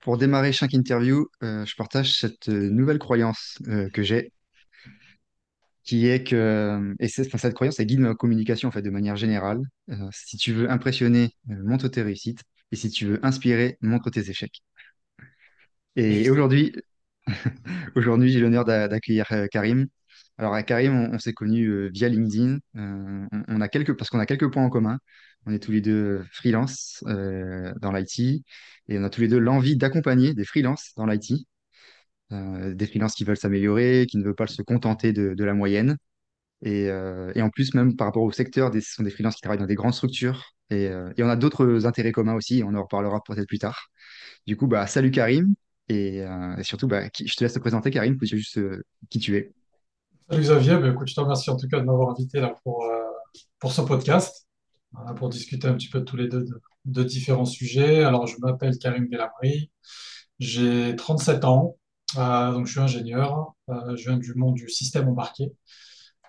Pour démarrer chaque interview, euh, je partage cette euh, nouvelle croyance euh, que j'ai, qui est que, et enfin, cette croyance, elle guide ma communication en fait, de manière générale. Euh, si tu veux impressionner, montre tes réussites, et si tu veux inspirer, montre tes échecs. Et aujourd'hui, aujourd'hui, j'ai l'honneur d'a- d'accueillir Karim. Alors, à Karim, on, on s'est connus via LinkedIn. On, on a quelques, parce qu'on a quelques points en commun. On est tous les deux freelance euh, dans l'IT, et on a tous les deux l'envie d'accompagner des freelances dans l'IT. euh, des freelances qui veulent s'améliorer, qui ne veulent pas se contenter de, la moyenne. Et, euh, en plus, même par rapport au secteur, ce sont des freelances qui travaillent dans des grandes structures. Et, euh, on a d'autres intérêts communs aussi, on en reparlera peut-être plus tard. Du coup, bah, salut Karim. Et, euh, surtout, bah, je te laisse te présenter, Karim, dire juste euh, qui tu es. Salut Xavier, Ben, écoute, je te remercie en tout cas de m'avoir invité là pour, euh, pour ce podcast, pour discuter un petit peu tous les deux de, différents sujets. Alors, je m'appelle Karim Bellamri, j'ai 37 ans, euh, donc je suis ingénieur, euh, je viens du monde du système embarqué.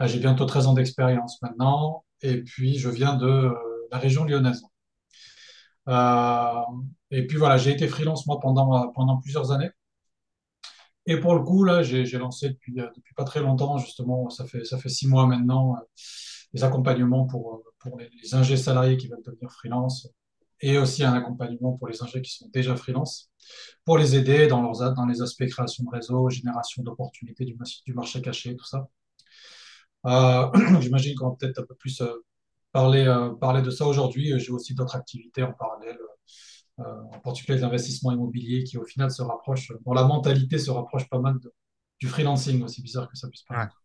Euh, j'ai bientôt 13 ans d'expérience maintenant, et puis je viens de la région lyonnaise. Et puis voilà, j'ai été freelance moi pendant, pendant plusieurs années. Et pour le coup, là, j'ai lancé depuis, depuis pas très longtemps, justement, ça fait, ça fait six mois maintenant, des accompagnements pour, pour les, les ingés salariés qui veulent devenir freelance et aussi un accompagnement pour les ingés qui sont déjà freelance, pour les aider dans, leurs, dans les aspects création de réseau, génération d'opportunités du, marché caché, tout ça. Euh, j'imagine qu'on va peut-être un peu plus euh, parler, euh, parler de ça aujourd'hui. J'ai aussi d'autres activités en parallèle, en particulier l'investissement immobilier qui, au final, se rapproche, dont la mentalité se rapproche pas mal du freelancing, aussi bizarre que ça puisse paraître.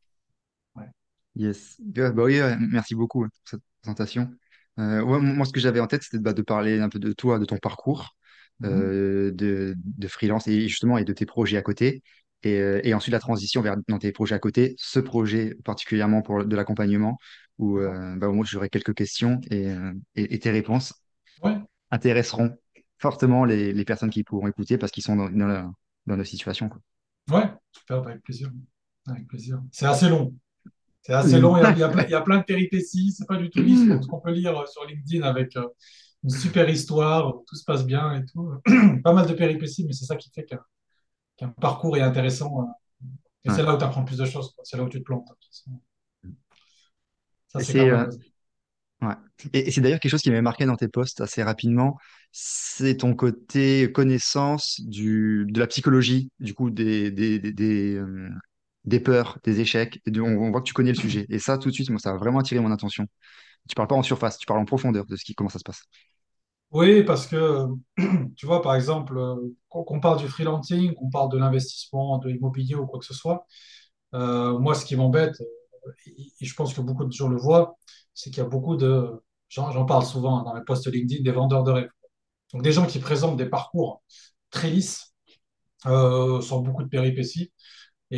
Yes. Ouais, bah oui, ouais, merci beaucoup pour cette présentation. Euh, ouais, moi, ce que j'avais en tête, c'était bah, de parler un peu de toi, de ton parcours Mhm. euh, de, de freelance et justement et de tes projets à côté. Et, euh, et ensuite la transition vers dans tes projets à côté, ce projet particulièrement pour de l'accompagnement, où euh, bah, moi j'aurai quelques questions et, euh, et, et tes réponses Ouais, intéresseront fortement les, les personnes qui pourront écouter parce qu'ils sont dans, dans, la- dans nos situations, quoi. ouais, super, avec plaisir. Avec plaisir. C'est assez long. C'est assez long, il y a, il y a plein, de péripéties. C'est pas du tout lisse comme ce qu'on peut lire sur LinkedIn avec euh, une super histoire, tout se passe bien et tout. Pas mal de péripéties, mais c'est ça qui fait qu'un parcours est intéressant. euh, Et Ouais. c'est là où tu apprends plus de choses. C'est là où tu te plantes. façon. Ça, c'est euh, Ouais. Et, c'est d'ailleurs quelque chose qui m'avait marqué dans tes posts assez rapidement, c'est ton côté connaissance du, de la psychologie, du coup, des, des, des, des, des peurs, des échecs. Et on, voit que tu connais le sujet. Et ça, tout de suite, ça a vraiment attiré mon attention. Tu parles pas en surface, tu parles en profondeur de ce qui, comment ça se passe. Oui, parce que, tu vois, par exemple, euh, qu'on parle du freelancing, qu'on parle de l'investissement, de l'immobilier ou quoi que ce soit, euh, moi, ce qui m'embête, euh, et je pense que beaucoup de gens le voient, c'est qu'il y a beaucoup de, j'en j'en parle souvent dans mes posts LinkedIn, des vendeurs de rêves. Donc, des gens qui présentent des parcours très lisses, sans beaucoup de péripéties,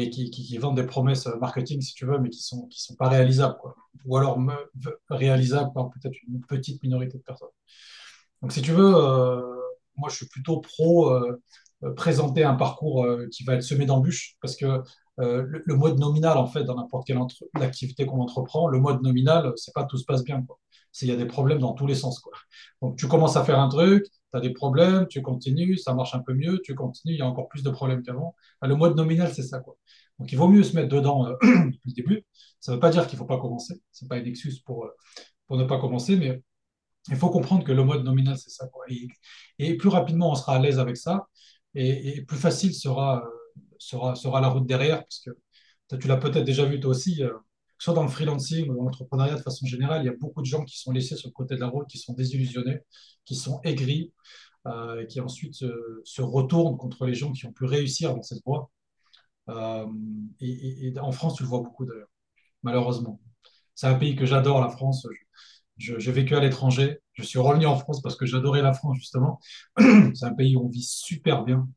et qui, vendent des promesses marketing, si tu veux, mais qui sont, qui sont pas réalisables. Ou alors réalisables par peut-être une petite minorité de personnes. Donc, si tu veux, euh, moi, je suis plutôt pro euh, euh, présenter un parcours euh, qui va être semé d'embûches, parce que euh, le, le mode nominal, en fait, dans n'importe quelle activité qu'on entreprend, le mode nominal, c'est pas tout se passe bien. C'est il y a des problèmes dans tous les sens, quoi. Donc, tu commences à faire un truc, tu as des problèmes, tu continues, ça marche un peu mieux, tu continues, il y a encore plus de problèmes qu'avant. Enfin, le mode nominal, c'est ça, quoi. Donc, il vaut mieux se mettre dedans euh, depuis le début. Ça ne veut pas dire qu'il ne faut pas commencer. C'est pas une excuse pour, euh, pour ne pas commencer, mais il faut comprendre que le mode nominal, c'est ça. quoi. Et, plus rapidement on sera à l'aise avec ça, et, plus facile sera, euh, sera, sera la route derrière, parce que tu l'as peut-être déjà vu toi aussi, soit dans le freelancing ou dans l'entrepreneuriat de façon générale, il y a beaucoup de gens qui sont laissés sur le côté de la route, qui sont désillusionnés, qui sont aigris, euh, et qui ensuite se, se retournent contre les gens qui ont pu réussir dans cette voie. Euh, et, et- en France, tu le vois beaucoup d'ailleurs, malheureusement. C'est un pays que j'adore, la France. J'ai vécu à l'étranger. Je suis revenu en France parce que j'adorais la France, justement. C'est un pays où on vit super bien.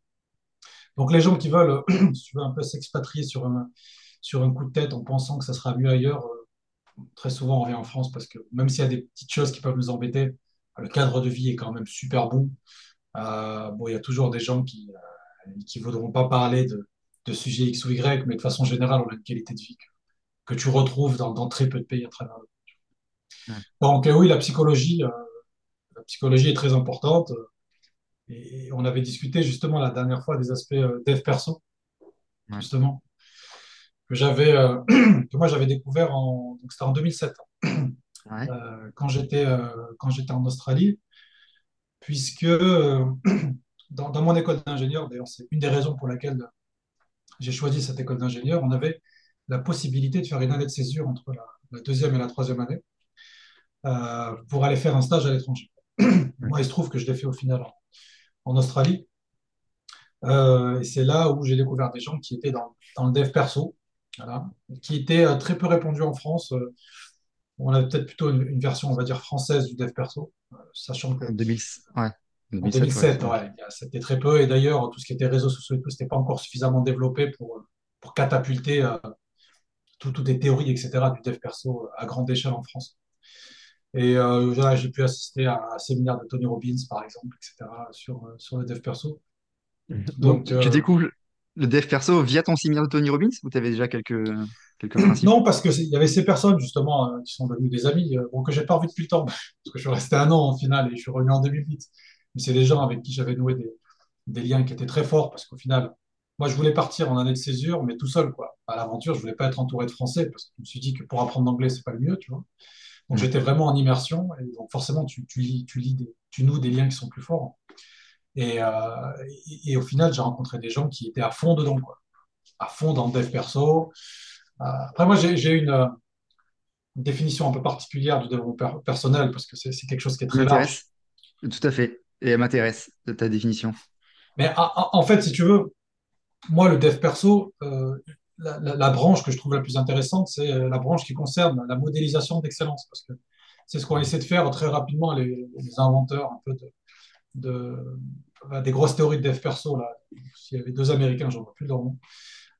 Donc, les gens qui veulent, si tu veux, un peu s'expatrier sur un, sur un coup de tête en pensant que ça sera mieux ailleurs, euh, très souvent, on revient en France parce que même s'il y a des petites choses qui peuvent nous embêter, le cadre de vie est quand même super bon. Euh, bon, il y a toujours des gens qui euh, qui voudront pas parler de, de sujets X ou Y, mais de façon générale, on a une qualité de vie que, que tu retrouves dans, dans très peu de pays à travers le monde. Ouais. Donc, euh, oui, la psychologie, euh, la psychologie est très importante. Et, on avait discuté justement la dernière fois des aspects euh, dev perso, Ouais. justement, que j'avais, euh, que moi j'avais découvert en, donc c'était en 2007, Ouais. euh, quand j'étais euh, quand j'étais en Australie, puisque dans, dans mon école d'ingénieur, d'ailleurs c'est une des raisons pour laquelle j'ai choisi cette école d'ingénieur, on avait la possibilité de faire une année de césure entre la, la deuxième et la troisième année pour aller faire un stage à l'étranger. Moi, il se trouve que je l'ai fait au final en, en Australie. Euh, et c'est là où j'ai découvert des gens qui étaient dans, dans le dev perso, voilà, qui étaient euh, très peu répandus en France. Euh, on avait peut-être plutôt une, une version, on va dire, française du dev perso, euh, sachant que En 2000, ouais. en 2007, ouais. 2007, ouais, c'était très peu. Et d'ailleurs, tout ce qui était réseaux sociaux et tout, c'était pas encore suffisamment développé pour, pour catapulter euh, tout- toutes les théories, etc., du dev perso à grande échelle en France. Et euh, voilà, j'ai pu assister à un séminaire de Tony Robbins, par exemple, etc., sur, sur le dev perso. Donc, Donc, tu tu euh, découvres le dev perso via ton séminaire de Tony Robbins ou tu avais déjà quelques, quelques principes? non, parce que c'est- il y avait ces personnes, justement, euh, qui sont devenues des amis, euh, bon, que j'ai pas revues depuis le temps, parce que je suis resté un an en finale et je suis revenu en 2008. Mais c'est des gens avec qui j'avais noué des, des liens qui étaient très forts, parce qu'au final, moi, je voulais partir en année de césure, mais tout seul, quoi. À l'aventure, je voulais pas être entouré de Français, parce que je me suis dit que pour apprendre l'anglais, c'est pas le mieux, tu vois. Donc, Mm. j'étais vraiment en immersion, et donc forcément, tu, tu lis, tu lis des- tu noues des liens qui sont plus forts. Et, euh, et, et au final, j'ai rencontré des gens qui étaient à fond dedans, quoi. À fond dans le dev perso. Euh, après, moi, j'ai une, une définition un peu particulière du développement per- personnel parce que c'est quelque chose qui est très large. Tout à fait. Et elle m'intéresse, ta définition. Mais en, fait, si tu veux, moi, le dev perso, euh, la, la- la branche que je trouve la plus intéressante, c'est la branche qui concerne la modélisation d'excellence parce que c'est ce qu'ont essayé de faire très rapidement les, les inventeurs un peu de, de- des grosses théories de dev perso. Là. Il y avait deux Américains, j'en vois plus leur nom.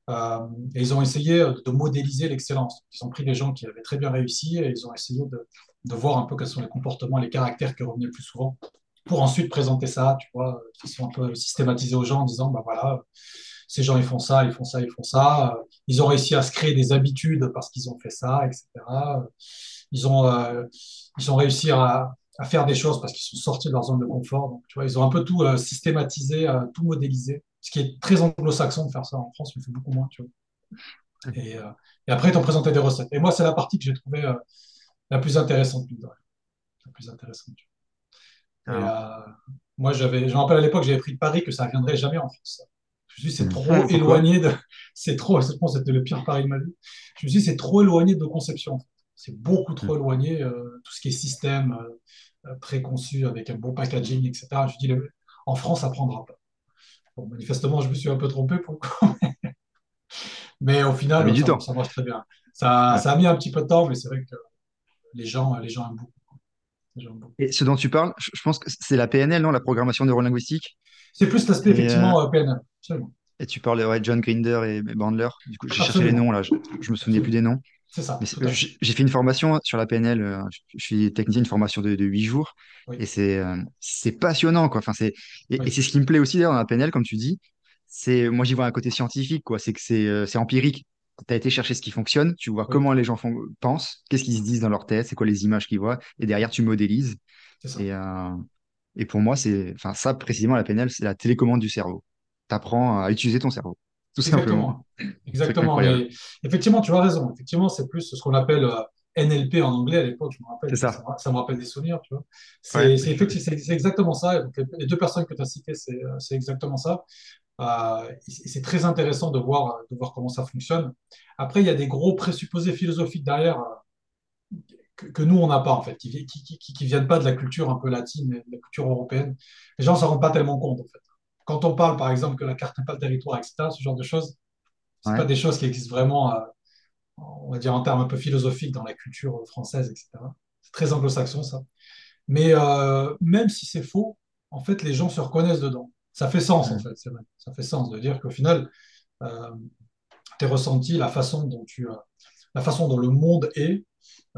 Euh, et ils ont essayé de, de modéliser l'excellence. Ils ont pris des gens qui avaient très bien réussi et ils ont essayé de, de voir un peu quels sont les comportements, les caractères qui revenaient le plus souvent, pour ensuite présenter ça, tu vois, qui sont un peu systématisés aux gens en disant, bah voilà, ces gens ils font ça, ils font ça, ils font ça. Ils ont réussi à se créer des habitudes parce qu'ils ont fait ça, etc. Ils ont, euh, ils ont réussi à, à faire des choses parce qu'ils sont sortis de leur zone de confort. Donc, tu vois, ils ont un peu tout euh, systématisé, euh, tout modélisé. Ce qui est très anglo-saxon de faire ça en France, mais fait beaucoup moins, tu vois. Et, euh, et après, ils t'ont présenté des recettes. Et moi, c'est la partie que j'ai trouvée la plus intéressante, de la plus intéressante. tu vois. Et Alors, moi, j'avais, je me rappelle à l'époque, j'avais pris le pari que ça ne viendrait jamais en France. Je me suis dit, c'est mm. trop Pourquoi? éloigné de. C'est trop. Je pense C'était le pire pari de ma vie. Je me suis dit, c'est trop éloigné de nos conceptions. C'est beaucoup trop Mm. éloigné. euh, tout ce qui est système euh, préconçu avec un bon packaging, etc. Je le- en France, ça prendra pas. Bon, manifestement, je me suis un peu trompé pour le. Mais au final, ça, marche très bien. Ça, Ouais. ça a mis un petit peu de temps, mais c'est vrai que les gens, les gens aiment beaucoup. Et ce dont tu parles, je pense que c'est la PNL, non? La programmation neurolinguistique? C'est plus l'aspect, Et, euh, effectivement, euh, PNL. Absolument. et tu parles, ouais, John Grinder et Bandler. Du coup, j'ai cherché les noms, là. Je, je me souvenais plus des noms. C'est ça, fait. j'ai fait une formation sur la PNL. euh, Je suis technicien, une formation de, de 8 jours. Et c'est euh, c'est passionnant, quoi. Enfin, c'est, et, c'est ce qui me plaît aussi d'ailleurs dans la PNL, comme tu dis. Moi, j'y vois un côté scientifique. C'est que c'est euh, empirique. Tu as été chercher ce qui fonctionne, tu vois oui, comment les gens font, pensent, qu'est-ce qu'ils se disent dans leur tête, c'est quoi les images qu'ils voient. Et derrière, tu modélises. ça. Et, euh, et pour moi, c'est, enfin, ça, précisément, la PNL, c'est la télécommande du cerveau. Tu apprends à utiliser ton cerveau, tout simplement. Exactement. Effectivement, tu as raison. Effectivement, c'est plus ce qu'on appelle euh, NLP en anglais à l'époque, je me rappelle, ça, ça. me ça me rappelle des souvenirs, tu vois. C'est exactement ça. Donc, les deux personnes que tu as citées, c'est euh, exactement ça. Euh, c'est très intéressant de voir, de voir comment ça fonctionne. Après, il y a des gros présupposés philosophiques derrière que, que nous, on n'a pas, en fait, qui, qui, qui, qui viennent pas de la culture un peu latine, de la culture européenne. Les gens ne s'en rendent pas tellement compte, en fait. Quand on parle, par exemple, que la carte n'est pas le territoire, etc., ce genre de choses, pas Ouais. des choses qui existent vraiment, euh, on va dire, en termes un peu philosophiques dans la culture française, etc. C'est très anglo-saxon, ça. Mais euh, même si c'est faux, en fait, les gens se reconnaissent dedans. Ça fait sens, en fait, c'est vrai. Ça fait sens de dire qu'au final, euh, tes ressentis, la façon dont tu, euh, la façon dont le monde est,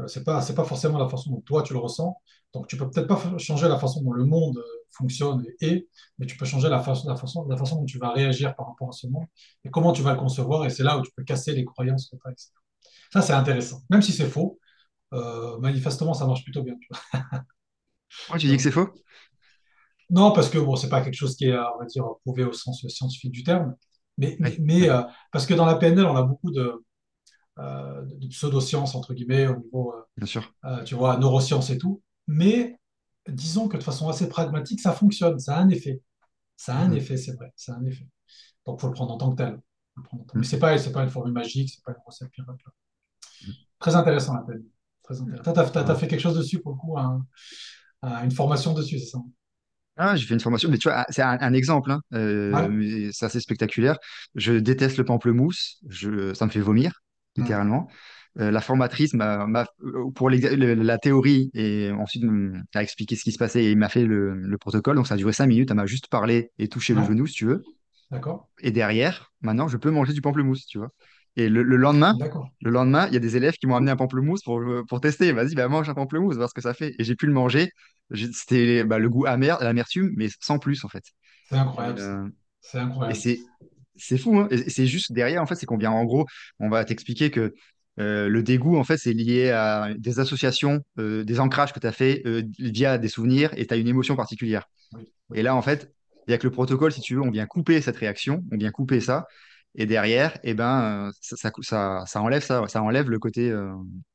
c'est pas, c'est pas forcément la façon dont toi tu le ressens. Donc tu peux peut-être pas changer la façon dont le monde fonctionne et mais tu peux changer la façon, la façon, la façon dont tu vas réagir par rapport à ce monde et comment tu vas le concevoir. Et c'est là où tu peux casser les croyances que tu as, etc. Ça, c'est intéressant. Même si c'est faux, euh, manifestement, ça marche plutôt bien. tu vois. Ouais, tu dis que c'est faux? Non, parce que bon, c'est pas quelque chose qui est, on va dire, prouvé au sens scientifique du terme, mais, mais, euh, parce que dans la PNL, on a beaucoup de, euh, de pseudo-sciences, entre guillemets, au niveau, euh, bien sûr. tu vois, neurosciences et tout. Mais disons que de façon assez pragmatique, ça fonctionne, ça a un effet. Ça a un Mhm. effet, c'est vrai, ça a un effet. Donc, faut le prendre en tant que tel. Tant- Mais Mhm. c'est pas, pas une formule magique, c'est pas une recette miracle. Très intéressant, la PNL. Très intéressant. T'as Ouais. fait quelque chose dessus, pour le coup, un- un- une formation dessus, c'est ça? Ah, j'ai fait une formation, mais tu vois, c'est un, un exemple, hein, euh, Ouais. mais c'est assez spectaculaire. Je déteste le pamplemousse, je, ça me fait vomir, littéralement. Euh, la formatrice m'a, euh, pour le- la théorie et ensuite hum, a expliqué ce qui se passait et il m'a fait le, le protocole. Donc ça a duré cinq minutes, elle m'a juste parlé et touché le genou, si tu veux. d'accord. Et derrière, maintenant, je peux manger du pamplemousse, tu vois. Et le, le lendemain, le lendemain, il y a des élèves qui m'ont amené un pamplemousse pour, pour tester. Vas-y, bah, mange un pamplemousse, voir ce que ça fait. Et j'ai pu le manger. C'était bah, le goût amer, l'amertume, mais sans plus, en fait. C'est Et, incroyable, euh, C'est et incroyable. c'est c'est fou, hein. Et c'est juste derrière, en fait, c'est qu'on vient, en gros, on va t'expliquer que euh, le dégoût, en fait, c'est lié à des associations, euh, des ancrages que tu as fait euh, via des souvenirs et tu as une émotion particulière. Oui, Et là, en fait, il y a que le protocole, si tu veux, on vient couper cette réaction, on vient couper ça. Et derrière, eh ben, ça, ça, ça, ça enlève ça, ça enlève le côté,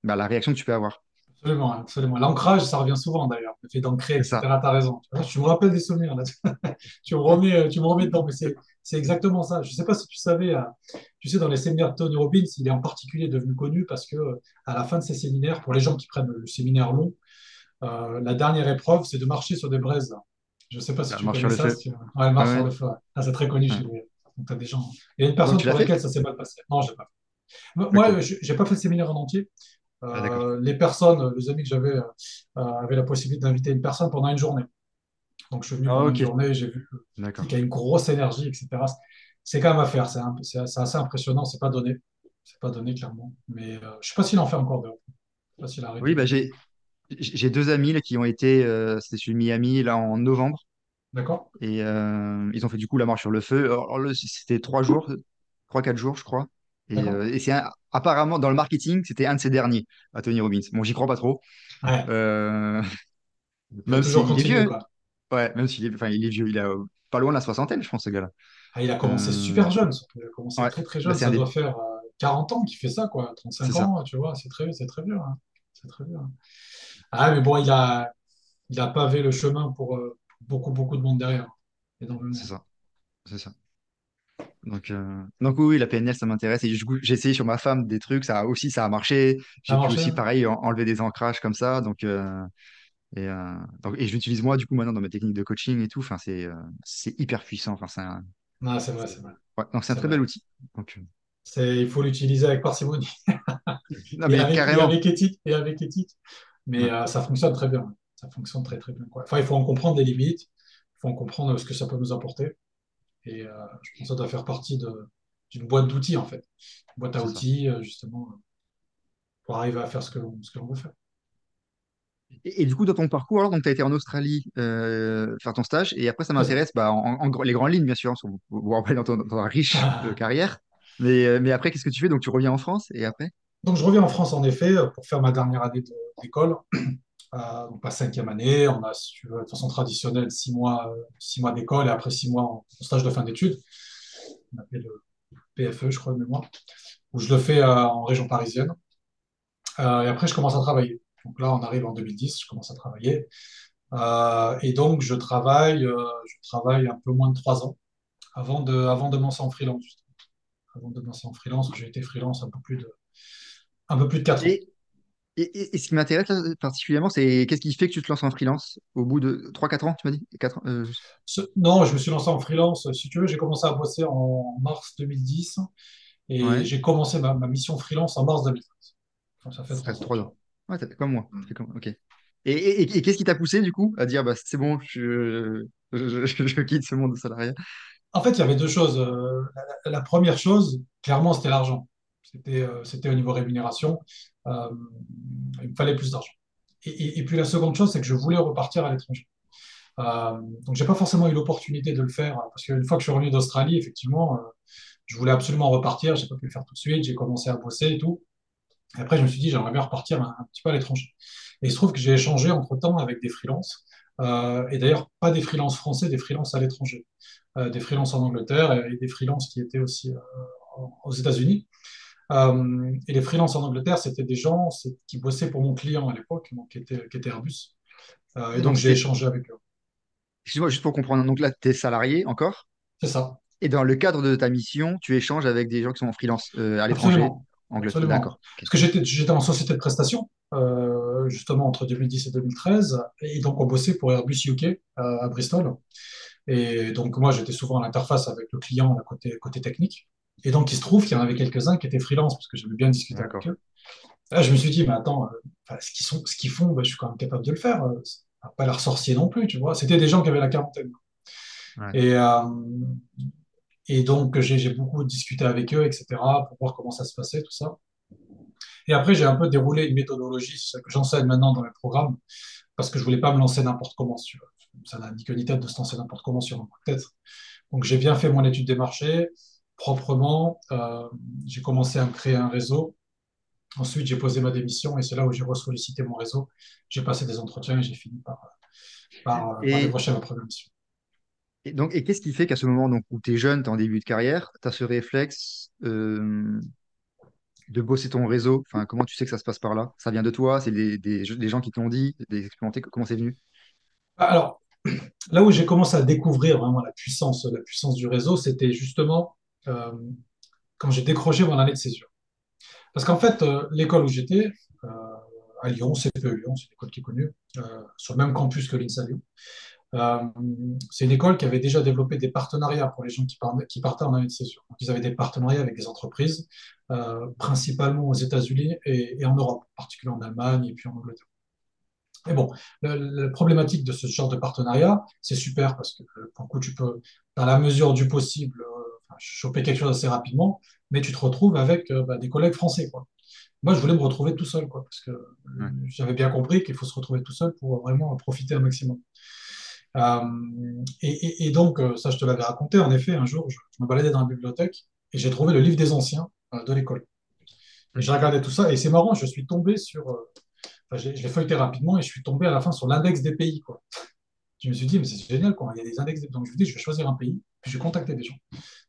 bah, la réaction que tu peux avoir. Absolument, absolument. L'ancrage, ça revient souvent d'ailleurs. Le fait d'ancrer, etc. T'as raison. Tu vois, Tu me rappelles des souvenirs là. Tu me remets, tu me remets dedans. Mais c'est, c'est exactement ça. Je ne sais pas si tu savais, euh, tu sais, dans les séminaires de Tony Robbins, il est en particulier devenu connu parce que euh, à la fin de ses séminaires, pour les gens qui prennent le séminaire long, euh, la dernière épreuve, c'est de marcher sur des braises. Je ne sais pas si La tu sur connais le ça. feu. Si tu... Ouais, Ouais, marche sur ouais, le feu. Ah, c'est très connu ouais. chez lui. Donc, t'as des gens. Il y a une personne pour laquelle ça s'est mal passé. Non, je l'ai pas fait. Moi, je n'ai pas fait le séminaire en entier. Ah, les personnes, les amis que j'avais euh, avaient la possibilité d'inviter une personne pendant une journée. Donc, je suis venu Ah, pendant une journée, j'ai vu qu'il y a une grosse énergie, etc. C'est quand même à faire, c'est assez impressionnant, c'est pas donné. C'est pas donné, clairement. Mais euh, je sais pas s'il en fait encore de. Je sais pas Oui, bah, j'ai, deux amis là, qui ont été, euh, c'était de Miami, là, en novembre. D'accord? Et euh, ils ont fait du coup la marche sur le feu. C'était trois jours, trois, quatre jours, je crois. Et, euh, et c'est un- apparemment dans le marketing, c'était un de ces derniers à Tony Robbins. Bon, j'y crois pas trop. Ouais. Euh, même est vieux. quoi. Ouais, même s'il est, enfin, il est vieux. Il a euh, pas loin de la soixantaine, je pense, ce gars-là. Ah, il a commencé Euh, super jeune, surtout. Il a commencé ouais, très très bah, jeune. Ça doit des. faire euh, 40 ans qu'il fait ça, quoi. C'est 35 ça, ans, tu vois. C'est très, c'est très vieux. hein. C'est très vieux. hein. Ah, mais bon, il a, il a pavé le chemin pour euh, beaucoup, beaucoup de monde derrière. c'est ça, c'est ça. Donc, euh, donc oui, la PNL, ça m'intéresse. Et j'ai essayé sur ma femme des trucs, ça a aussi, ça a marché. J'ai pu aussi, hein pareil, en- enlever des ancrages comme ça. Donc, euh, et, euh, donc, et je l'utilise moi, du coup, maintenant dans mes techniques de coaching et tout. Enfin, c'est euh, c'est hyper puissant. Enfin, c'est un, Non, c'est vrai, c'est- vrai. ouais, donc c'est un très bel outil. Donc, euh, C'est, il faut l'utiliser avec parcimonie non, et mais avec, et carrément. avec éthique, et avec éthique. Mais Ouais, euh, ça fonctionne très bien. Ça fonctionne très, très bien, quoi. Enfin, il faut en comprendre les limites. Il faut en comprendre ce que ça peut nous apporter. Et je pense que ça doit faire partie de, d'une boîte d'outils, en fait. Une boîte à outils, justement, pour arriver à faire ce que, ce que l'on veut faire. Et, et du coup, dans ton parcours, alors, donc, tu as été en Australie euh, faire ton stage. Et après, ça m'intéresse, bah, en, en gr- les grandes lignes, bien sûr, voir après dans, ton, dans ta riche euh, carrière. Mais, euh, mais après, qu'est-ce que tu fais? Donc, tu reviens en France et après? Donc, je reviens en France, en effet, pour faire ma dernière année d'école. Euh, donc, pas cinquième année. On a, si tu veux, de façon traditionnelle, six mois, euh, six mois d'école et après six mois en, en stage de fin d'études. On appelle le PFE, je crois, de mémoire, où je le fais euh, en région parisienne. Euh, et après, je commence à travailler. Donc là, on arrive en 2010, je commence à travailler. Euh, et donc, je travaille, euh, je travaille un peu moins de trois ans avant de, avant de me lancer en freelance. Avant de me lancer en freelance, j'ai été freelance un peu plus de, un peu plus de quatre ans. Et, et, et- et ce qui m'intéresse là, particulièrement, c'est qu'est-ce qui fait que tu te lances en freelance au bout de trois quatre ans, tu m'as dit? 4 ans, euh, juste- Ce- non, je me suis lancé en freelance. Si tu veux, j'ai commencé à bosser en mars 2010 et Ouais, j'ai commencé ma, ma mission freelance en mars 2013. Donc, ça fait ça fait trois ans. 3 tu ans. Ouais, t'as fait comme moi. fait comme... Ok. Et, et, et- et qu'est-ce qui t'a poussé du coup à dire bah, c'est bon, je, je, je- je quitte ce monde de salariat? En fait, il y avait deux choses. Euh, La, la première chose, clairement, c'était l'argent. C'était euh, c'était au niveau rémunération. Euh, il me fallait plus d'argent. Et, puis la seconde chose, c'est que je voulais repartir à l'étranger. Euh, donc, j'ai pas forcément eu l'opportunité de le faire parce qu'une fois que je suis revenu d'Australie, effectivement, euh, je voulais absolument repartir. J'ai pas pu le faire tout de suite. J'ai commencé à bosser et tout. Et après, je me suis dit, j'aimerais bien repartir un, un petit peu à l'étranger. Et il se trouve que j'ai échangé entre-temps avec des freelances Euh, et d'ailleurs, pas des freelances français, des freelances à l'étranger, Euh, des freelances en Angleterre et, et des freelances qui étaient aussi euh, aux États-Unis. Et les freelances en Angleterre, c'était des gens qui bossaient pour mon client à l'époque, qui était, qui était Airbus. Et donc, j'ai échangé avec eux. excuse-moi, juste pour comprendre. Donc là, tu es salarié encore? C'est ça. Et dans le cadre de ta mission, tu échanges avec des gens qui sont en freelance euh, à l'étranger, Absolument. Angleterre. D'accord. Parce que j'étais, en société de prestation, euh, justement, entre 2010 et 2013. Et donc, on bossait pour Airbus UK euh, à Bristol. Et donc, moi, j'étais souvent à l'interface avec le client, là, côté, côté technique. Et donc, il se trouve qu'il y en avait quelques-uns qui étaient freelance, parce que j'aimais bien discuter avec eux. Là, je me suis dit, mais attends, euh, ce qu'ils font, ben, je suis quand même capable de le faire. pas l'air sorcier non plus, tu vois. C'était des gens qui avaient la quarantaine. Ouais. Et, euh, et donc, j'ai beaucoup discuté avec eux, etc., pour voir comment ça se passait, tout ça. Et après, j'ai un peu déroulé une méthodologie, c'est ça que j'enseigne maintenant dans mes programmes, parce que je voulais pas me lancer n'importe comment. vois. Ça n'a ni queue ni tête de se lancer n'importe comment sur un coup de tête. Donc, j'ai bien fait mon étude des marchés, proprement. Euh, j'ai commencé à me créer un réseau. Ensuite, j'ai posé ma démission et c'est là où j'ai ressollicité mon réseau. J'ai passé des entretiens et j'ai fini par, par, par décrocher ma première mission. Et donc, et qu'est-ce qui fait qu'à ce moment donc, où tu es jeune, tu es en début de carrière, tu as ce réflexe euh, de bosser ton réseau? Comment tu sais que ça se passe par là? Ça vient de toi? C'est des, gens qui te l'ont dit, des expérimentés? Comment c'est venu? Alors, là où j'ai commencé à découvrir vraiment la puissance, la puissance du réseau, c'était justement euh, quand j'ai décroché mon année de césure. Parce qu'en fait, euh, l'école où j'étais, à Lyon, Lyon, c'est une qui est connue, sur le même campus que l'INSA Lyon, euh, c'est une école qui avait déjà développé des partenariats pour les gens qui, qui partaient en année de césure. Donc, ils avaient des partenariats avec des entreprises, euh, principalement aux États-Unis et, et en Europe, particulièrement en Allemagne et puis en Angleterre. Et bon, le- la problématique de ce genre de partenariat, c'est super parce que euh, pour le coup, tu peux, dans la mesure du possible, euh, choper quelque chose assez rapidement, mais tu te retrouves avec bah, des collègues français, quoi. Moi, je voulais me retrouver tout seul, quoi, parce que Ouais. j'avais bien compris qu'il faut se retrouver tout seul pour vraiment profiter un maximum. Euh, et, donc, euh, ça, je te l'avais raconté, en effet, un jour, je, me baladais dans la bibliothèque et j'ai trouvé le livre des anciens euh, de l'école. J'ai regardé tout ça, et c'est marrant, je suis tombé sur, enfin, j'ai- je l'ai feuilleté rapidement et je suis tombé à la fin sur l'index des pays. Je me suis dit, mais c'est génial, quoi. Il y a des index. des- Donc, je me dit, je vais choisir un pays, puis je vais contacter des gens.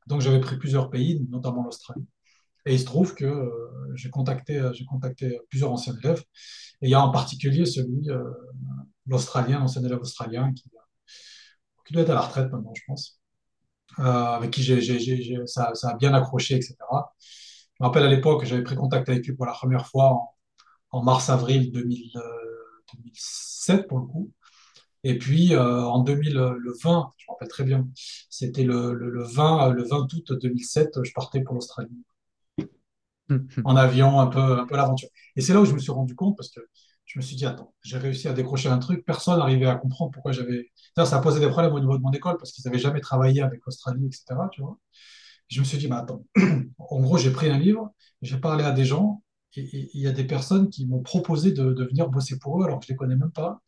Donc, j'avais pris plusieurs pays, notamment l'Australie. Et il se trouve que euh, j'ai contacté, j'ai contacté plusieurs anciens élèves. Et il y a en particulier celui, l'Australien, l'ancien élève australien, qui, qui doit être à la retraite maintenant, je pense, euh, avec qui j'ai- ça, ça a bien accroché, etc. Je me rappelle à l'époque, j'avais pris contact avec lui pour la première fois en, en mars-avril 2000, euh, 2007, pour le coup. Et puis euh, en 2020, je me rappelle très bien, c'était le, le, le 20, le 20 août 2007, je partais pour l'Australie en avion, un peu, un peu l'aventure. Et c'est là où je me suis rendu compte parce que je me suis dit, attends, j'ai réussi à décrocher un truc, personne n'arrivait à comprendre pourquoi j'avais. Ça a posé des problèmes au niveau de mon école parce qu'ils n'avaient jamais travaillé avec l'Australie, etc. Je me suis dit, mais attends, en gros, j'ai pris un livre, j'ai parlé à des gens et il y a des personnes qui m'ont proposé de, venir bosser pour eux alors que je les connais même pas.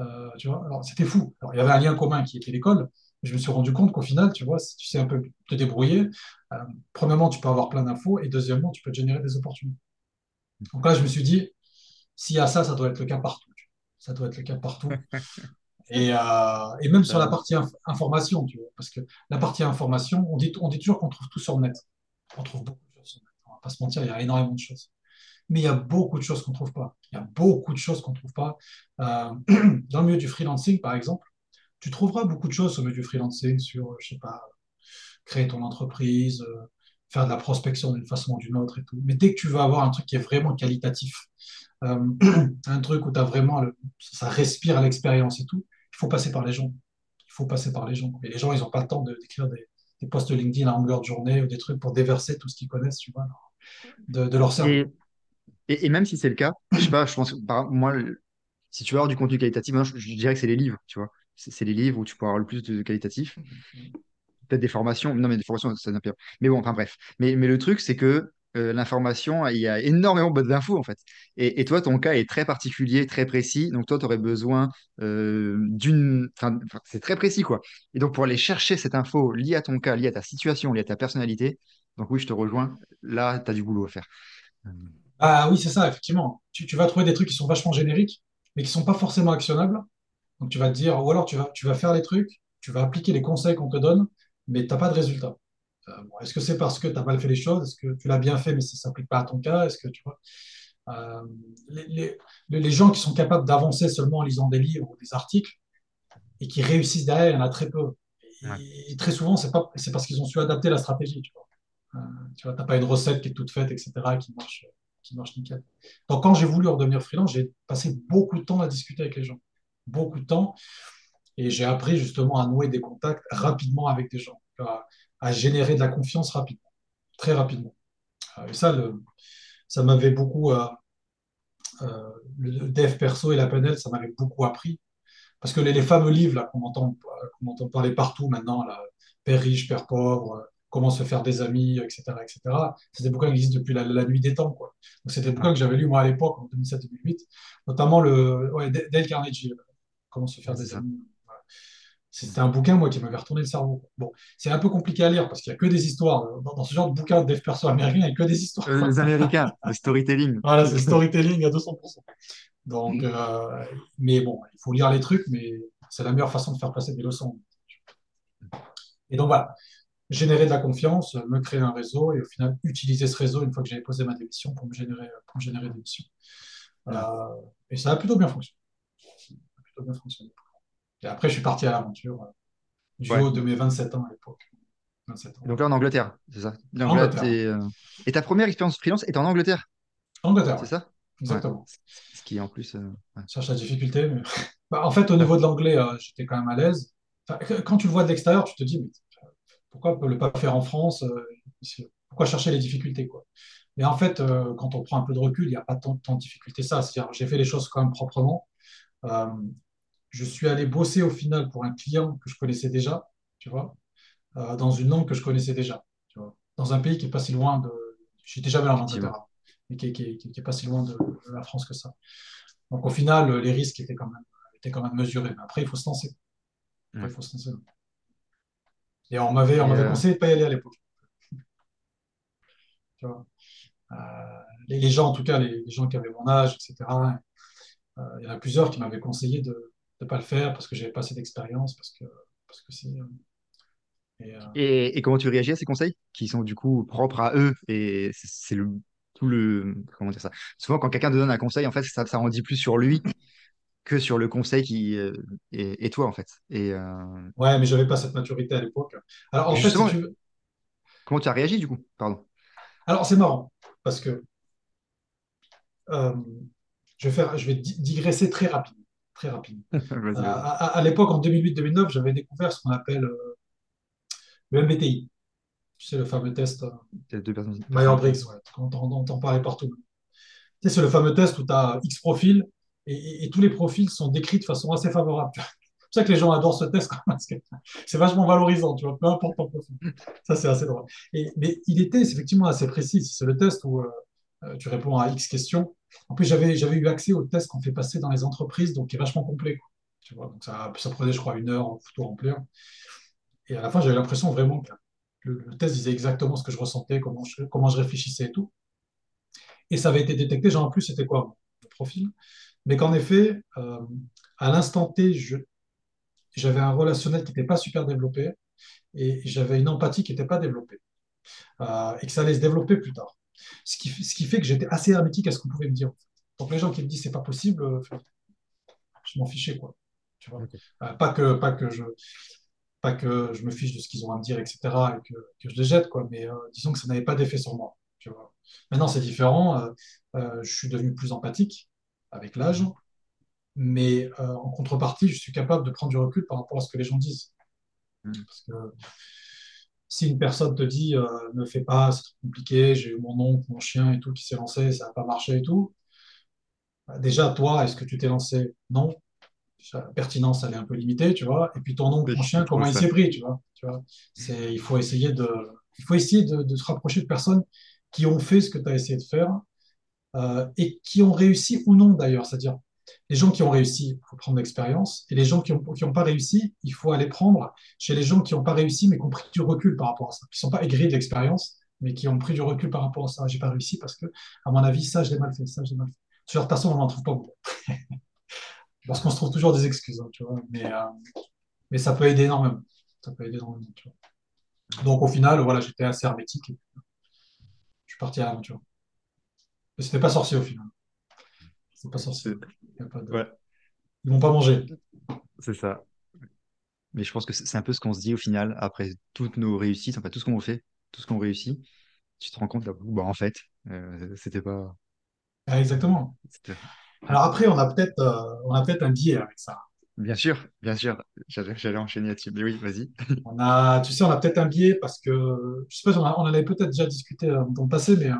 Euh, alors c'était fou. Il y avait un lien commun qui était l'école. Je me suis rendu compte qu'au final, tu vois, si tu sais un peu te débrouiller, euh, premièrement, tu peux avoir plein d'infos et deuxièmement, tu peux générer des opportunités. Donc là, je me suis dit, s'il y a ça, ça doit être le cas partout. Ça doit être le cas partout. Et, euh, et même sur la Carrément. partie inf- information, tu vois, parce que la partie information, on dit, on dit toujours qu'on trouve tout sur le net. On trouve beaucoup de choses sur le net. On va pas se mentir, il y a énormément de choses. Mais il y a beaucoup de choses qu'on ne trouve pas. Il y a beaucoup de choses qu'on ne trouve pas. Euh, dans le milieu du freelancing, par exemple, tu trouveras beaucoup de choses au milieu du freelancing sur, je sais pas, créer ton entreprise, euh, faire de la prospection d'une façon ou d'une autre et tout. Mais dès que tu veux avoir un truc qui est vraiment qualitatif, euh, un truc où tu as vraiment, le- ça respire à l'expérience et tout, il faut passer par les gens. Il faut passer par les gens. Et les gens, ils n'ont pas le temps de- d'écrire des, des posts LinkedIn à longueur de journée ou des trucs pour déverser tout ce qu'ils connaissent, tu vois, de, de leur cerveau. et, et même si c'est le cas, je sais pas, je pense, par, moi, si tu veux avoir du contenu qualitatif, je, je dirais que c'est les livres, tu vois. C'est c'est les livres où tu peux avoir le plus de qualitatif. Peut-être des formations. Non, mais des formations, ça n'a. Mais bon, enfin bref. Mais, mais le truc, c'est que euh, l'information, il y a énormément d'infos, en fait. Et, et toi, ton cas est très particulier, très précis. Donc, toi, tu aurais besoin euh, d'une. Enfin, c'est très précis, quoi. Et donc, pour aller chercher cette info liée à ton cas, liée à ta situation, liée à ta personnalité, donc oui, je te rejoins. Là, tu as du boulot à faire. Ah oui, c'est ça, effectivement. Tu, tu vas trouver des trucs qui sont vachement génériques, mais qui sont pas forcément actionnables. Donc tu vas te dire, ou alors tu vas, tu vas faire les trucs, tu vas appliquer les conseils qu'on te donne, mais tu n'as pas de résultat. Euh, bon, est-ce que c'est parce que tu n'as mal fait les choses? Est-ce que tu l'as bien fait, mais ça ne s'applique pas à ton cas? Est-ce que tu vois euh, les, les, les, gens qui sont capables d'avancer seulement en lisant des livres ou des articles et qui réussissent derrière, il y en a très peu. Et, Ouais. et très souvent, c'est parce qu'ils ont su adapter la stratégie. Tu vois, euh, tu t'as pas une recette qui est toute faite, etc., qui marche, qui marche nickel. Donc, quand j'ai voulu redevenir freelance, j'ai passé beaucoup de temps à discuter avec les gens, beaucoup de temps, et j'ai appris justement à nouer des contacts rapidement avec des gens, à, à générer de la confiance rapidement, très rapidement. Euh, Et ça, le, ça m'avait beaucoup, euh, euh, le dev perso et la PNL, ça m'avait beaucoup appris. Parce que les, les fameux livres qu'on entend, parler partout maintenant, là, Père riche, Père pauvre, comment se faire des amis, etc., etc., c'est des bouquins qui existent depuis la, la nuit des temps. Quoi. Donc, c'est des bouquins que j'avais lus moi à l'époque, en 2007-2008, notamment le ouais, Dale Carnegie, Comment se faire des amis. C'était un bouquin, moi, qui m'avait retourné le cerveau. Bon, c'est un peu compliqué à lire parce qu'il n'y a que des histoires. Dans, ce genre de bouquin de dev perso américain, il n'y a que des histoires. Euh, les Américains, le storytelling. Voilà, c'est storytelling à 200%. Donc, euh, mais bon, il faut lire les trucs, mais c'est la meilleure façon de faire passer des leçons. Et donc voilà, générer de la confiance, me créer un réseau et au final utiliser ce réseau une fois que j'avais posé ma démission pour me générer, pour me générer des missions. Euh, et ça a plutôt bien fonctionné. Ça a plutôt bien fonctionné. Et après, je suis parti à l'aventure euh, du Ouais. haut de mes 27 ans à l'époque. 27 ans. Donc là, en Angleterre, c'est ça? Angleterre. euh, Et ta première expérience freelance est en Angleterre, Angleterre, c'est ça? Ouais. exactement. Ce qui est en plus. euh, ouais. Je cherche la difficulté. Mais... Bah, en fait, au niveau de l'anglais, euh, j'étais quand même à l'aise. Enfin, quand tu le vois de l'extérieur, tu te dis, mais pourquoi ne le pas faire en France euh, Pourquoi chercher les difficultés quoi? Mais en fait, euh, quand on prend un peu de recul, il n'y a pas tant, tant de difficultés ça. C'est-à-dire, j'ai fait les choses quand même proprement. Je suis allé bosser au final pour un client que je connaissais déjà, tu vois, euh, dans une langue que je connaissais déjà, tu vois, dans un pays qui est pas si loin de. J'étais jamais en Angleterre, Effectivement. hein, mais qui qui, qui est, pas si loin de, de, la France que ça. Donc au final, les risques étaient quand même, étaient quand même mesurés. Mais après, il faut se lancer. Après, Ouais. il faut se lancer. Et on m'avait, euh, conseillé de pas y aller à l'époque. Tu vois. Euh, les, les gens, en tout cas, les, les gens qui avaient mon âge, etc. euh, il y en a plusieurs qui m'avaient conseillé de ne pas le faire parce que j'avais pas assez d'expérience, parce que parce que si. et, euh... et, et, comment tu réagis à ces conseils qui sont du coup propres à eux et c'est le tout le comment dire ça? Souvent, quand quelqu'un te donne un conseil, en fait, ça, ça en dit plus sur lui que sur le conseil qui euh, est, toi en fait. Et euh... ouais, mais j'avais pas cette maturité à l'époque. Alors en fait, si tu comment tu as réagi du coup? Pardon. Alors c'est marrant parce que je vais faire, je vais digresser très rapidement, très vas-y, vas-y. à, l'époque, en 2008-2009, j'avais découvert ce qu'on appelle euh, le MBTI. Sais, le fameux test euh, Myers-Briggs, ouais, on entend parler partout. Tu sais, c'est le fameux test où tu as X profils et, et, et, tous les profils sont décrits de façon assez favorable. C'est pour ça que les gens adorent ce test parce que c'est vachement valorisant, tu vois, peu importe ton profil. Ça, c'est assez drôle. Et, mais il était effectivement assez précis. C'est le test où euh, tu réponds à X questions. En plus, j'avais eu accès au test qu'on fait passer dans les entreprises, donc qui est vachement complet. Tu vois, donc ça, ça prenait, je crois, une heure en tout remplir. Et à la fin, j'avais l'impression vraiment que le, le, test disait exactement ce que je ressentais, comment je, comment je réfléchissais et tout. Et ça avait été détecté, genre en plus, c'était quoi mon profil? Mais qu'en effet, euh, à l'instant T, j'avais un relationnel qui n'était pas super développé et j'avais une empathie qui n'était pas développée. Euh, et que ça allait se développer plus tard. Ce qui, ce qui fait que j'étais assez hermétique à ce qu'on pouvait me dire. Donc les gens qui me disent c'est pas possible, euh, je m'en fichais quoi. Tu vois okay. euh, pas que pas que je pas que je me fiche de ce qu'ils ont à me dire, etc. et que, que je les jette quoi. Mais euh, disons que ça n'avait pas d'effet sur moi. Tu vois. Maintenant c'est différent. euh, je suis devenu plus empathique avec l'âge, mais en contrepartie, je suis capable de prendre du recul par rapport à ce que les gens disent. Parce que si une personne te dit euh, ne fais pas, c'est trop compliqué, j'ai eu mon oncle, mon chien et tout qui s'est lancé, ça n'a pas marché et tout. Bah, déjà, toi, est-ce que tu t'es lancé? Non. La pertinence, elle est un peu limitée, tu vois. Et puis ton oncle, ton chien, comment il s'est pris, tu vois, tu vois c'est, Il faut essayer, de, il faut essayer de, de, se rapprocher de personnes qui ont fait ce que tu as essayé de faire euh, et qui ont réussi ou non d'ailleurs. C'est-à-dire, les gens qui ont réussi, il faut prendre l'expérience. Et les gens qui n'ont pas réussi, il faut aller prendre chez les gens qui n'ont pas réussi, mais qui ont pris du recul par rapport à ça. Qui ne sont pas aigris de l'expérience, mais qui ont pris du recul par rapport à ça. J'ai pas réussi parce que, à mon avis, ça, je l'ai mal fait, ça, je l'ai mal fait. Ce genre de on n'en trouve pas beaucoup. Parce qu'on se trouve toujours des excuses, hein, tu vois. Mais, euh, mais ça peut aider énormément. Ça peut aider énormément. Donc au final, voilà, j'étais assez hermétique. je suis parti à l'aventure. Mais c'était pas sorcier au final. C'était pas sorcier. C'est pas de- ouais, Ils m'ont pas mangé. c'est ça. Mais je pense que c'est un peu ce qu'on se dit au final, après toutes nos réussites, enfin tout ce qu'on fait, tout ce qu'on réussit, tu te rends compte, là, bah, en fait, euh, c'était pas. Ah, exactement. Alors après, on a peut-être euh, peut-être un biais avec ça. Bien sûr, bien sûr, j'allais enchaîner là-dessus. Mais oui, vas-y. On a, tu sais, on a peut-être un biais parce que, je sais pas, on, a- on en avait peut-être déjà discuté euh, dans le passé, mais euh,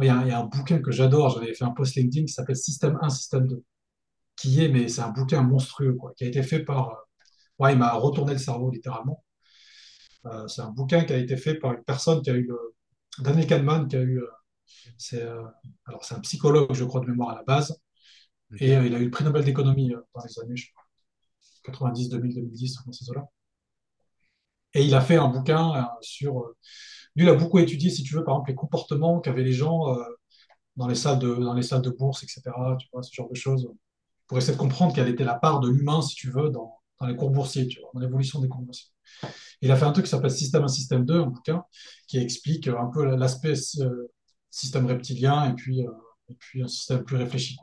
il y a, un il y a un bouquin que j'adore, j'avais fait un post LinkedIn qui s'appelle Système 1, Système 2, qui est, mais c'est un bouquin monstrueux, quoi, qui a été fait par, euh, ouais, il m'a retourné le cerveau, littéralement. Euh, c'est un bouquin qui a été fait par une personne qui a eu, le, Daniel Kahneman, qui a eu, euh, c'est, euh, alors c'est un psychologue, je crois, de mémoire à la base, et euh, il a eu le prix Nobel d'économie dans les années, je pas, 90, 2000, 2010, dans ces eaux-là. Et il a fait un bouquin sur. Lui, il a beaucoup étudié, si tu veux, par exemple, les comportements qu'avaient les gens euh, dans les salles de, dans les salles de bourse, etc. Tu vois, ce genre de choses, pour essayer de comprendre quelle était la part de l'humain, si tu veux, dans, dans les cours boursiers, dans l'évolution des cours boursiers. Il a fait un truc qui s'appelle Système 1, Système 2, un bouquin, qui explique euh, un peu l'aspect euh, système reptilien et puis, et puis un système plus réfléchi.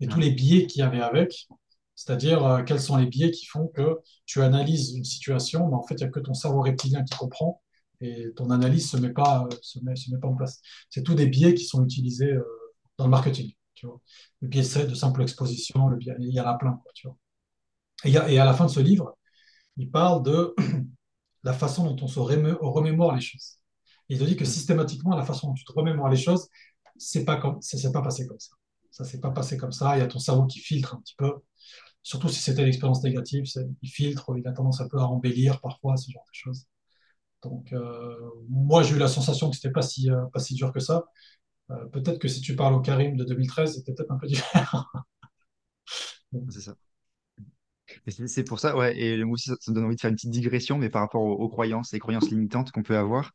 Et tous les biais qu'il y avait avec, c'est-à-dire quels sont les biais qui font que tu analyses une situation, mais en fait, il n'y a que ton cerveau reptilien qui comprend et ton analyse ne se met pas, euh, se met, se met pas en place. C'est tous des biais qui sont utilisés euh, dans le marketing. Tu vois. Le biais c'est de simple exposition, le biais, il y en a plein. Quoi, tu vois. Et, il y a- et à la fin de ce livre, il parle de la façon dont on se remé- remémore les choses. Il te dit que Mm. systématiquement, la façon dont tu te remémores les choses, c'est pas comme, ça s'est pas passé comme ça. Ça s'est pas passé comme ça. Il y a ton cerveau qui filtre un petit peu. Surtout si c'était l'expérience négative, c'est- il filtre, il a tendance un peu à embellir parfois, ce genre de choses. Donc, euh, moi, j'ai eu la sensation que c'était pas si, euh, pas si dur que ça. Euh, peut-être que si tu parles au Karim de 2013, c'était peut-être un peu différent. c'est ça. C'est c'est pour ça, ouais, et moi aussi, ça, ça me donne envie de faire une petite digression, mais par rapport aux, aux croyances, les croyances limitantes qu'on peut avoir,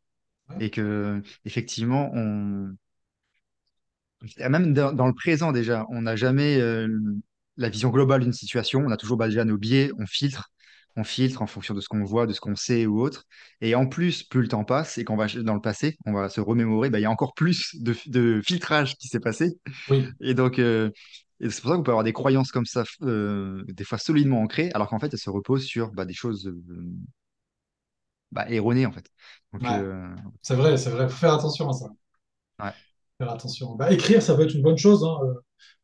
Ouais. et que, effectivement, on, même dans, dans le présent déjà, on n'a jamais euh, la vision globale d'une situation, on a toujours bah, déjà nos biais, on filtre, on filtre en fonction de ce qu'on voit, de ce qu'on sait ou autre, et en plus, plus le temps passe, et qu'on va dans le passé, on va se remémorer, bah, il y a encore plus de, de filtrage qui s'est passé, Oui, et donc, euh, c'est pour ça qu'on peut avoir des croyances comme ça, euh, des fois solidement ancrées, alors qu'en fait, elles se reposent sur bah, des choses euh, bah, erronées, en fait. Ouais. C'est vrai, c'est vrai. Faut faire attention à ça. ouais, Faire attention. Écrire, ça peut être une bonne chose. hein.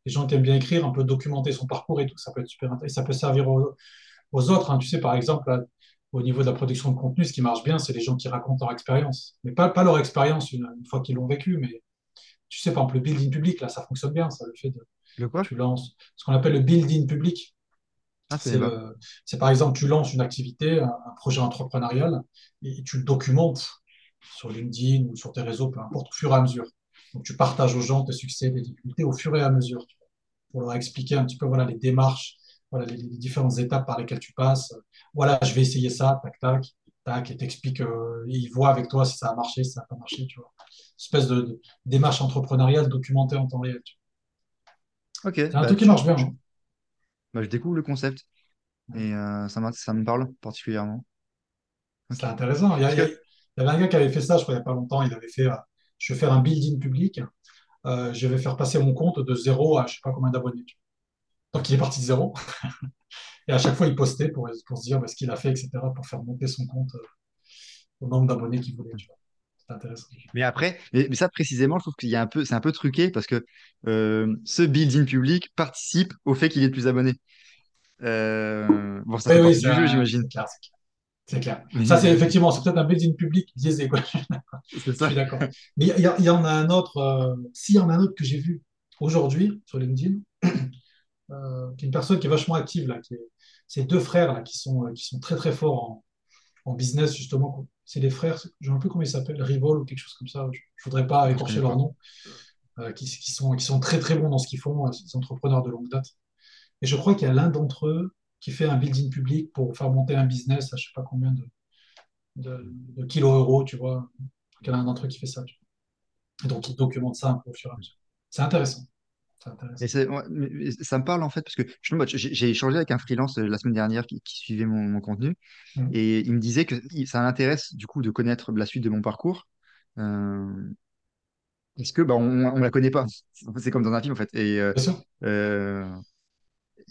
Les gens qui aiment bien écrire, un peu documenter son parcours et tout, ça peut être super intéressant. Et ça peut servir aux, aux autres. hein. Tu sais, par exemple, là, au niveau de la production de contenu, ce qui marche bien, c'est les gens qui racontent leur expérience. Mais pas, pas leur expérience une, une fois qu'ils l'ont vécu, mais tu sais, par exemple, le building public, là, ça fonctionne bien, ça, le fait de, le quoi? tu lances ce qu'on appelle le building public. Ah, C'est par exemple, tu lances une activité, un, un projet entrepreneurial, et tu le documentes sur LinkedIn ou sur tes réseaux, peu importe, au fur et à mesure. Donc, tu partages aux gens tes succès, tes difficultés au fur et à mesure, pour leur expliquer un petit peu voilà, les démarches, voilà, les, les différentes étapes par lesquelles tu passes. Voilà, je vais essayer ça, tac, tac, tac, et t'expliques, euh, et ils voient avec toi si ça a marché, si ça n'a pas marché, tu vois. Une espèce de, de démarche entrepreneuriale documentée en temps réel. tu Ok, vois. C'est un bah, truc qui marche bien. je- bah, je découvre le concept. Et euh, ça, ça me parle particulièrement. Ok. C'était intéressant. Il y, a- il y il avait un gars qui avait fait ça, je crois, il n'y a pas longtemps. Il avait fait, euh, je vais faire un building public. Euh, je vais faire passer mon compte de zéro à je sais pas combien d'abonnés. Donc il est parti de zéro. Et à chaque fois, il postait pour, pour se dire bah, ce qu'il a fait, etc., pour faire monter son compte euh, au nombre d'abonnés qu'il voulait. tu vois. C'était intéressant. mais après, mais, mais ça précisément, je trouve qu'il y a un peu, c'est un peu truqué parce que euh, ce build-in public participe au fait qu'il ait plus d'abonnés. Euh, bon, ça fait oui, c'est du jeu, j'imagine. c'est clair. C'est clair. C'est clair. Ça, c'est effectivement, c'est peut-être un building public biaisé. Quoi. c'est Je suis d'accord. Mais il y, en a un autre, euh, s'il y en a un autre que j'ai vu aujourd'hui sur LinkedIn, euh, une personne qui est vachement active, là, qui deux frères là, qui sont, euh, qui sont très très forts en, business, justement. C'est les frères, je ne sais peu comment ils s'appellent, Rivol ou quelque chose comme ça. Je ne voudrais pas écorcher leur nom, euh, qui, sont, très très bons dans ce qu'ils font, des entrepreneurs de longue date. Et je crois qu'il y a l'un d'entre eux qui fait un building public pour faire monter un business à je sais pas combien de, de, kilos euros, tu vois. Il y a un d'entre eux qui fait ça. Et donc, il documente ça un peu au fur et à mesure. C'est intéressant. Et ça me parle en fait parce que j'ai échangé avec un freelance euh, la semaine dernière qui, qui suivait mon, mon contenu Mm. et il me disait que ça l'intéresse du coup de connaître la suite de mon parcours euh, parce que bah, on, on la connaît pas. C'est comme dans un film en fait. Et, euh, euh,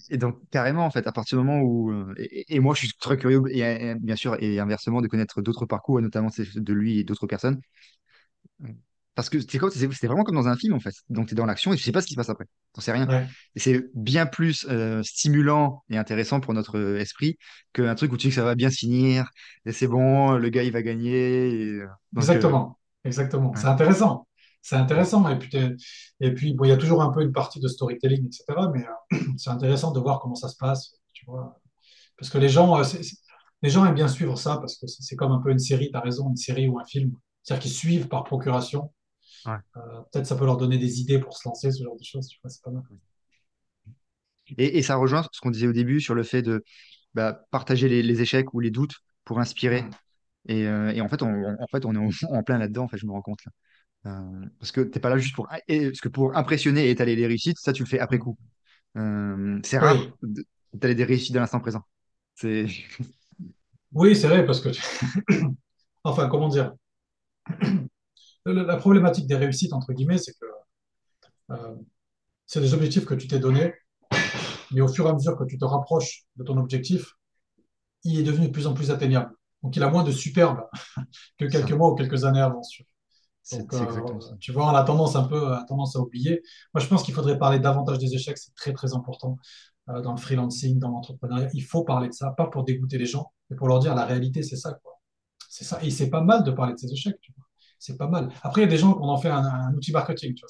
et donc carrément en fait, à partir du moment où et, et moi je suis très curieux et, et bien sûr et inversement de connaître d'autres parcours, et notamment de lui et d'autres personnes. Parce que c'est c'est vraiment comme dans un film en fait. Donc tu es dans l'action et tu sais pas ce qui se passe après. T'en sais rien. Ouais. Et c'est bien plus euh, stimulant et intéressant pour notre euh, esprit qu'un truc où tu sais que ça va bien finir et c'est bon, le gars il va gagner. et, euh, euh, Exactement. Exactement. ouais, C'est intéressant. C'est intéressant. Et puis, et puis bon, il y a toujours un peu une partie de storytelling, etc. Mais euh, c'est intéressant de voir comment ça se passe. Tu vois. Parce que les gens, les gens aiment bien suivre ça parce que c'est c'est comme un peu une série, tu as raison, une série ou un film. C'est-à-dire qu'ils suivent par procuration. Ouais. Euh, peut-être ça peut leur donner des idées pour se lancer, ce genre de choses. Tu vois, c'est pas mal. Et, et ça rejoint ce qu'on disait au début sur le fait de bah, partager les, les échecs ou les doutes pour inspirer. Et, euh, et en fait, on, on- en fait, on est en, en plein là-dedans. En fait, je me rends compte là. Euh, parce que t'es pas là juste pour et, parce que pour impressionner et étaler les réussites, ça tu le fais après coup. Euh, c'est rare Oui, d'étaler des réussites à l'instant présent. C'est oui, c'est vrai parce que, tu- enfin, comment dire, la problématique des réussites entre guillemets, c'est que euh, c'est des objectifs que tu t'es donnés, mais au fur et à mesure que tu te rapproches de ton objectif, il est devenu de plus en plus atteignable. Donc, il a moins de superbe que quelques mois ou quelques années avant. Donc, euh, tu vois, on a tendance un peu a tendance à oublier. Moi, je pense qu'il faudrait parler davantage des échecs. C'est très, très important euh, dans le freelancing, dans l'entrepreneuriat. Il faut parler de ça, pas pour dégoûter les gens, mais pour leur dire la réalité, c'est ça, quoi. C'est ça. Et c'est pas mal de parler de ces échecs, tu vois. C'est pas mal. Après, il y a des gens qui en fait un, outil marketing, tu vois.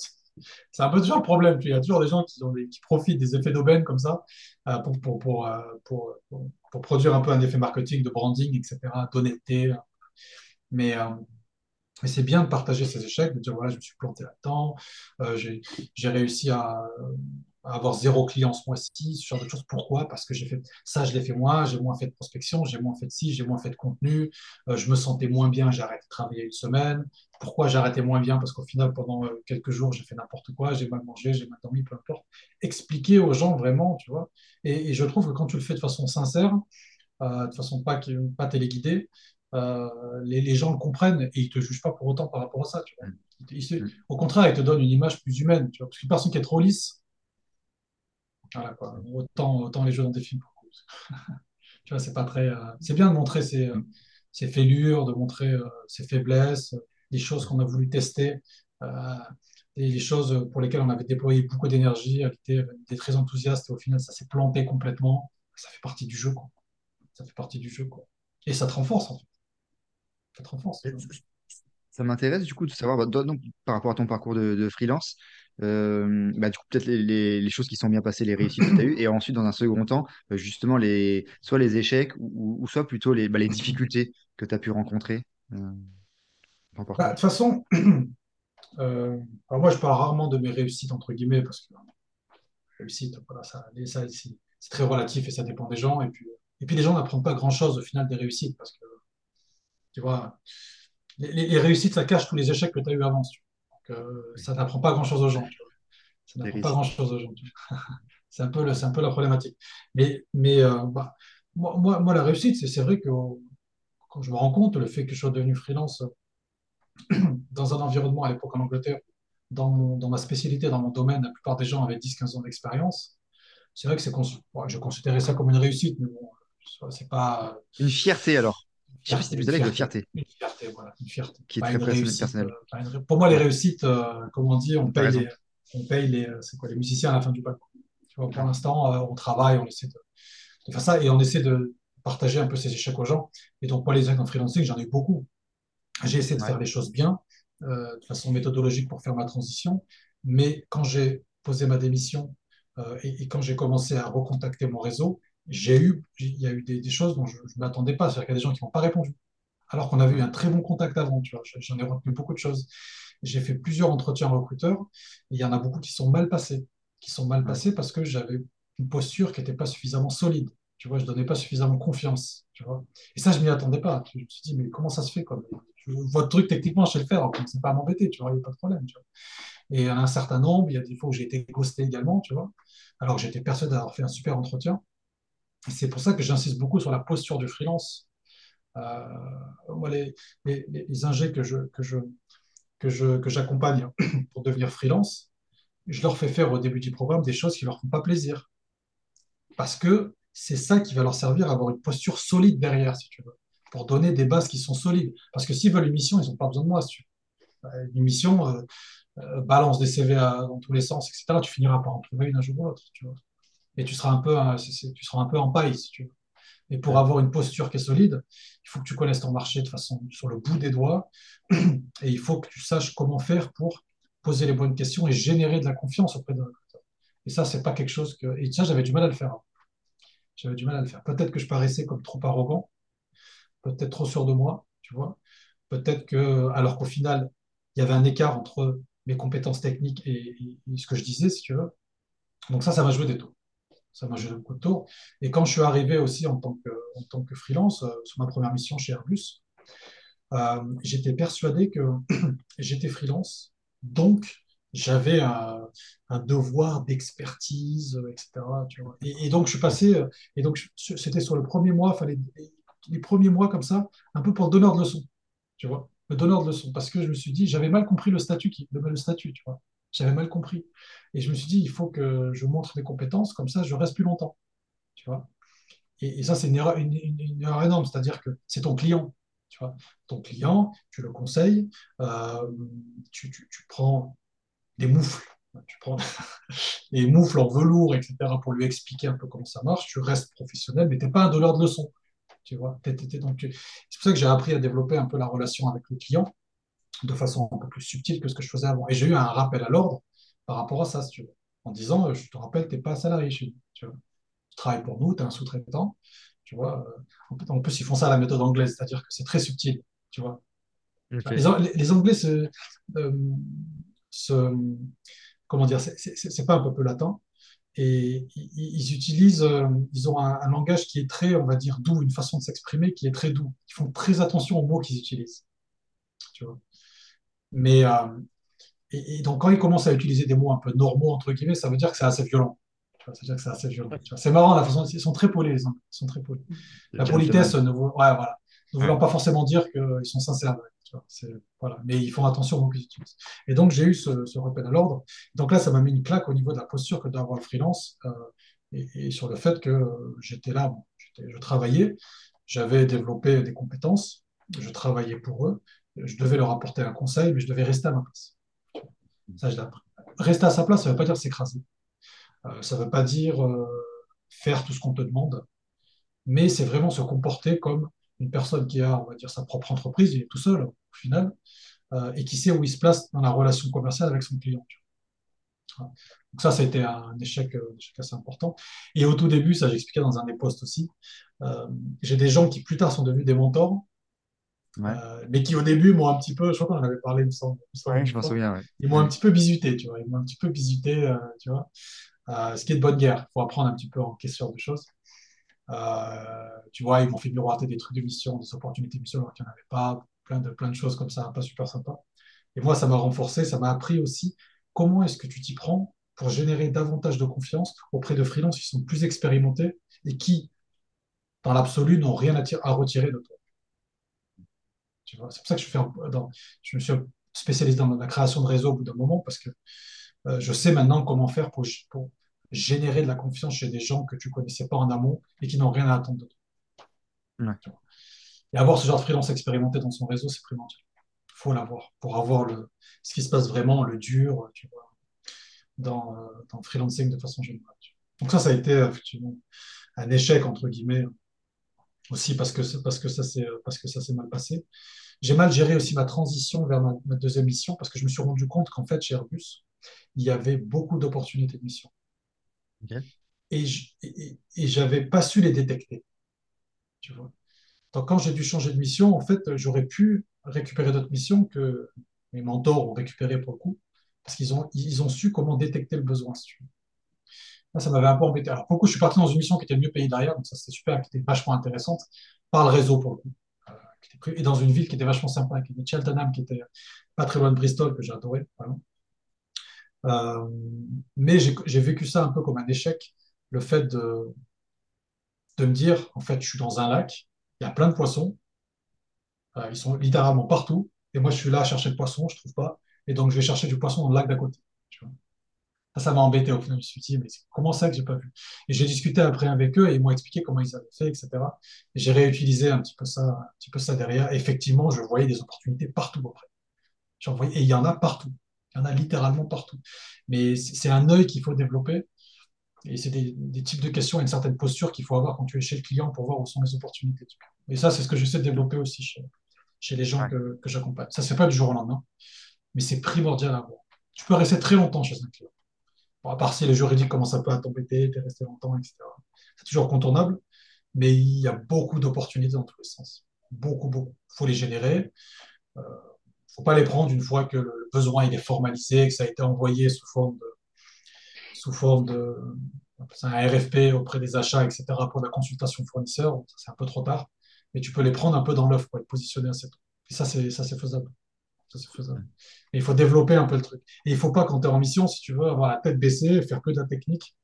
C'est un peu toujours le problème. Il y a toujours des gens qui, ont des- qui profitent des effets d'aubaine comme ça euh, pour, euh, pour, pour- pour produire un peu un effet marketing, de branding, etc., d'honnêteté. Mais, euh, mais c'est bien de partager ses échecs, de dire voilà, je me suis planté là-dedans, j'ai réussi à avoir zéro client ce mois-ci, ce genre de choses. Pourquoi? Parce que j'ai fait ça, je l'ai fait moi, j'ai moins fait de prospection, j'ai moins fait de ci, j'ai moins fait de contenu, euh, je me sentais moins bien, j'ai arrêté de travailler une semaine. Pourquoi j'ai arrêté moins bien? Parce qu'au final, pendant euh, quelques jours, j'ai fait n'importe quoi, j'ai mal mangé, j'ai mal dormi, peu importe. Expliquer aux gens vraiment, tu vois. Et, et je trouve que quand tu le fais de façon sincère, euh, de façon pas, pas téléguidée, euh, les, les gens le comprennent et ils te jugent pas pour autant par rapport à ça. Tu vois. Mm, Ils te- ils mm. au contraire, ils te donnent une image plus humaine. Tu vois, parce qu'une personne qui est trop lisse, voilà, quoi, autant, autant les jeux dans des films. Tu vois, c'est pas très. euh, c'est bien de montrer ses, euh, ses fêlures, de montrer euh, ses faiblesses, euh, les choses qu'on a voulu tester, euh, et les choses pour lesquelles on avait déployé beaucoup d'énergie, on était, très enthousiaste et au final, ça s'est planté complètement. Ça fait partie du jeu, quoi. Ça fait partie du jeu, quoi. Et ça te renforce, en fait. Ça te renforce, Et tu vois. c- Ça m'intéresse du coup de savoir, bah, donc, par rapport à ton parcours de, de freelance, euh, bah, du coup, peut-être les, les- les choses qui sont bien passées, les réussites que tu as eues, et ensuite, dans un second temps, euh, justement, les, soit les échecs, ou, ou soit plutôt les, bah, les difficultés que tu as pu rencontrer euh, Bah, de toute façon, euh, alors moi, je parle rarement de mes réussites, entre guillemets, parce que réussite, voilà, ça, c'est très relatif et ça dépend des gens. Et puis, et puis les gens n'apprennent pas grand-chose au final des réussites, parce que, tu vois, les, réussites, ça cache tous les échecs que tu as eu avant. Donc, euh, ça n'apprend pas grand-chose aux gens. Ça n'apprend pas grand-chose aux gens. C'est un peu, le- c'est un peu la problématique. Mais, mais euh, bah, moi, moi, moi, la réussite, c'est vrai que quand je me rends compte, le fait que je sois devenu freelance dans un environnement à l'époque en Angleterre, dans, mon- dans ma spécialité, dans mon domaine, la plupart des gens avaient 10-15 ans d'expérience. C'est vrai que c'est je considérais ça comme une réussite, mais bon, c'est pas Une fierté alors. Je sais pas si plus de fierté, une fierté, voilà, une fierté. qui est Pas très réussite. euh, personnelle. une ré- Pour moi, les réussites, euh, comme on dit, on paye les, on paye les, euh, c'est quoi, les musiciens à la fin du bac. Tu vois, pour l'instant, euh, on travaille, on essaie de, de faire ça et on essaie de partager un peu ces échecs aux gens. Et donc, moi, les échecs en freelancing, j'en ai eu beaucoup. J'ai essayé de ouais, faire les choses bien, euh, de façon méthodologique pour faire ma transition, mais quand j'ai posé ma démission euh, et, et quand j'ai commencé à recontacter mon réseau, j'ai eu, il y a eu des, des choses dont je ne m'attendais pas. C'est-à-dire qu'il y a des gens qui m'ont pas répondu, alors qu'on avait eu un très bon contact avant. Tu vois, j'en ai retenu beaucoup de choses. J'ai fait plusieurs entretiens recruteurs, et il y en a beaucoup qui sont mal passés, qui sont mal passés parce que j'avais une posture qui n'était pas suffisamment solide. Tu vois, je donnais pas suffisamment confiance. Tu vois. Et ça, je m'y attendais pas. Je me suis dit, mais comment ça se fait quoi? Votre truc, techniquement, je sais le faire, donc c'est pas à m'embêter, tu vois, il n'y a pas de problème. Tu vois. Et un certain nombre, il y a des fois où j'ai été ghosté également, tu vois, alors que j'étais persuadé d'avoir fait un super entretien. C'est pour ça que j'insiste beaucoup sur la posture du freelance. Euh, moi, les, les, ingés que je, que je, que je, que j'accompagne pour devenir freelance, je leur fais faire au début du programme des choses qui leur font pas plaisir. Parce que c'est ça qui va leur servir à avoir une posture solide derrière, si tu veux, pour donner des bases qui sont solides. Parce que s'ils veulent une mission, ils n'ont pas besoin de moi. Euh, une mission, euh, balance des CV dans tous les sens, etc. Tu finiras par en trouver une un jour ou l'autre. Et tu seras un peu, tu seras un peu en paille, si tu veux. Et pour avoir une posture qui est solide, il faut que tu connaisses ton marché de façon sur le bout des doigts. Et il faut que tu saches comment faire pour poser les bonnes questions et générer de la confiance auprès d'un recruteur. Et ça, c'est pas quelque chose que. Et ça, j'avais du mal à le faire. J'avais du mal à le faire. Peut-être que je paraissais comme trop arrogant, peut-être trop sûr de moi, tu vois. Peut-être que, alors qu'au final, il y avait un écart entre mes compétences techniques et, ce que je disais, si tu veux. Donc ça, ça m'a joué des tours. Ça m'a joué beaucoup de tours. Et quand je suis arrivé aussi en tant que, en tant que freelance, euh, sur ma première mission chez Airbus, euh, j'étais persuadé que j'étais freelance, donc j'avais un, devoir d'expertise, etc. Et, donc je suis passé, et donc c'était sur le premier mois, fallait les premiers mois comme ça, un peu pour le donneur de leçons, tu vois, le de leçons, parce que je me suis dit, j'avais mal compris le statut, qui, le, statut, tu vois, j'avais mal compris. Et je me suis dit, il faut que je montre mes compétences, comme ça je reste plus longtemps, tu vois? Et, ça, c'est une erreur, une, erreur énorme, c'est-à-dire que c'est ton client, tu vois? Ton client, tu le conseilles, euh, tu, tu, prends des moufles. Tu prends des moufles en velours, etc., pour lui expliquer un peu comment ça marche. Tu restes professionnel, mais tu n'es pas un donneur de leçons. Tu vois, c'est pour ça que j'ai appris à développer un peu la relation avec le client de façon un peu plus subtile que ce que je faisais avant. Et j'ai eu un rappel à l'ordre par rapport à ça, si tu veux, en disant, je te rappelle, tu n'es pas salarié chez nous. Tu, vois. tu travailles pour nous, tu es un sous-traitant. Tu vois, en plus, ils font ça à la méthode anglaise, c'est-à-dire que c'est très subtil. Tu vois. Les, Anglais se, euh, comment dire, c'est pas un peuple latin. Et ils, utilisent, euh, ils ont un, langage qui est très, on va dire, doux, une façon de s'exprimer qui est très doux. Ils font très attention aux mots qu'ils utilisent. Tu vois. Mais, euh, et, donc, quand ils commencent à utiliser des mots un peu normaux, entre guillemets, ça veut dire que c'est assez violent. C'est-à-dire que c'est assez violent. C'est marrant, la façon, ils sont très polis, les Anglais. Ils sont très polis. La politesse ne, ouais, voilà, ne voulant pas forcément dire qu'ils sont sincères. Voilà. Mais ils font attention aux mots qu'ils utilisent. Et donc, j'ai eu ce, ce rappel à l'ordre. Donc là, ça m'a mis une claque au niveau de la posture que doit avoir le freelance euh, et, sur le fait que j'étais là, je travaillais, j'avais développé des compétences, je travaillais pour eux, je devais leur apporter un conseil, mais je devais rester à ma place. Ça, Rester à sa place, ça ne veut pas dire s'écraser. Euh, ça ne veut pas dire euh, faire tout ce qu'on te demande, mais c'est vraiment se comporter comme une personne qui a, on va dire, sa propre entreprise, il est tout seul au final, euh, et qui sait où il se place dans la relation commerciale avec son client. Donc ça, ça a été un échec, assez important. Et au tout début, ça j'expliquais dans un des posts aussi, j'ai des gens qui plus tard sont devenus des mentors, mais qui au début m'ont un petit peu, je crois qu'on en avait parlé, il me semble. je m'en souviens. Ils m'ont un petit peu bisuté, tu vois. Ils m'ont un petit peu bisuté, tu vois. ce qui est de bonne guerre. Il faut apprendre un petit peu en question de choses. Euh, tu vois, ils m'ont fait miroiter des trucs de mission, des opportunités de mission alors qu'il n'y en avait pas, plein de, plein de choses comme ça, pas super sympa. Et moi, ça m'a renforcé, ça m'a appris aussi comment est-ce que tu t'y prends pour générer davantage de confiance auprès de freelances qui sont plus expérimentés et qui, dans l'absolu, n'ont rien à, retirer de toi. Tu vois, c'est pour ça que je, fais dans, je me suis spécialisé dans la création de réseaux au bout d'un moment parce que euh, je sais maintenant comment faire pour, pour, générer de la confiance chez des gens que tu connaissais pas en amont et qui n'ont rien à attendre de toi. Et avoir ce genre de freelance expérimenté dans son réseau, c'est primordial. Il faut l'avoir pour avoir le, ce qui se passe vraiment, le dur, tu vois, dans, euh, dans le freelancing de façon générale. Donc ça, ça a été effectivement un échec, entre guillemets, aussi parce que, parce que ça s'est mal passé. J'ai mal géré aussi ma transition vers ma, ma, deuxième mission parce que je me suis rendu compte qu'en fait, chez Airbus, il y avait beaucoup d'opportunités de mission. Et je n'avais pas su les détecter. Tu vois. Donc, quand j'ai dû changer de mission, en fait, j'aurais pu récupérer d'autres missions que mes mentors ont récupéré pour le coup, parce qu'ils ont, ils ont su comment détecter le besoin. Ça m'avait un peu embêté. Alors, pour le coup, je suis parti dans une mission qui était mieux payée derrière, donc ça, c'était super, qui était vachement intéressante, par le réseau pour le coup, euh, et dans une ville qui était vachement sympa, qui était Cheltenham, qui était pas très loin de Bristol, que j'ai adoré. Euh, mais j'ai vécu ça un peu comme un échec, le fait de, de me dire, en fait, je suis dans un lac, il y a plein de poissons, euh, ils sont littéralement partout, et moi, je suis là à chercher le poisson, je ne trouve pas, et donc je vais chercher du poisson dans le lac d'à côté. Ça, ça m'a embêté au final. Je me suis dit, mais comment ça que j'ai pas vu? Et j'ai discuté après avec eux et ils m'ont expliqué comment ils avaient fait, etc. Et j'ai réutilisé un petit peu ça, un petit peu ça derrière. effectivement, je voyais des opportunités partout après. J'en voyais, et il y en a partout. Il y en a littéralement partout. Mais c'est un œil qu'il faut développer. Et c'est des, types de questions et une certaine posture qu'il faut avoir quand tu es chez le client pour voir où sont les opportunités. Et ça, c'est ce que j'essaie de développer aussi chez, chez les gens que, que j'accompagne. Ça ne se fait pas du jour au lendemain, mais c'est primordial à avoir. Tu peux rester très longtemps chez un client. À part si les juridiques commencent un peu à t'embêter, es resté longtemps, etc. C'est toujours contournable, mais il y a beaucoup d'opportunités dans tous les sens. Beaucoup, beaucoup. Il faut les générer. Il euh, ne faut pas les prendre une fois que le besoin il est formalisé, que ça a été envoyé sous forme de, sous forme de un RFP auprès des achats, etc. pour la consultation fournisseur. C'est un peu trop tard, mais tu peux les prendre un peu dans l'offre pour les positionner assez tôt. Et ça, c'est faisable c'est faisable. il faut développer un peu le truc. Et il ne faut pas, quand tu es en mission, si tu veux, avoir la tête baissée, faire que de la technique,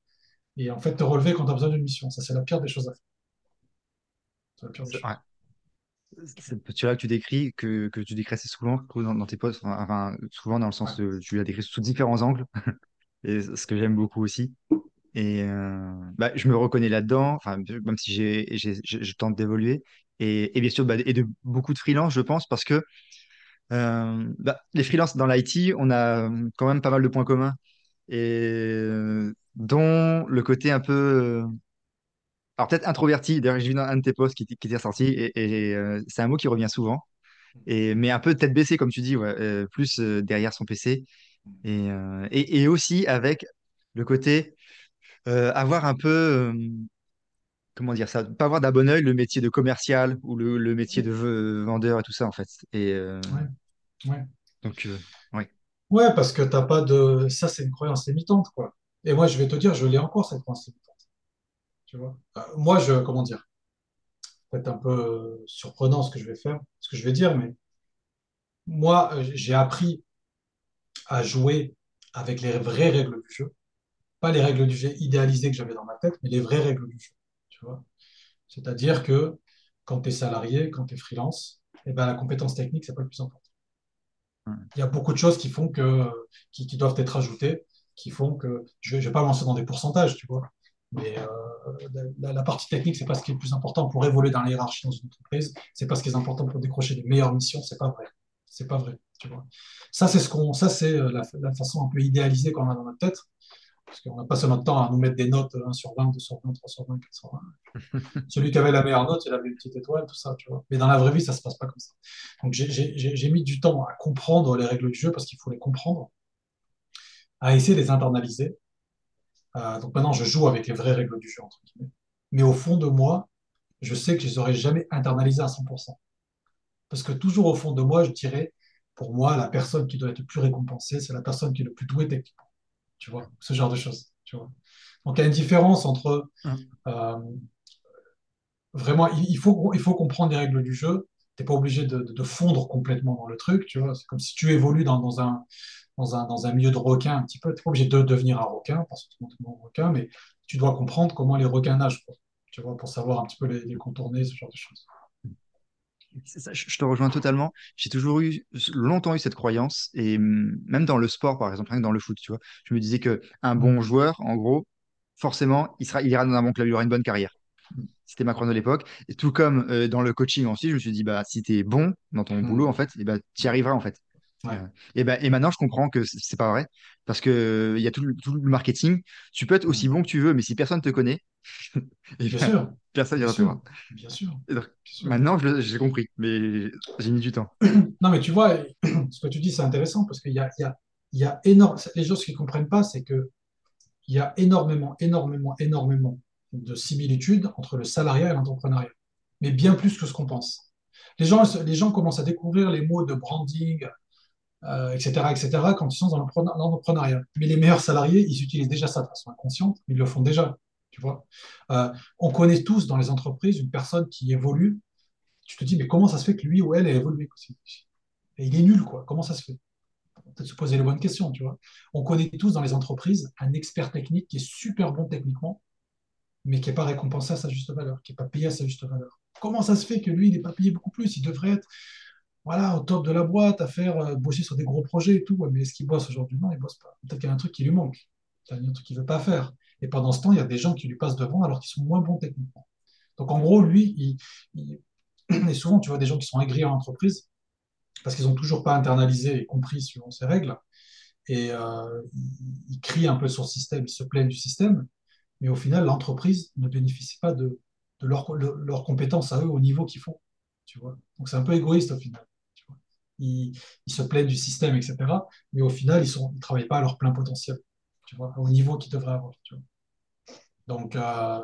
et en fait te relever quand tu as besoin d'une mission. Ça, c'est la pire des choses à faire. C'est la pire des choses. Cette là que tu décris, que, que tu décris assez souvent dans, tes posts, enfin, souvent dans le sens de tu l'as décrit sous différents angles, et ce que j'aime beaucoup aussi. Et euh, bah, je me reconnais là-dedans, même si j'ai, je tente d'évoluer. Et, et, bien sûr, bah, et de beaucoup de freelance, je pense, parce que bah, les freelances dans l'IT, on a quand même pas mal de points communs, euh, dont le côté un peu, euh, alors peut-être introverti. D'ailleurs, j'ai vu dans un de tes posts qui, qui était ressorti, et, c'est un mot qui revient souvent, mais un peu tête baissée, comme tu dis, plus derrière son PC, et, aussi avec le côté avoir un peu comment dire ça, pas avoir d'un bon oeil le métier de commercial ou le, le métier de vendeur et tout ça en fait. Et Ouais. Donc, euh, ouais. Ouais, parce que t'as pas de. Ça, c'est une croyance limitante, quoi. Et moi, je vais te dire, je l'ai encore, cette croyance limitante. Tu vois? Euh, moi, je. Comment dire? C'est un peu euh, surprenant ce que je vais faire, ce que je vais dire, mais moi, j'ai appris à jouer avec les vraies règles du jeu. Pas les règles du jeu idéalisées que j'avais dans ma tête, mais les vraies règles du jeu. Tu vois? C'est-à-dire que quand tu es salarié, quand tu es freelance, eh ben, la compétence technique, c'est pas le plus important. Il y a beaucoup de choses qui font que, qui, doivent être ajoutées, qui font que, je ne vais, pas lancer dans des pourcentages, tu vois, mais euh, la, partie technique, c'est pas ce qui est le plus important pour évoluer dans la hiérarchie dans une entreprise, c'est pas ce qui est important pour décrocher les meilleures missions, c'est pas vrai. C'est pas vrai, tu vois. Ça, c'est ce qu'on, ça, c'est euh, la, la, façon un peu idéalisée qu'on a dans notre tête parce qu'on a passé notre temps à nous mettre des notes 1 sur 20, 2 sur 20, 3 sur 20, 4 sur 20. Celui qui avait la meilleure note, il avait une petite étoile, tout ça, tu vois. Mais dans la vraie vie, ça ne se passe pas comme ça. Donc j'ai mis du temps à comprendre les règles du jeu parce qu'il faut les comprendre, à essayer de les internaliser. Euh, donc maintenant, je joue avec les vraies règles du jeu, entre guillemets. Mais au fond de moi, je sais que je les aurais jamais internalisées à 100%. Parce que toujours au fond de moi, je dirais, pour moi, la personne qui doit être le plus récompensée, c'est la personne qui est le plus douée techniquement tu vois, ce genre de choses. Tu vois. Donc il y a une différence entre hum. euh, vraiment, il, faut, il faut comprendre les règles du jeu. Tu n'es pas obligé de, fondre complètement dans le truc, tu vois. C'est comme si tu évolues dans, dans, un, dans, un, dans un milieu de requin un petit peu. Tu n'es pas obligé de devenir un requin, parce que tu es un requin, mais tu dois comprendre comment les requins nagent, tu vois, pour savoir un petit peu les contourner, ce genre de choses je te rejoins totalement. J'ai toujours eu, longtemps eu cette croyance, et même dans le sport, par exemple, dans le foot, tu vois, je me disais que un bon mm. joueur, en gros, forcément, il, sera, il ira dans un bon club, il aura une bonne carrière. C'était ma croyance de l'époque. Et tout comme euh, dans le coaching aussi, je me suis dit, bah, si tu es bon dans ton mm. boulot, en fait, et bah, tu y arriveras, en fait. Euh, et, bah, et maintenant, je comprends que c'est pas vrai. Parce qu'il il y a tout le, tout le, marketing. Tu peux être aussi bon que tu veux, mais si personne te connaît, bien sûr. personne n'ira te voir. Bien sûr. Maintenant, j'ai compris, mais j'ai mis du temps. non, mais tu vois, ce que tu dis, c'est intéressant parce qu'il y a, il y a, il y a énorme... Les gens, ce qu'ils ne comprennent pas, c'est qu'il y a énormément, énormément, énormément de similitudes entre le salariat et l'entrepreneuriat. Mais bien plus que ce qu'on pense. Les gens, les gens commencent à découvrir les mots de branding, euh, etc., quand ils sont dans l'entrepreneuriat. Mais les meilleurs salariés, ils utilisent déjà ça de façon inconsciente, ils le font déjà. Tu vois euh, on connaît tous dans les entreprises une personne qui évolue Tu te dis, mais comment ça se fait que lui ou elle ait évolué il est nul, quoi. Comment ça se fait? Peut-être se poser les bonnes questions, tu vois. On connaît tous dans les entreprises un expert technique qui est super bon techniquement, mais qui n'est pas récompensé à sa juste valeur, qui n'est pas payé à sa juste valeur. Comment ça se fait que lui, il n'est pas payé beaucoup plus? Il devrait être voilà, au top de la boîte, à faire euh, bosser sur des gros projets et tout. Mais est-ce qu'il bosse aujourd'hui? Non, il bosse pas. Peut-être qu'il y a un truc qui lui manque. Il y a un truc qu'il ne veut pas faire. Et pendant ce temps, il y a des gens qui lui passent devant alors qu'ils sont moins bons techniquement. Donc en gros, lui, il, il- et souvent, tu vois des gens qui sont aigris en entreprise parce qu'ils n'ont toujours pas internalisé et compris selon ces règles. Et euh, ils, crient un peu sur le système, ils se plaignent du système. Mais au final, l'entreprise ne bénéficie pas de, leurs leur leurs compétences à eux au niveau qu'ils font. Tu vois? Donc c'est un peu égoïste au final. Ils, se plaignent du système, etc. Mais au final, ils ils travaillent pas à leur plein potentiel, au niveau qu'ils devraient avoir. Donc, euh,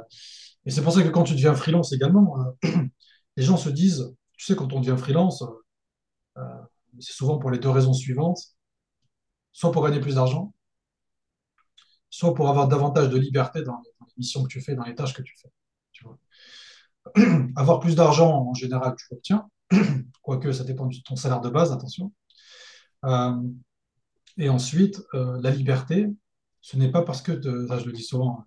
et c'est pour ça que quand tu deviens freelance également, euh, les gens se disent, tu sais, quand on devient freelance, euh, c'est souvent pour les deux raisons suivantes, soit pour gagner plus d'argent, soit pour avoir davantage de liberté dans les, missions que tu fais, dans les tâches que tu fais. Avoir plus d'argent, en général, tu l'obtiens, quoique ça dépend de ton salaire de base, attention. Euh, et ensuite, euh, la liberté, ce n'est pas parce que, ça, je le dis souvent,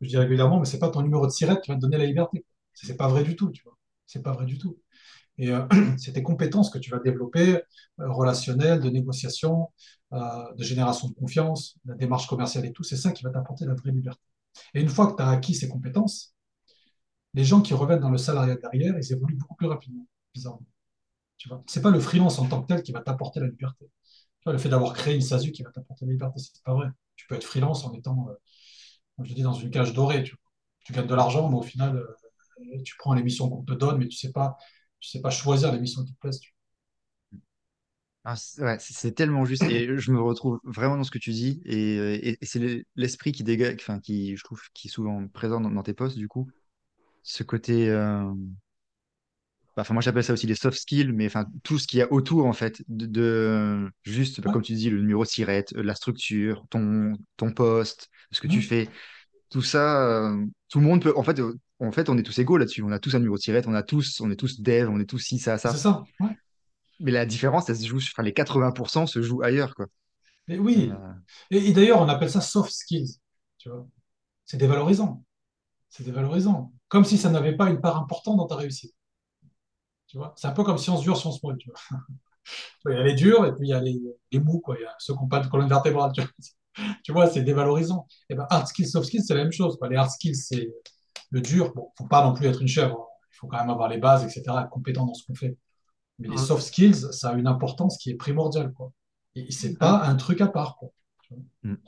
je dis régulièrement, mais c'est pas ton numéro de SIRET qui va te donner la liberté. C'est pas vrai du tout, tu vois. C'est pas vrai du tout. Et euh, c'est tes compétences que tu vas développer, relationnelles, de négociation, de génération de confiance, la démarche commerciale et tout. C'est ça qui va t'apporter la vraie liberté. Et une fois que tu as acquis ces compétences, les gens qui reviennent dans le salariat derrière, ils évoluent beaucoup plus rapidement, bizarrement. Tu vois, c'est pas le freelance en tant que tel qui va t'apporter la liberté. Tu vois, le fait d'avoir créé une SASU qui va t'apporter la liberté, c'est pas vrai. Tu peux être freelance en étant, euh, comme je dis, dans une cage dorée. Tu, gagnes de l'argent, mais au final, euh, tu prends les missions qu'on te donne, mais tu sais pas, tu sais pas choisir les missions qui te plaisent. tu Ah, c'est ouais, c'est c'est tellement juste et je me retrouve vraiment dans ce que tu dis et, euh, et- et c'est le- l'esprit qui dégage, enfin qui je trouve qui est souvent présent dans, dans tes posts du coup, ce côté, euh, bah, enfin moi j'appelle ça aussi les soft skills, mais enfin tout ce qu'il y a autour en fait de, de- juste bah, comme tu dis le numéro de siret, euh, la structure, ton ton poste, ce que Ouais. tu fais, tout ça, euh, tout le monde peut, en fait, en fait on est tous égaux là-dessus, on a tous un numéro de siret, on a tous, on est tous dev, on est tous ci ça C'est ça, ça. Ouais. mais la différence elle se joue, enfin les 80% se jouent ailleurs quoi. Et, oui. euh, Et, et d'ailleurs, on appelle ça soft skills. Tu vois. C'est dévalorisant. C'est dévalorisant. Comme si ça n'avait pas une part importante dans ta réussite. Tu vois. C'est un peu comme science dure, science molle. Tu vois. Il y a les durs et puis il y a les, les mous, quoi. Il y a ceux qui n'ont pas de colonne vertébrale. Tu vois, Tu vois, c'est dévalorisant. Et ben, hard skills, soft skills, c'est la même chose. quoi. Les hard skills, c'est le dur. Bon, faut pas non plus être une chèvre. hein. Il faut quand même avoir les bases, etc., être compétent dans ce qu'on fait. Mais les Mm. soft skills, ça a une importance qui est primordiale, quoi. Et c'est Ah, pas un truc à part, quoi. Tu vois. mm.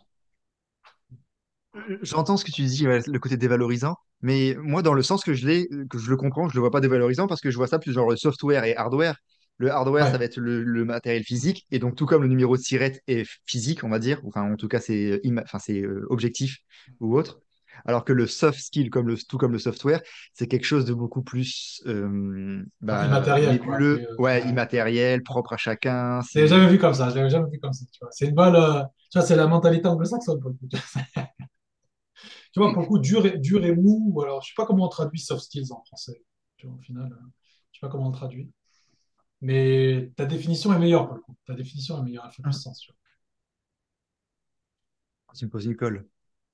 J'entends ce que tu dis, ouais, le côté dévalorisant, mais moi, dans le sens que je l'ai, que je le comprends, je le vois pas dévalorisant parce que je vois ça plus genre le software et hardware. Le hardware, ça va être le, le matériel physique, et donc tout comme le numéro de SIRET est physique, on va dire, enfin en tout cas c'est euh, enfin, c'est euh, objectif ou autre, alors que le soft skill, comme le, tout comme le software, c'est quelque chose de beaucoup plus euh, bah, immatériel, nébuleux, euh, ouais, immatériel, propre à chacun. C'est jamais vu comme ça. Je l'avais jamais vu comme ça. C'est une euh, tu vois, c'est la mentalité anglo-saxonne. Tu vois, pour le coup, dur et, dur et mou, ou alors, je sais pas comment on traduit soft skills en français. Tu vois, au final, euh, je sais pas comment on le traduit. Mais ta définition est meilleure, pour le coup. Ta définition est meilleure, elle fait plus sens. Tu vois. tu me poses une colle.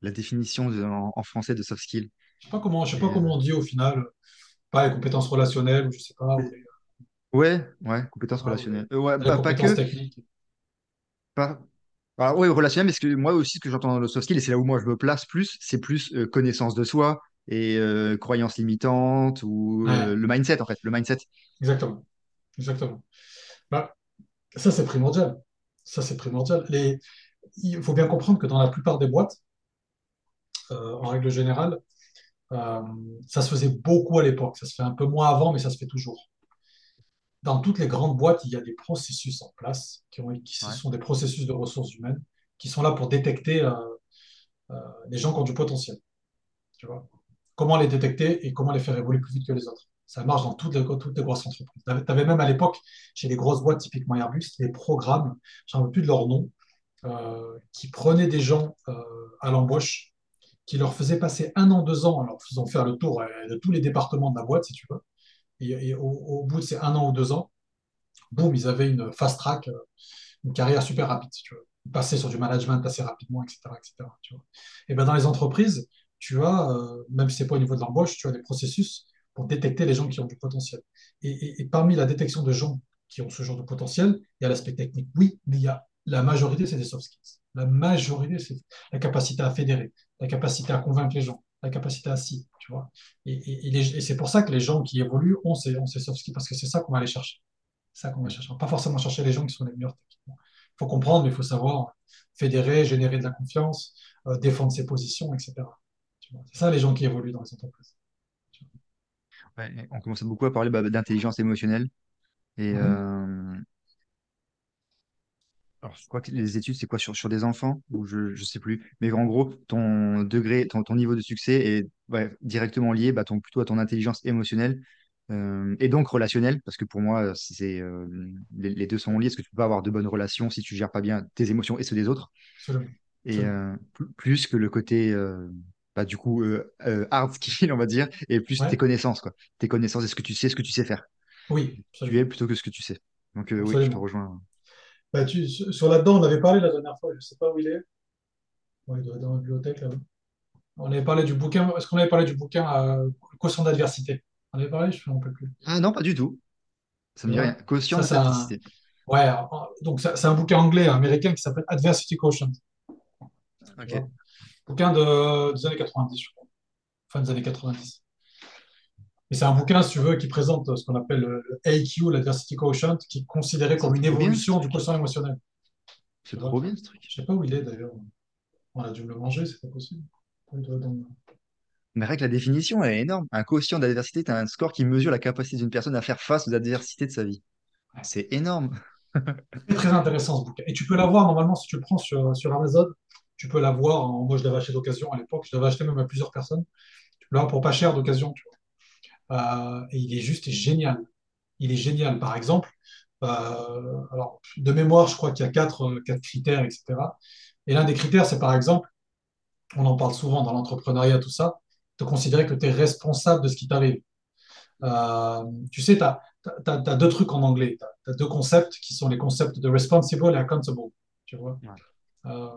La définition de- en, en français de soft skill. Je sais pas comment, je sais pas Et, euh, comment on dit au final. Pas les compétences relationnelles, ou je sais pas, les, Ouais, ouais, compétences relationnelles. les- Euh, ouais, les pas, que, techniques. pas. Alors, ouais, relationnel, mais ce que moi aussi, ce que j'entends dans le soft skill, et c'est là où moi je me place plus, c'est plus euh, connaissance de soi et euh, croyances limitantes ou euh, le mindset, en fait, le mindset. exactement. Exactement. Bah, ça, c'est primordial. Ça, c'est primordial. Les, il faut bien comprendre que dans la plupart des boîtes, en règle générale, ça se faisait beaucoup à l'époque. Ça se fait un peu moins avant, mais ça se fait toujours. Dans toutes les grandes boîtes, il y a des processus en place qui, ont, qui Ouais, sont des processus de ressources humaines qui sont là pour détecter euh, euh, les gens qui ont du potentiel. Tu vois? Comment les détecter et comment les faire évoluer plus vite que les autres? Ça marche dans toutes les, toutes les grosses entreprises. Tu avais même à l'époque, chez les grosses boîtes, typiquement Airbus, des programmes, j'en veux plus de leur nom, euh, qui prenaient des gens à l'embauche, qui leur faisaient passer un an, deux ans, en leur faisant faire le tour de tous les départements de la boîte, si tu veux, Et, au, bout de ces un an ou deux ans, boum, ils avaient une fast track, euh, une carrière super rapide. Ils passaient sur du management assez rapidement, etc. etc. Et ben dans les entreprises, tu as, euh, même si c'est pas au niveau de l'embauche, tu as des processus pour détecter les gens qui ont du potentiel. Et, et- et parmi la détection de gens qui ont ce genre de potentiel, il y a l'aspect technique, oui, mais il y a la majorité, c'est des soft skills. La majorité, c'est la capacité à fédérer, la capacité à convaincre les gens, la capacité à si, tu vois. Et, et- et les- et c'est pour ça que les gens qui évoluent ont ces, ont ces soft skills, parce que c'est ça qu'on va aller chercher. Ça qu'on va chercher. Pas forcément chercher les gens qui sont les meilleurs techniquement. Il faut comprendre, mais il faut savoir fédérer, générer de la confiance, euh, défendre ses positions, etc. C'est ça les gens qui évoluent dans les entreprises. Ouais, on commence beaucoup à parler bah, d'intelligence émotionnelle. Et. Mhm. euh, alors, je crois que les études, c'est quoi sur, sur des enfants? Ou je, je sais plus. Mais en gros, ton degré, ton, ton niveau de succès est ouais, directement lié bah, ton, plutôt à ton intelligence émotionnelle euh, et donc relationnelle. Parce que pour moi, c'est, euh, les, les deux sont liés. Parce que tu peux pas avoir de bonnes relations si tu gères pas bien tes émotions et ceux des autres. Absolument. Et euh, plus que le côté, euh, bah, du coup, euh, euh, hard skill, on va dire, et plus tes connaissances, quoi. Tes connaissances et ce que tu sais, ce que tu sais faire. Oui, Tu es plutôt que ce que tu sais. Donc euh, oui, je te rejoins. Bah, tu, sur là-dedans, on avait parlé la dernière fois, je ne sais pas où il est. Ouais, il doit être dans la bibliothèque là-bas. On avait parlé du bouquin. Est-ce qu'on avait parlé du bouquin euh, Quotient d'adversité? On avait parlé, je ne me rappelle plus. Ah non, pas du tout. Ça me dit rien. Quotient un. d'adversité. Ouais, donc c'est un bouquin anglais, américain qui s'appelle Adversity Quotient. Ok. Bouquin de, des années 90, je crois. Fin des années 90. Et c'est un bouquin, si tu veux, qui présente ce qu'on appelle le le AQ, l'Adversity Quotient, qui est considéré C'est comme une évolution du truc. quotient émotionnel. C'est trop bien ce Je truc. sais pas où il est d'ailleurs. On a dû me le manger, c'est pas possible. Mais que la définition, elle est énorme. Un quotient d'adversité, as un score qui mesure la capacité d'une personne à faire face aux adversités de sa vie. C'est énorme. Très, très intéressant ce bouquin. Et tu peux l'avoir normalement si tu le prends sur, sur Amazon. Tu peux l'avoir. Moi, je l'avais acheté d'occasion à l'époque. Je l'avais acheté même à plusieurs personnes. Tu peux l'avoir pour pas cher d'occasion. tu vois. Euh, et il est juste génial. Il est génial. Par exemple, euh, alors, de mémoire, je crois qu'il y a quatre, euh, quatre critères, etc. Et l'un des critères, c'est par exemple, on en parle souvent dans l'entrepreneuriat, tout ça, de considérer que tu es responsable de ce qui t'arrive. Euh, tu sais, tu as, deux trucs en anglais. Tu as, deux concepts qui sont les concepts de responsible et accountable. Tu vois? Ouais. Euh,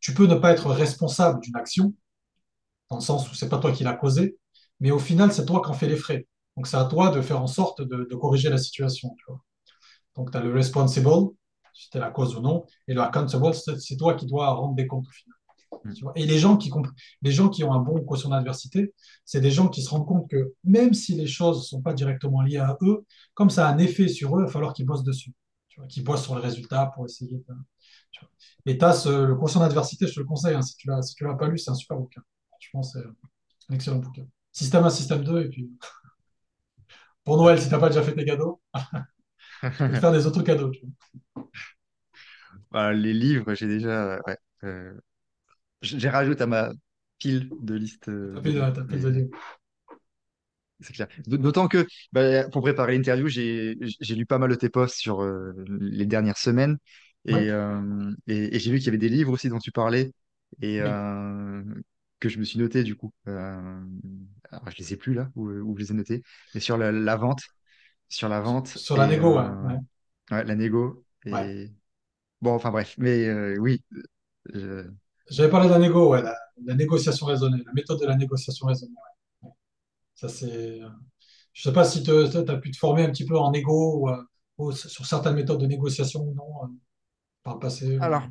tu peux ne pas être responsable d'une action, dans le sens où c'est pas toi qui l'as causée, mais au final, c'est toi qui en fais les frais. Donc, c'est à toi de faire en sorte de, de corriger la situation. Tu vois? Donc, tu as le responsible, si c'était la cause ou non, et le accountable, c'est toi qui dois rendre des comptes au final. Mm. Tu vois et les gens, qui les gens qui ont un bon quotient d'adversité, c'est des gens qui se rendent compte que même si les choses ne sont pas directement liées à eux, comme ça a un effet sur eux, il va falloir qu'ils bossent dessus. Tu vois, qu'ils bossent sur le résultat pour essayer. De, tu vois. Et tu as ce, le quotient d'adversité, je te le conseille, hein, si tu ne si l'as pas lu, c'est un super bouquin. Je pense que c'est un excellent bouquin. Système 1, système 2, et puis pour Noël, si tu n'as pas déjà fait tes cadeaux, tu peux faire des autres cadeaux. Tu Voilà, les livres, j'ai déjà. ouais, euh, j'ai rajouté à ma pile de liste euh, as de de c'est clair. D'autant que bah, pour préparer l'interview, j'ai lu pas mal de tes posts sur euh, les dernières semaines. Et, euh, et, et j'ai vu qu'il y avait des livres aussi dont tu parlais. Et oui. euh, que je me suis noté du coup. Alors, je les ai plus là, où, où je les ai notés. Mais sur la, la vente. Sur la vente Sur la négo, ouais. euh, ouais. ouais, la négo. ouais. Bon, enfin bref. Mais euh, oui. je- J'avais parlé de la négo, ouais, la, la négociation raisonnée, la méthode de la négociation raisonnée. ouais. Ça, c'est. euh, Je sais pas si tu as pu te former un petit peu en négo ou, ou sur certaines méthodes de négociation ou non, euh, par le passé. ou- Alors,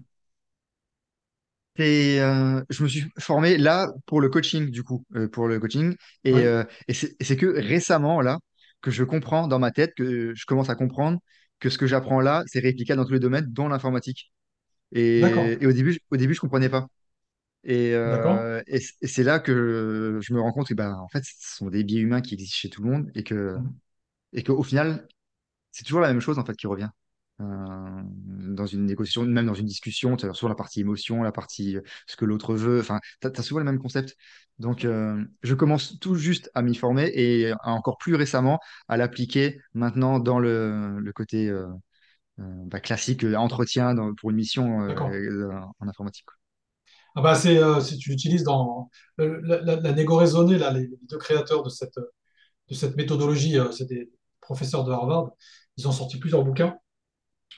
Et, euh, je me suis formé là pour le coaching, du coup, euh, pour le coaching. Et, euh, et c'est que récemment, là, que je comprends dans ma tête, que je commence à comprendre que ce que j'apprends là, c'est réplicable dans tous les domaines, dont l'informatique. Et, et au début, je- au début, je comprenais pas. Et, et c'est là que je me rends compte que, ben, en fait, ce sont des biais humains qui existent chez tout le monde et que, et qu'au final, c'est toujours la même chose en fait qui revient. Euh, dans une négociation, même dans une discussion, tu as souvent la partie émotion, la partie euh, ce que l'autre veut, enfin, tu as, souvent le même concept. Donc, euh, je commence tout juste à m'y former et encore plus récemment à l'appliquer maintenant dans le, le côté euh, bah, classique, entretien dans- pour une mission en informatique. Ah bah c'est, si tu l'utilises dans la, la, la négo raisonnée, là, les, deux créateurs de cette, de cette méthodologie, c'est des professeurs de Harvard, ils ont sorti plusieurs bouquins,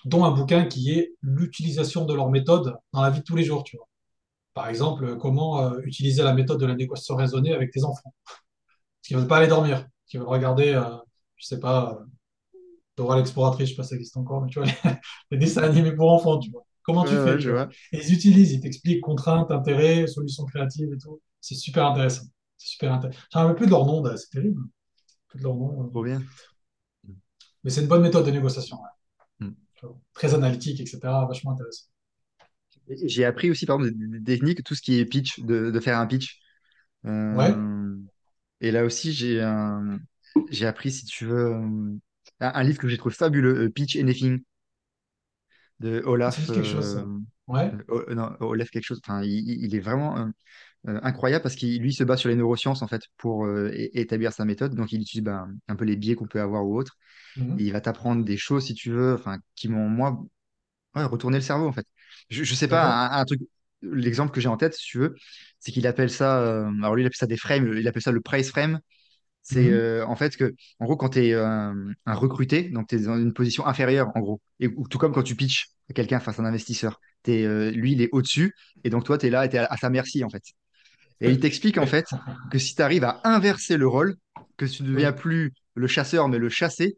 dont un bouquin qui est l'utilisation de leur méthode dans la vie de tous les jours, tu vois. Par exemple, comment euh, utiliser la méthode de la négociation raisonnée avec tes enfants. Parce qu'ils ne veulent pas aller dormir, qu'ils veulent regarder, euh, je sais pas, euh, Dora l'exploratrice, je sais pas si ça existe encore, mais tu vois, les, les dessins animés pour enfants, tu vois. Comment tu fais, tu vois. Et ils utilisent, ils t'expliquent contraintes, intérêts, solutions créatives et tout. C'est super intéressant. C'est super intéressant. Je ne me rappelle plus de leur nom, là, c'est terrible. Plus de leur nom, euh. Trop bien. Mais c'est une bonne méthode de négociation, ouais. Très analytique, etc. Vachement intéressant. J'ai appris aussi, par exemple, des, des techniques, tout ce qui est pitch, de, de faire un pitch. Ouais, Euh, et là aussi, j'ai un- j'ai appris, si tu veux, euh, un, un livre que j'ai trouvé fabuleux, euh, Pitch Anything, de Olaf. quelque chose. Ouais. O- non, Olaf quelque chose. Enfin, il- il est vraiment euh, incroyable parce qu'il lui se base sur les neurosciences en fait pour euh, établir sa méthode. Donc, il utilise ben, un peu les biais qu'on peut avoir ou autres. Et Mhm. il va t'apprendre des choses, si tu veux, enfin, qui m'ont moi ouais, retourné le cerveau en fait. Je, je sais pas, un, un truc. L'exemple que j'ai en tête, si tu veux, c'est qu'il appelle ça. euh, alors lui, il appelle ça des frames. Il appelle ça le price frame. C'est euh, en fait que, en gros, quand tu es un, recruté, donc tu es dans une position inférieure, en gros, et ou tout comme quand tu pitches quelqu'un face à un investisseur, euh, lui, il est au-dessus, et donc toi, tu es là, tu es à, à sa merci, en fait. Et il t'explique, en fait, que si tu arrives à inverser le rôle, que tu ne deviens plus le chasseur, mais le chassé,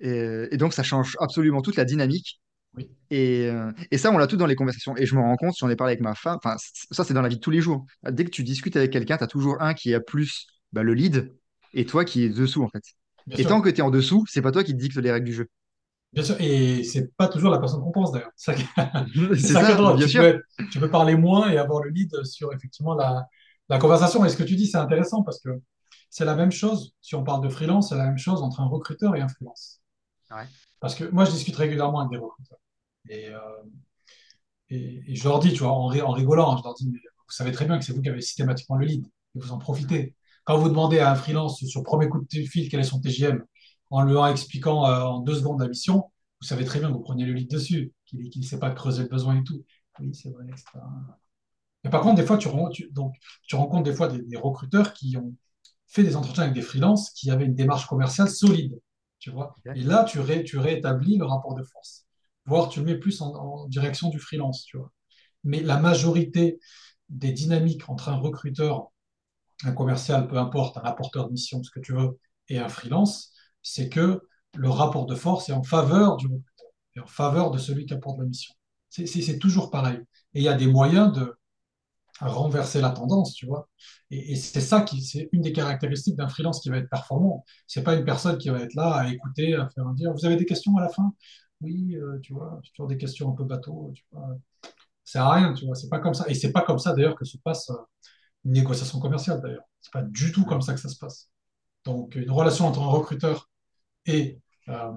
et, et donc ça change absolument toute la dynamique. oui, Et, euh, et ça, on l'a tout dans les conversations. Et je me rends compte, j'en ai parlé avec ma femme, enfin, ça, c'est dans la vie de tous les jours. Dès que tu discutes avec quelqu'un, tu as toujours un qui a plus bah, le lead et toi qui es dessous, en fait. bien Et tant que tu es en dessous, c'est pas toi qui te dicte les règles du jeu. Bien sûr. Et c'est pas toujours la personne qu'on pense, d'ailleurs. C'est ça, ça bien Tu peux sûr. être, tu peux parler moins et avoir le lead sur, effectivement, la, la conversation. Et ce que tu dis, c'est intéressant parce que c'est la même chose. Si on parle de freelance, c'est la même chose entre un recruteur et un freelance. Ouais. Parce que moi, je discute régulièrement avec des recruteurs. Et, euh, et, et je leur dis, tu vois, en, ri- en rigolant, je leur dis, mais vous savez très bien que c'est vous qui avez systématiquement le lead. Et vous en profitez. Quand vous demandez à un freelance sur le premier coup de fil quel est son TGM, en lui expliquant euh, en deux secondes la mission, vous savez très bien que vous prenez le lead dessus, qu'il ne sait pas creuser le besoin et tout. Oui, c'est vrai. Mais par contre, des fois, tu, rencontres des fois des, recruteurs qui ont fait des entretiens avec des freelances qui avaient une démarche commerciale solide, tu vois. Et là, tu, ré- réétablis le rapport de force, voire tu le mets plus en, en direction du freelance, tu vois. Mais la majorité des dynamiques entre un recruteur, un commercial, peu importe, un apporteur de mission, ce que tu veux, et un freelance, c'est que le rapport de force est en faveur du recruteur, et en faveur de celui qui apporte la mission. C'est toujours pareil. Et il y a des moyens de renverser la tendance, tu vois. Et, c'est ça qui, c'est une des caractéristiques d'un freelance qui va être performant. C'est pas une personne qui va être là à écouter, à faire dire, vous avez des questions à la fin? Oui, euh, tu vois, toujours des questions un peu bateau, tu. Ça sert à rien, tu vois. C'est pas comme ça. Et c'est pas comme ça d'ailleurs que se passe euh, une négociation commerciale d'ailleurs. C'est pas du tout comme ça que ça se passe. Donc une relation entre un recruteur et, euh,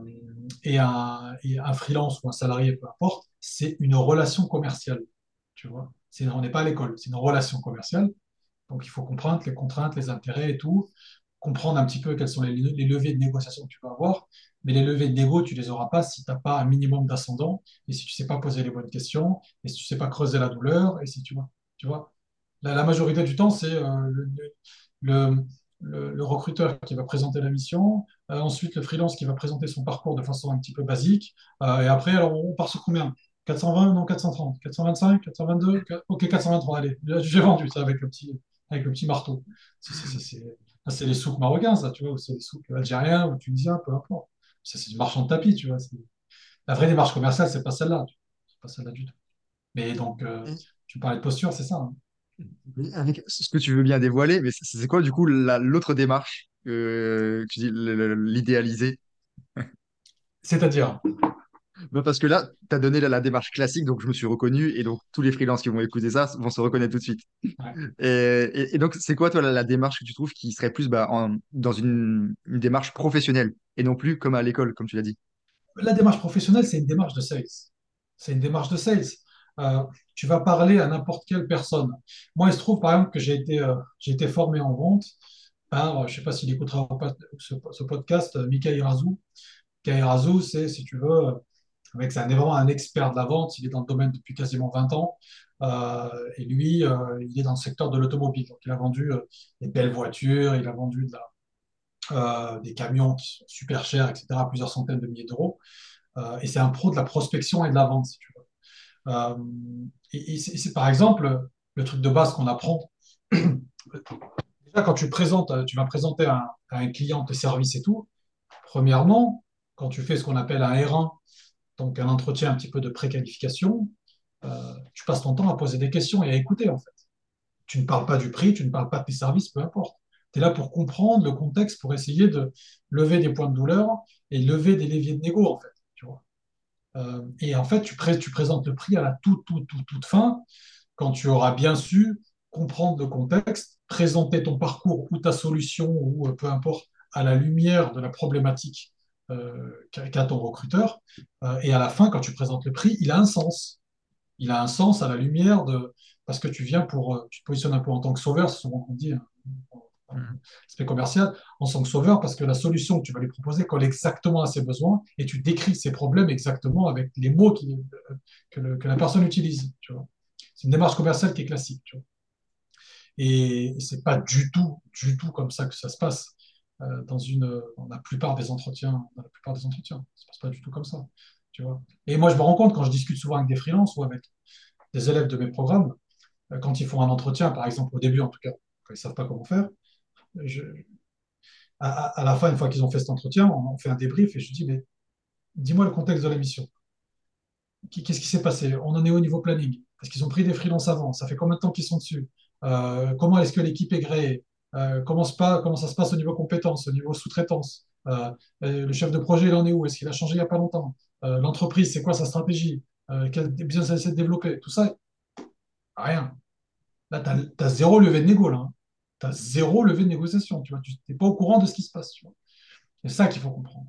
et, un, freelance ou un salarié, peu importe, c'est une relation commerciale, tu vois. On n'est pas à l'école, c'est une relation commerciale. Donc, il faut comprendre les contraintes, les intérêts et tout, comprendre un petit peu quels sont les, leviers de négociation que tu vas avoir. Mais les leviers de négo, tu les auras pas si tu n'as pas un minimum d'ascendant et si tu sais pas poser les bonnes questions et si tu sais pas creuser la douleur et si tu vois, tu vois. La, majorité du temps, c'est euh, le, recruteur qui va présenter la mission, ensuite le freelance qui va présenter son parcours de façon un petit peu basique, euh, et après, alors on part sur combien? 420, non 430, 425, 422, ok 423, allez, j'ai vendu ça avec le petit, avec le petit marteau. C'est c'est- les souks marocains, ça, tu vois, ou c'est les souks algériens ou tunisiens, peu importe. Ça, c'est du marchand de tapis, tu vois. La vraie démarche commerciale, c'est pas celle-là. C'est pas celle-là du tout. Mais donc, euh, tu parlais de posture, c'est ça. hein? Avec ce que tu veux bien dévoiler, mais c'est quoi du coup la- l'autre démarche? Euh, l'idéaliser? C'est-à-dire, Ben, parce que là, tu as donné la, la démarche classique, donc je me suis reconnu, et donc tous les freelances qui vont écouter ça vont se reconnaître tout de suite. ouais. Et, et- et donc, c'est quoi, toi, la, la démarche que tu trouves qui serait plus bah, en- dans une, une démarche professionnelle et non plus comme à l'école, comme tu l'as dit? la démarche professionnelle, c'est une démarche de sales. C'est une démarche de sales. Euh, tu vas parler à n'importe quelle personne. Moi, il se trouve, par exemple, que j'ai été, euh, j'ai été formé en vente je ne sais pas s'il écoutera ce, podcast, euh, Mika Razou. Mika Razou, c'est, si tu veux, euh, c'est un- vraiment un expert de la vente. Il est dans le domaine depuis quasiment 20 ans. Euh, et lui, il est dans le secteur de l'automobile. Donc, il a vendu des belles voitures, il a vendu des camions qui sont super chers, etc., plusieurs centaines de milliers d'euros. Et c'est un pro de la prospection et de la vente, si tu veux. Et c'est par exemple le truc de base qu'on apprend. Quand tu présentes, tu vas présenter à un, client tes services et tout, premièrement, quand tu fais ce qu'on appelle un R1, donc un entretien un petit peu de préqualification, euh, tu passes ton temps à poser des questions et à écouter en fait. Tu ne parles pas du prix, tu ne parles pas de tes services, peu importe. Tu es là pour comprendre le contexte, pour essayer de lever des points de douleur et lever des leviers de négo en fait. Tu vois. Euh, et en fait, tu, présentes le prix à la toute, toute, toute, toute fin, quand tu auras bien su comprendre le contexte, présenter ton parcours ou ta solution ou euh, peu importe à la lumière de la problématique euh, qu'a ton recruteur. Euh, et à la fin, quand tu présentes le prix, il a un sens. Il a un sens à la lumière de. Parce que tu viens pour. Tu te positionnes un peu en tant que sauveur, c'est souvent qu'on dit, hein, mm. aspect commercial, en tant que sauveur, parce que la solution que tu vas lui proposer colle exactement à ses besoins et tu décris ses problèmes exactement avec les mots qui, que, le, que, la personne utilise. C'est une démarche commerciale qui est classique. Tu vois. Et, et c'est pas du tout, du tout comme ça que ça se passe. Euh, dans, une, dans la plupart des entretiens. Dans la plupart des entretiens. Ça se passe pas du tout comme ça. Tu vois et moi, je me rends compte quand je discute souvent avec des freelances ou avec des élèves de mes programmes, euh, quand ils font un entretien, par exemple au début en tout cas, quand ils savent pas comment faire, à, la fin, une fois qu'ils ont fait cet entretien, on, fait un débrief et je dis, mais dis-moi le contexte de la mission. Qu'est-ce qui s'est passé? On en est au niveau planning? Est-ce qu'ils ont pris des freelances avant Ça fait combien de temps qu'ils sont dessus? Comment est-ce que l'équipe est gréée? Euh, comment, pas, comment ça se passe au niveau compétences, au niveau sous-traitance? Euh, Le chef de projet, il en est où? Est-ce qu'il a changé il n'y a pas longtemps? Euh, L'entreprise, c'est quoi sa stratégie? Quel business elle essaie de développer? Tout ça, rien. Là, tu as, zéro levé de négo. Hein. Tu as zéro levé de négociation. Tu n'es pas au courant de ce qui se passe. C'est ça qu'il faut comprendre.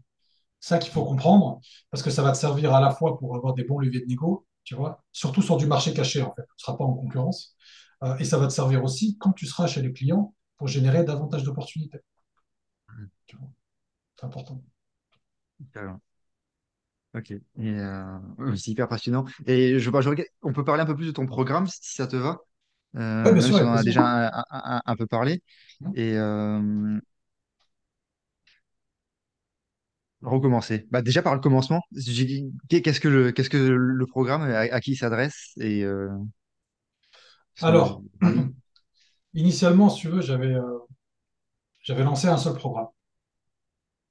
ça qu'il faut comprendre, parce que ça va te servir à la fois pour avoir des bons leviers de négo, surtout sur du marché caché, en fait. Tu ne seras pas en concurrence. Et ça va te servir aussi quand tu seras chez les clients pour générer davantage d'opportunités. Mmh. C'est important. Ok, euh, c'est hyper passionnant. Et je, je, on peut parler un peu plus de ton programme si ça te va. Euh, ouais, bien sûr, si on en a déjà un, un, un, peu parlé. Mmh. Et euh, recommencer. Bah, déjà par le commencement, qu'est-ce que le, qu'est-ce que le programme, à, à qui il s'adresse et euh, Alors, Initialement, si tu veux, j'avais euh, j'avais lancé un seul programme,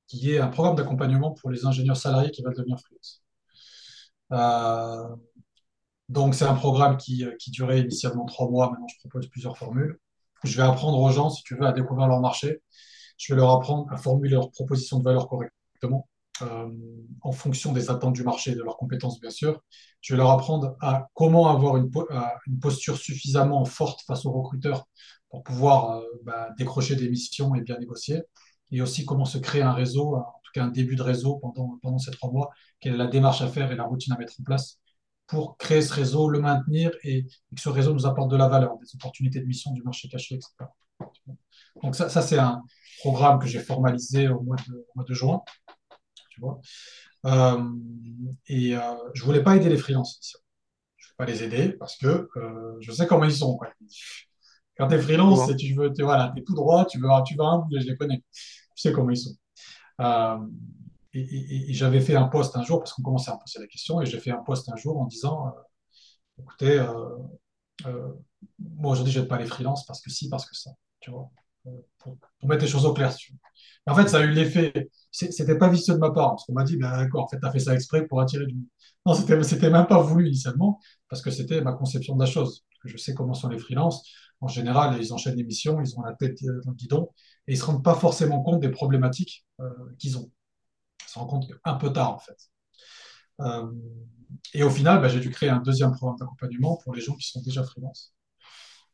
qui est un programme d'accompagnement pour les ingénieurs salariés qui veulent devenir freelance. Euh, donc, c'est un programme qui, euh, qui, durait initialement trois mois. Maintenant, je propose plusieurs formules. Je vais apprendre aux gens, si tu veux, à découvrir leur marché. Je vais leur apprendre à formuler leurs propositions de valeur correctement, euh, en fonction des attentes du marché et de leurs compétences, bien sûr. Je vais leur apprendre à comment avoir une, posture suffisamment forte face aux recruteurs pour pouvoir euh, bah, décrocher des missions et bien négocier. Et aussi comment se créer un réseau, en tout cas un début de réseau pendant, pendant ces trois mois, quelle est la démarche à faire et la routine à mettre en place pour créer ce réseau, le maintenir et, que ce réseau nous apporte de la valeur, des opportunités de mission du marché caché, etc. Donc ça, c'est un programme que j'ai formalisé au mois de juin. Tu vois. Euh, et euh, je voulais pas aider les freelances. Je ne vais pas les aider parce que euh, je sais comment ils sont. Quoi. Quand tu es freelance, tu veux, es, voilà, es tout droit, tu veux, tu vas je les connais. Tu sais comment ils sont. Euh, et, et, et j'avais fait un post un jour, parce qu'on commençait à me poser la question, et j'ai fait un post un jour en disant euh, écoutez, euh moi aujourd'hui, je n'aide pas les freelances parce que si, parce que ça. Tu vois, pour, mettre les choses au clair. En fait, ça a eu l'effet. C'était pas vicieux de ma part, parce qu'on m'a dit ben, d'accord, en fait, tu as fait ça exprès pour attirer du. Non, c'était même pas voulu initialement, parce que c'était ma conception de la chose. Je sais comment sont les freelances en général, ils enchaînent les missions, ils ont la tête dans le guidon et ils se rendent pas forcément compte des problématiques euh, qu'ils ont. Ils se rendent compte un peu tard, en fait. Euh, et au final, bah, j'ai dû créer un deuxième programme d'accompagnement pour les gens qui sont déjà freelance.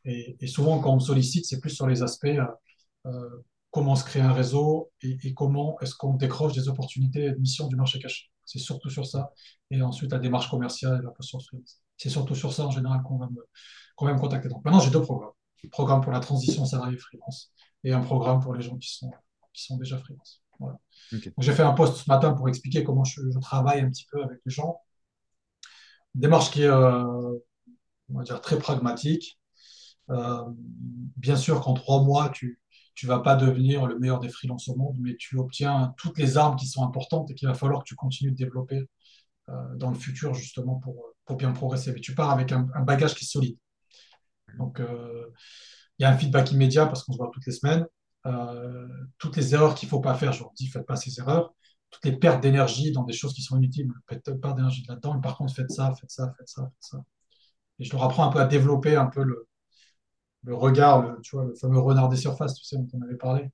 Et, et souvent, quand on me sollicite, c'est plus sur les aspects euh, euh comment se crée un réseau et, et comment est-ce qu'on décroche des opportunités de mission du marché caché. C'est surtout sur ça. Et ensuite, la démarche commerciale et la posture freelance. C'est surtout sur ça, en général, qu'on va me, qu'on va me contacter. Donc maintenant, j'ai deux programmes programme pour la transition salarié freelance et un programme pour les gens qui sont, qui sont déjà freelance. Voilà. Okay. J'ai fait un post ce matin pour expliquer comment je, je, travaille un petit peu avec les gens. Une démarche qui est, euh, on va dire, très pragmatique. Euh, bien sûr qu'en trois mois, tu tu vas pas devenir le meilleur des freelances au monde, mais tu obtiens toutes les armes qui sont importantes et qu'il va falloir que tu continues de développer euh, dans le futur, justement, pour, pour bien progresser. Mais tu pars avec un, bagage qui est solide. Donc, euh, il y a un feedback immédiat parce qu'on se voit toutes les semaines. Toutes les erreurs qu'il ne faut pas faire, je leur dis, faites pas ces erreurs. Toutes les pertes d'énergie dans des choses qui sont inutiles, faites pas d'énergie là-dedans. Par contre, faites ça, faites ça, faites ça, faites ça. Et je leur apprends un peu à développer un peu le, le regard, le, tu vois, le fameux renard des surfaces, tu sais, dont on avait parlé.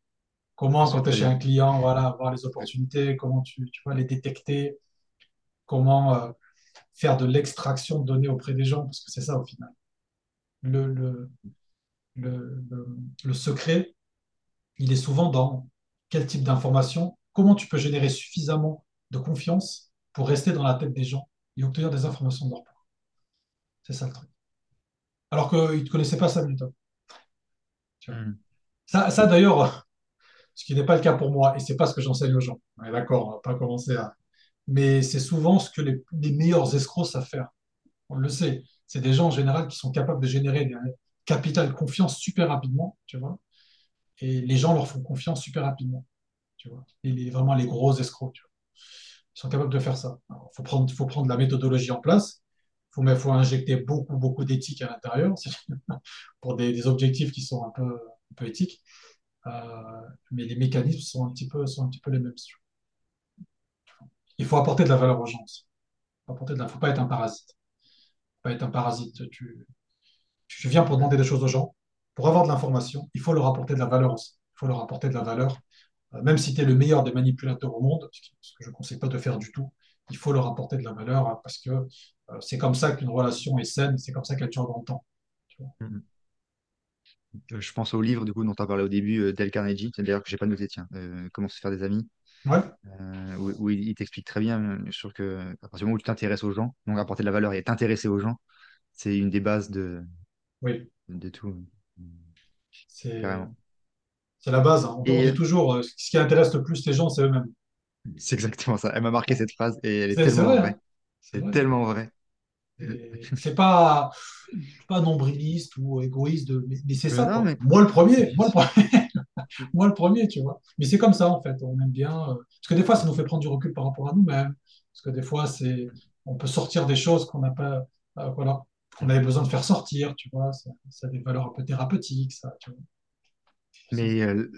Comment, quand tu es chez un client, voilà, voir les opportunités, comment tu, tu vois, les détecter, comment euh, faire de l'extraction de données auprès des gens, parce que c'est ça au final. Le, le, le, le, secret, il est souvent dans quel type d'information, comment tu peux générer suffisamment de confiance pour rester dans la tête des gens et obtenir des informations de leur part. C'est ça le truc. Alors qu'ils ne connaissaient pas ça, Newton. Tu vois. Mm. Ça, ça d'ailleurs, ce qui n'est pas le cas pour moi, et c'est pas ce que j'enseigne aux gens. Ouais, D'accord, on va pas commencer à. Mais c'est souvent ce que les, les meilleurs escrocs savent faire. On le sait. C'est des gens en général qui sont capables de générer des capital confiance super rapidement, tu vois. Et les gens leur font confiance super rapidement, tu vois. Et les, vraiment les gros escrocs, tu vois. Ils sont capables de faire ça. Il faut prendre, faut prendre la méthodologie en place. Faut, faut injecter beaucoup, beaucoup d'éthique à l'intérieur pour des, objectifs qui sont un peu, un peu éthiques. Euh, mais les mécanismes sont un petit peu, sont un petit peu les mêmes. Il faut apporter de la valeur aux gens. Il la, faut pas être un parasite. Pas être un parasite. Tu, tu viens pour demander des choses aux gens. Pour avoir de l'information, il faut leur apporter de la valeur aussi. Il faut leur apporter de la valeur. Euh, même si tu es le meilleur des manipulateurs au monde, ce que je ne conseille pas de faire du tout, il faut leur apporter de la valeur hein, parce que euh, c'est comme ça qu'une relation est saine, c'est comme ça qu'elle dure dans le temps. tu vois. Mm. Je pense au livre du coup dont tu as parlé au début, euh, Dale Carnegie, d'ailleurs que j'ai pas noté, tiens, euh, Comment se faire des amis, Ouais, où, où il, il t'explique très bien, sur que à partir du moment où tu t'intéresses aux gens, donc apporter de la valeur et t'intéresser aux gens, c'est une des bases de, oui, de tout, c'est la base. hein. On, Et dit toujours, ce qui intéresse le plus les gens, c'est eux-mêmes. C'est exactement ça. Elle m'a marqué cette phrase et elle est tellement vrai, vraie. C'est tellement vrai. C'est pas, pas nombriliste ou égoïste, de- mais, mais c'est Euh, ça, non, quoi. mais Moi le premier, moi le premier, moi le premier, tu vois. Mais c'est comme ça, en fait. On aime bien. euh, Parce que des fois, ça nous fait prendre du recul par rapport à nous-mêmes. Parce que des fois, c'est, on peut sortir des choses qu'on n'a pas, euh, voilà, qu'on avait besoin de faire sortir, tu vois. Ça, ça a des valeurs un peu thérapeutiques, ça, tu vois. Ça. Mais euh,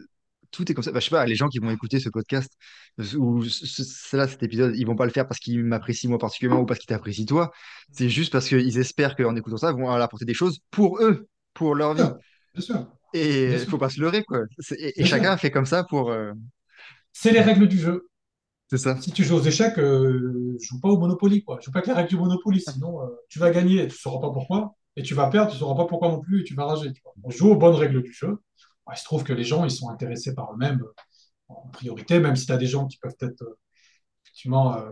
tout est comme ça. Bah, je sais pas, les gens qui vont écouter ce podcast ou ce- ce- cela, cet épisode, ils vont pas le faire parce qu'ils m'apprécient moi particulièrement ou parce qu'ils t'apprécient toi. C'est juste parce qu'ils espèrent qu'en écoutant ça, ils vont leur apporter des choses pour eux, pour leur vie. bien sûr, Et il faut pas se leurrer, quoi. Et, et bien sûr. chacun fait comme ça pour. euh, C'est les règles du jeu. C'est ça. Si tu joues aux échecs, euh, joue pas au Monopoly, quoi. Joue pas avec les règles du Monopoly, sinon euh, tu vas gagner et tu sauras pas pourquoi, et tu vas perdre, tu sauras pas pourquoi non plus, et tu vas rager. Tu vois. On joue aux bonnes règles du jeu. Il se trouve que les gens, ils sont intéressés par eux-mêmes euh, en priorité, même si tu as des gens qui peuvent être euh, effectivement euh,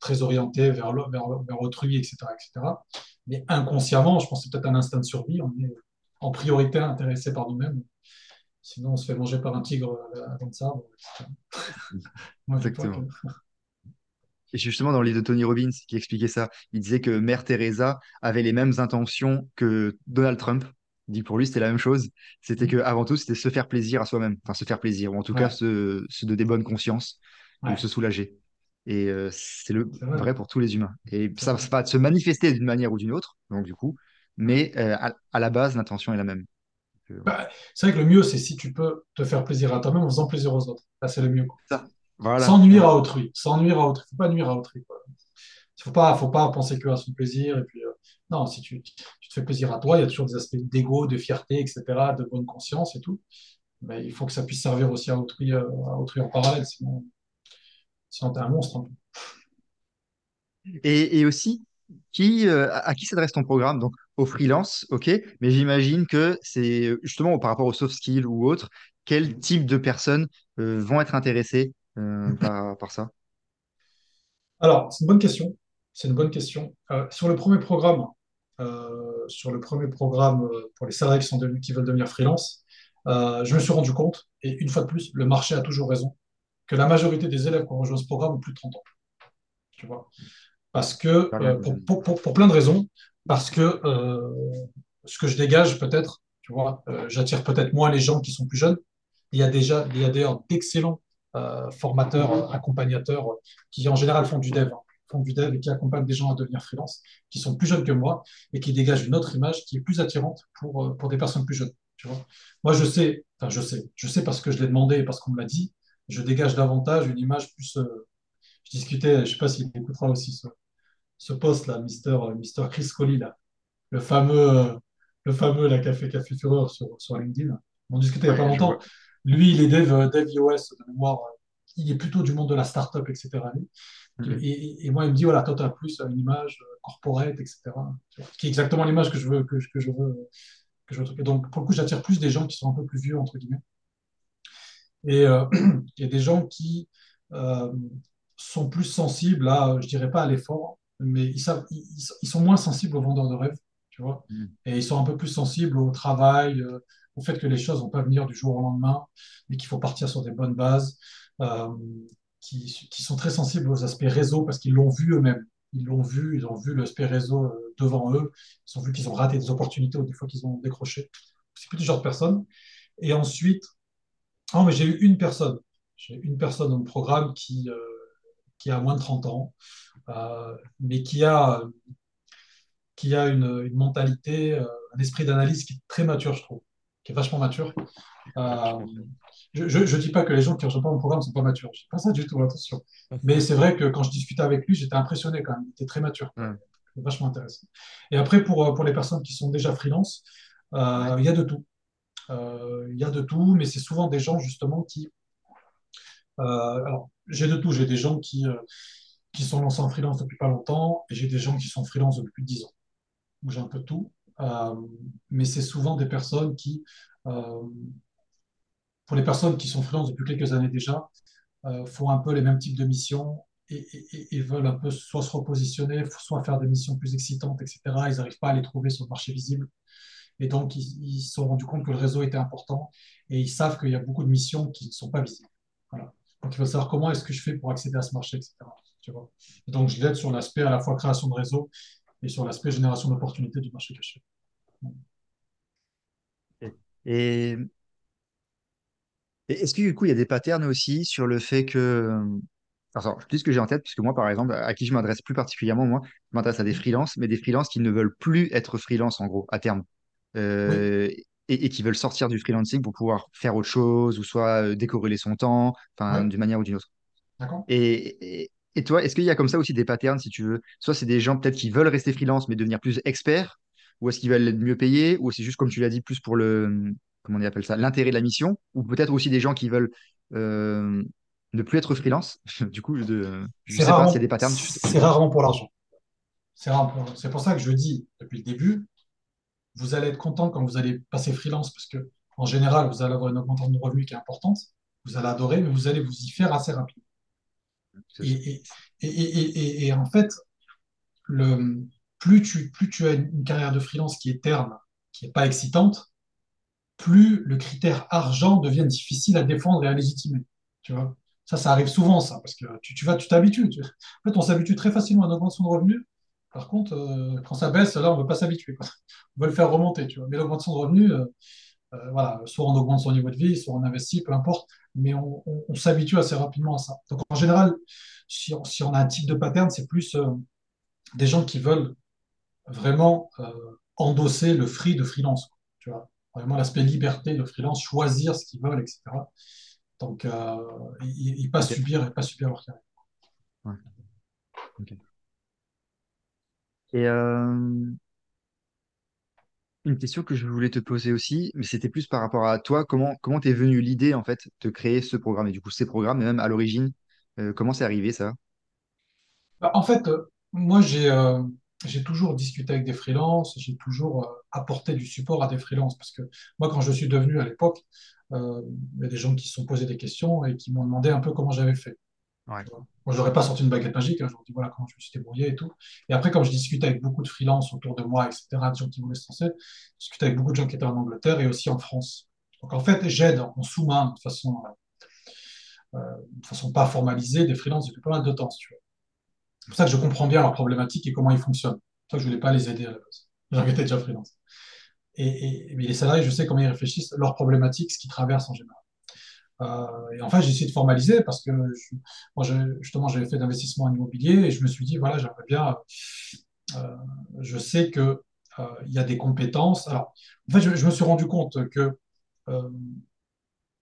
très orientés vers, le- vers, vers autrui, etc., etc. Mais inconsciemment, je pense que c'est peut-être un instinct de survie, on est en priorité intéressé par nous-mêmes. Sinon, on se fait manger par un tigre avant de ça. Exactement. Et justement, dans le livre de Tony Robbins qui expliquait ça, il disait que Mère Teresa avait les mêmes intentions que Donald Trump. Dit pour lui, c'était la même chose. C'était que avant tout, c'était se faire plaisir à soi-même. Enfin, se faire plaisir, ou en tout cas, se, se donner bonne conscience ou ouais, se soulager. Et euh, c'est le vrai, vrai pour tous les humains. Et ça, va se manifester d'une manière ou d'une autre, donc du coup, mais euh, à, à la base, l'intention est la même. Donc, euh. Bah, c'est vrai que le mieux, c'est si tu peux te faire plaisir à toi-même en faisant plaisir aux autres. Là, c'est le mieux. Ça, voilà, Sans nuire à autrui. Sans nuire à autrui. Faut pas nuire à autrui. quoi. Faut pas, faut pas penser que à son plaisir. Et puis, euh, non, si tu, tu te fais plaisir à toi, il y a toujours des aspects d'ego, de fierté, etc., de bonne conscience et tout. Mais il faut que ça puisse servir aussi à autrui, euh, à autrui en parallèle. Sinon, sinon t'es un monstre. un peu. Et, et aussi, qui, euh, à qui s'adresse ton programme? Donc, aux freelance, ok, mais j'imagine que c'est justement par rapport aux soft skills ou autres, quel type de personnes vont être intéressées par, par ça? Alors, c'est une bonne question. C'est une bonne question. Euh, sur le premier programme, euh, sur le premier programme euh, pour les salariés qui, sont devenus- qui veulent devenir freelance, euh, je me suis rendu compte, et une fois de plus, le marché a toujours raison, que la majorité des élèves qui ont rejoint ce programme ont plus de 30 ans. Tu vois? Parce que, pour, pour, pour, pour plein de raisons, parce que ce que je dégage peut-être, tu vois, j'attire peut-être moins les gens qui sont plus jeunes, Il y a déjà, il y a d'ailleurs d'excellents formateurs, accompagnateurs qui en général font du dev, hein, font du dev et qui accompagnent des gens à devenir freelance, qui sont plus jeunes que moi et qui dégagent une autre image qui est plus attirante pour, euh, pour des personnes plus jeunes. Tu vois moi, je sais, enfin, je sais, je sais parce que je l'ai demandé et parce qu'on me l'a dit, je dégage davantage une image plus. euh, je discutais, je ne sais pas s'il écoutera aussi ce, ce post là, Mister, Mister Chris Coley, là, le fameux, euh, le fameux là, qui a fait, qui a fait fureur sur, sur LinkedIn. On discutait il n'y a pas longtemps. vois. Lui, il est dev, euh, dev iOS de mémoire. euh, Il est plutôt du monde de la startup, etc. lui. Et, moi, il me dit, voilà, toi, tu as plus une image euh, corporate, etc. Qui est exactement l'image que je veux, que, je- que je veux, que je veux truquer. Donc, pour le coup, j'attire plus des gens qui sont un peu plus vieux, entre guillemets. Et euh, il y a des gens qui euh, sont plus sensibles à, je dirais pas à l'effort, mais ils, savent, ils, ils sont moins sensibles aux vendeurs de rêve, tu vois. Mhm. Et ils sont un peu plus sensibles au travail, euh, au fait que les choses vont pas venir du jour au lendemain, mais qu'il faut partir sur des bonnes bases, euh, qui, sont très sensibles aux aspects réseau parce qu'ils l'ont vu eux-mêmes. Ils l'ont vu, ils ont vu l'aspect réseau euh, devant eux, ils ont vu qu'ils ont raté des opportunités ou des fois qu'ils ont décroché. C'est plus du genre de personnes. Et ensuite, ah, mais j'ai eu une personne. J'ai une personne dans le programme qui, euh, qui a moins de 30 ans, euh, mais qui a, qui a une, mentalité, un esprit d'analyse qui est très mature, je trouve, qui est vachement mature. Je ne dis pas que les gens qui ne rejoignent pas mon programme ne sont pas matures. Je dis pas ça du tout, attention. Mais c'est vrai que quand je discutais avec lui, j'étais impressionné quand même. Il était très mature. Ouais. Vachement intéressant. Et après, pour, euh, pour les personnes qui sont déjà freelance, euh, il y a de tout. Euh, Il y a de tout, mais c'est souvent des gens justement qui Euh, alors, j'ai de tout. J'ai des gens qui, qui sont lancés en freelance depuis pas longtemps et j'ai des gens qui sont freelance depuis plus de 10 ans. Donc, j'ai un peu de tout. Mais c'est souvent des personnes qui, pour les personnes qui sont freelance depuis quelques années déjà, euh, font un peu les mêmes types de missions et, veulent un peu soit se repositionner, soit faire des missions plus excitantes, etc. Ils n'arrivent pas à les trouver sur le marché visible. Et donc, ils, se sont rendus compte que le réseau était important et ils savent qu'il y a beaucoup de missions qui ne sont pas visibles. Donc, ils veulent savoir comment est-ce que je fais pour accéder à ce marché, etc. Et donc, je l'aide sur l'aspect à la fois création de réseau et sur l'aspect génération d'opportunités du marché caché. Et, et est-ce que du coup, il y a des patterns aussi sur le fait que... Alors, je dis ce que j'ai en tête, puisque moi, par exemple, à qui je m'adresse plus particulièrement, moi, je m'adresse à des freelances, mais des freelances qui ne veulent plus être freelance, en gros, à terme. Oui, Euh, et, et qui veulent sortir du freelancing pour pouvoir faire autre chose, ou soit décorréler son temps, enfin, oui, d'une manière ou d'une autre. d'accord. Et, et, et toi, est-ce qu'il y a comme ça aussi des patterns, si tu veux? Soit c'est des gens peut-être qui veulent rester freelance, mais devenir plus experts, ou est-ce qu'ils veulent être mieux payés, ou c'est juste, comme tu l'as dit, plus pour le, comment on appelle ça, l'intérêt de la mission, ou peut-être aussi des gens qui veulent euh, ne plus être freelance. Du coup, de, je sais pas s'il y a des patterns. c'est rarement pour l'argent. C'est pour pour ça que je dis depuis le début, vous allez être content quand vous allez passer freelance parce que, en général, vous allez avoir une augmentation de revenus qui est importante. Vous allez adorer, mais vous allez vous y faire assez rapidement. Et, en fait, le, plus, tu, plus tu as une carrière de freelance qui est terne, qui n'est pas excitante, plus le critère argent devient difficile à défendre et à légitimer. Ça, ça arrive souvent, ça, parce que tu, vas, tu t'habitues. Tu... En fait, on s'habitue très facilement à une augmentation de revenus. Par contre, euh, quand ça baisse, là, on ne veut pas s'habituer. On veut le faire remonter. Mais l'augmentation de revenus, euh, euh, voilà, soit on augmente son niveau de vie, soit on investit, peu importe. Mais on, s'habitue assez rapidement à ça. Donc, en général, si on, a un type de pattern, c'est plus des gens qui veulent vraiment endosser le free de freelance. Vraiment l'aspect liberté de freelance, choisir ce qu'ils veulent, etc. Donc, euh, ils, ils pas subir et pas subir leur carrière. Ouais. Et euh, une question que je voulais te poser aussi, mais c'était plus par rapport à toi, comment comment t'es venue l'idée en fait de créer ce programme et du coup ces programmes, et même à l'origine, euh, comment c'est arrivé ça? Bah, En fait, euh, moi, j'ai j'ai toujours discuté avec des freelances, j'ai toujours euh, apporté du support à des freelances parce que moi, quand je suis devenu à l'époque, euh, il y a des gens qui se sont posés des questions et qui m'ont demandé un peu comment j'avais fait. Ouais. Moi, je n'aurais pas sorti une baguette magique, hein, je leur dis voilà comment je me suis débrouillé et tout. Et après, comme je discutais avec beaucoup de freelances autour de moi, etc., des gens qui voulaient se lancer, je discutais avec beaucoup de gens qui étaient en Angleterre et aussi en France. Donc, en fait, j'aide en sous-main, de façon, euh, de façon pas formalisée, des freelances depuis pas mal de temps, si tu veux. C'est pour ça que je comprends bien leurs problématiques et comment ils fonctionnent. C'est pour ça que je voulais pas les aider à la base. J'en déjà freelance. Et, mais les salariés, je sais comment ils réfléchissent, leurs problématiques, ce qu'ils traversent en général. Euh, et en fait, j'ai essayé de formaliser parce que moi, justement, j'avais fait d'investissement en immobilier et je me suis dit, voilà, j'aimerais bien, euh, je sais que euh, il y a des compétences. Alors, en fait, je, me suis rendu compte que euh,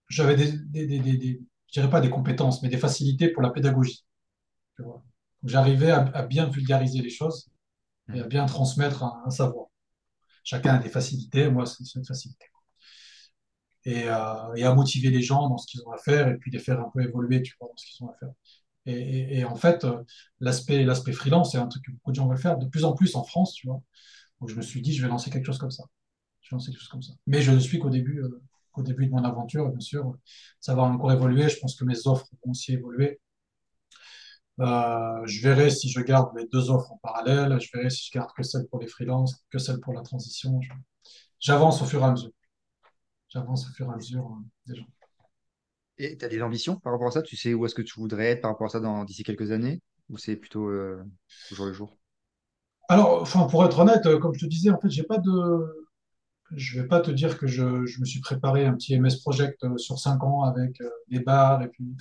j'avais des, des- des- je dirais pas des compétences, mais des facilités pour la pédagogie. tu vois. J'arrivais à, à bien vulgariser les choses et à Mhm. bien transmettre un, un savoir. Chacun a des facilités, moi, c'est une facilité. Et, euh, et à motiver les gens dans ce qu'ils ont à faire et puis les faire un peu évoluer, tu vois, dans ce qu'ils ont à faire. Et, et- et en fait, euh, l'aspect, l'aspect freelance, c'est un truc que beaucoup de gens veulent faire de plus en plus en France, tu vois. Donc je me suis dit, je vais lancer quelque chose comme ça. Je vais lancer quelque chose comme ça. Mais je ne suis qu'au début, euh, qu'au début de mon aventure, bien sûr. Ça va encore évoluer. Je pense que mes offres vont aussi évoluer. Euh, je verrai si je garde mes deux offres en parallèle. Je verrai si je garde que celle pour les freelances, que celle pour la transition. J'avance au fur et à mesure. J'avance au fur et à mesure euh, des gens. Et tu as des ambitions par rapport à ça? Tu sais où est-ce que tu voudrais être par rapport à ça dans d'ici quelques années? Ou c'est plutôt euh, au jour le jour? Alors, enfin, pour être honnête, euh, comme je te disais, en fait, j'ai pas de, je vais pas te dire que je, je me suis préparé un petit MS Project euh, sur cinq ans avec des barres et puis,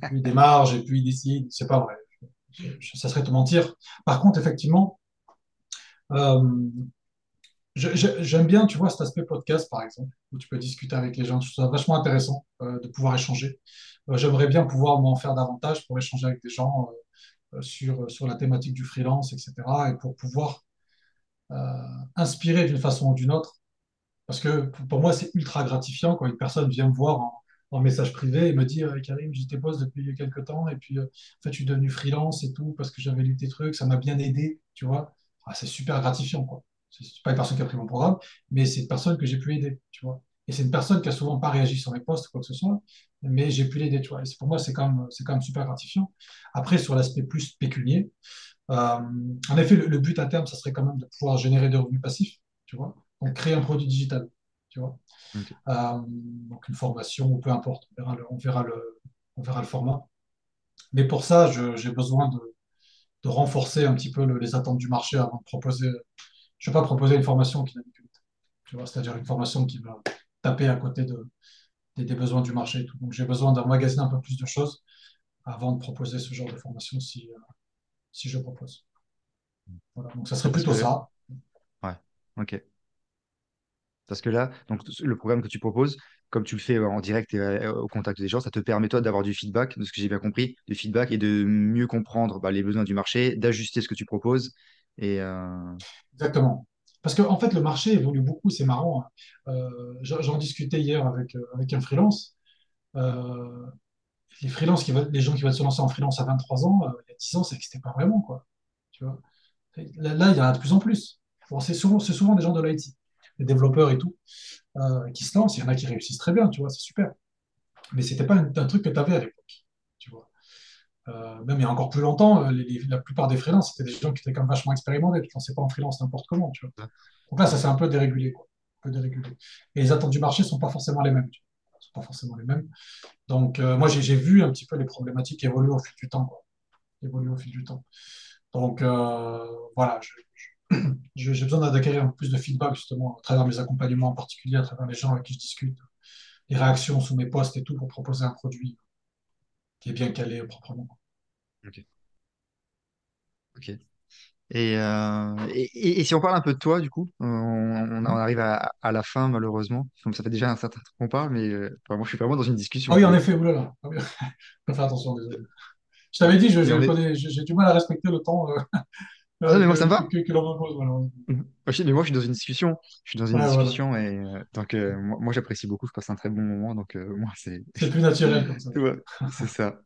puis des et puis sites. C'est pas vrai. Je- ça serait te mentir. Par contre, effectivement, euh, j'aime bien, tu vois, cet aspect podcast, par exemple, où tu peux discuter avec les gens. Je trouve ça vachement intéressant euh, de pouvoir échanger. Euh, j'aimerais bien pouvoir m'en faire davantage pour échanger avec des gens sur, sur la thématique du freelance, etc. Et pour pouvoir inspirer d'une façon ou d'une autre Parce que pour moi, c'est ultra gratifiant quand une personne vient me voir en, en message privé et me dit euh, Karim, j'étais poste depuis quelques temps et puis euh, en fait, je suis devenu freelance et tout parce que j'avais lu tes trucs, ça m'a bien aidé, tu vois. Ah, c'est super gratifiant, quoi. C'est pas une personne qui a pris mon programme, mais c'est une personne que j'ai pu aider, tu vois. Et c'est une personne qui a souvent pas réagi sur mes posts, quoi que ce soit, mais j'ai pu l'aider, tu vois. Et pour moi, c'est quand même, quand même super gratifiant. Après, sur l'aspect plus pécunier, euh, en effet, le, le but à terme, ça serait quand même de pouvoir générer des revenus passifs, tu vois. Donc, créer un produit digital, tu vois. Ok. Euh, donc, une formation, ou peu importe, on verra le, on verra le, on verra le format. Mais pour ça, j'ai besoin de, de renforcer un petit peu le- les attentes du marché avant de proposer. Je ne vais pas proposer une formation qui n'a tu vois, c'est-à-dire une formation qui va taper à côté de, des, des besoins du marché et tout. Donc, j'ai besoin d'emmagasiner un peu plus de choses avant de proposer ce genre de formation si, euh, si je propose. Voilà. Donc, ça serait plutôt ça. ouais, ok. Parce que là, donc, le programme que tu proposes, comme tu le fais en direct et euh, au contact des gens, ça te permet toi d'avoir du feedback, de ce que j'ai bien compris, du feedback et de mieux comprendre bah, les besoins du marché, d'ajuster ce que tu proposes. Et euh, Exactement. Parce qu'en en fait, le marché évolue beaucoup, c'est marrant. hein. Euh, j'en discutais hier avec, avec un freelance. Les freelances qui les gens qui veulent se lancer en freelance à 23 ans, il y a 10 ans, ça n'existait pas vraiment, quoi. Tu vois? Là, il y en a de plus en plus. Bon, c'est souvent, c'est souvent des gens de l'IT, des développeurs et tout, euh, qui se lancent. Il y en a qui réussissent très bien, tu vois, c'est super. Mais c'était pas un, un truc que tu avais à l'époque, tu vois. Euh, même il y a encore plus longtemps, euh, les- les- la plupart des freelances, c'était des gens qui étaient quand même vachement expérimentés. Tu ne lançais pas en freelance n'importe comment, tu vois. Donc là, ça s'est un peu dérégulé, quoi. Un peu dérégulé. Et les attentes du marché ne sont pas forcément les mêmes. tu vois. sont pas forcément les mêmes. Donc, euh, moi, j'ai vu un petit peu les problématiques évoluer au fil du temps, quoi. Évoluer au fil du temps. Donc, voilà, je- je- j'ai besoin d'acquérir un peu plus de feedback, justement, à travers mes accompagnements en particulier, à travers les gens avec qui je discute, les réactions sous mes posts et tout, pour proposer un produit qui est bien calé proprement. ok. ok. Et, euh, et, si on parle un peu de toi, du coup, on, arrive à, à la fin, malheureusement. Donc, ça fait déjà un certain temps qu'on parle, mais euh, enfin, moi, je suis vraiment dans une Ah discussion, oui, tu en effet, oulala. Ah oui. Vais faire attention, désolé. Je t'avais dit, est... j'ai du mal à respecter le temps euh, Ah mais moi, ça me va. que, que l'on m'impose, malheureusement. Mhm. Ok, mais moi, je suis dans une discussion. Je suis dans une voilà. discussion et euh, donc, euh, moi, moi, j'apprécie beaucoup. Je passe un très bon moment. Donc, euh, moi, c'est C'est plus naturel comme ça. c'est ça.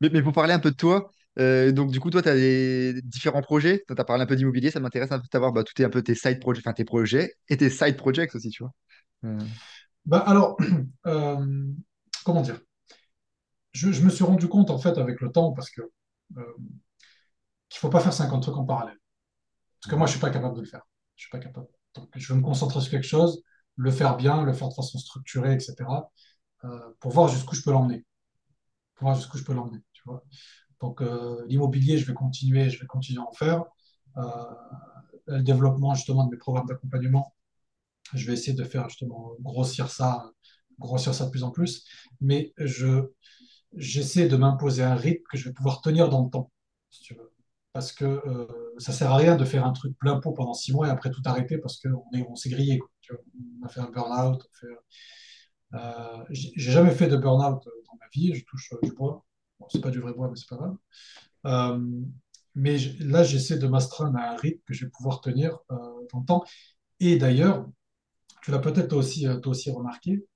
Mais, mais pour parler un peu de toi, euh, donc, du coup, toi, tu as des différents projets. Tu as parlé un peu d'immobilier. Ça m'intéresse un peu de savoir bah, tout est un peu tes side projects, enfin, tes projets et tes side projects aussi, tu vois. Euh, Bah, alors, euh, comment dire? Je, je me suis rendu compte, en fait, avec le temps, parce que euh, qu'il faut pas faire 50 trucs en parallèle. Parce que moi, je suis pas capable de le faire. Je suis pas capable. Donc, je veux me concentrer sur quelque chose, le faire bien, le faire de façon structurée, etc., euh, pour voir jusqu'où je peux l'emmener. Pour voir jusqu'où je peux l'emmener, tu vois. Donc, euh, l'immobilier, je vais continuer, je vais continuer à en faire. Euh, le développement, justement, de mes programmes d'accompagnement, je vais essayer de faire, justement, grossir ça grossir ça de plus en plus, mais je, j'essaie de m'imposer un rythme que je vais pouvoir tenir dans le temps, si tu veux. Parce que euh, ça sert à rien de faire un truc plein pot pendant six mois et après tout arrêter parce qu'on on s'est grillé. On a fait un burn-out. fait- euh, j'ai jamais fait de burn-out dans ma vie. Je touche euh, du bois. Bon, c'est pas du vrai bois, mais c'est pas grave. Euh, mais là, j'essaie de m'astreindre à un rythme que je vais pouvoir tenir euh, dans le temps. Et d'ailleurs, tu l'as peut-être toi aussi, aussi remarqué,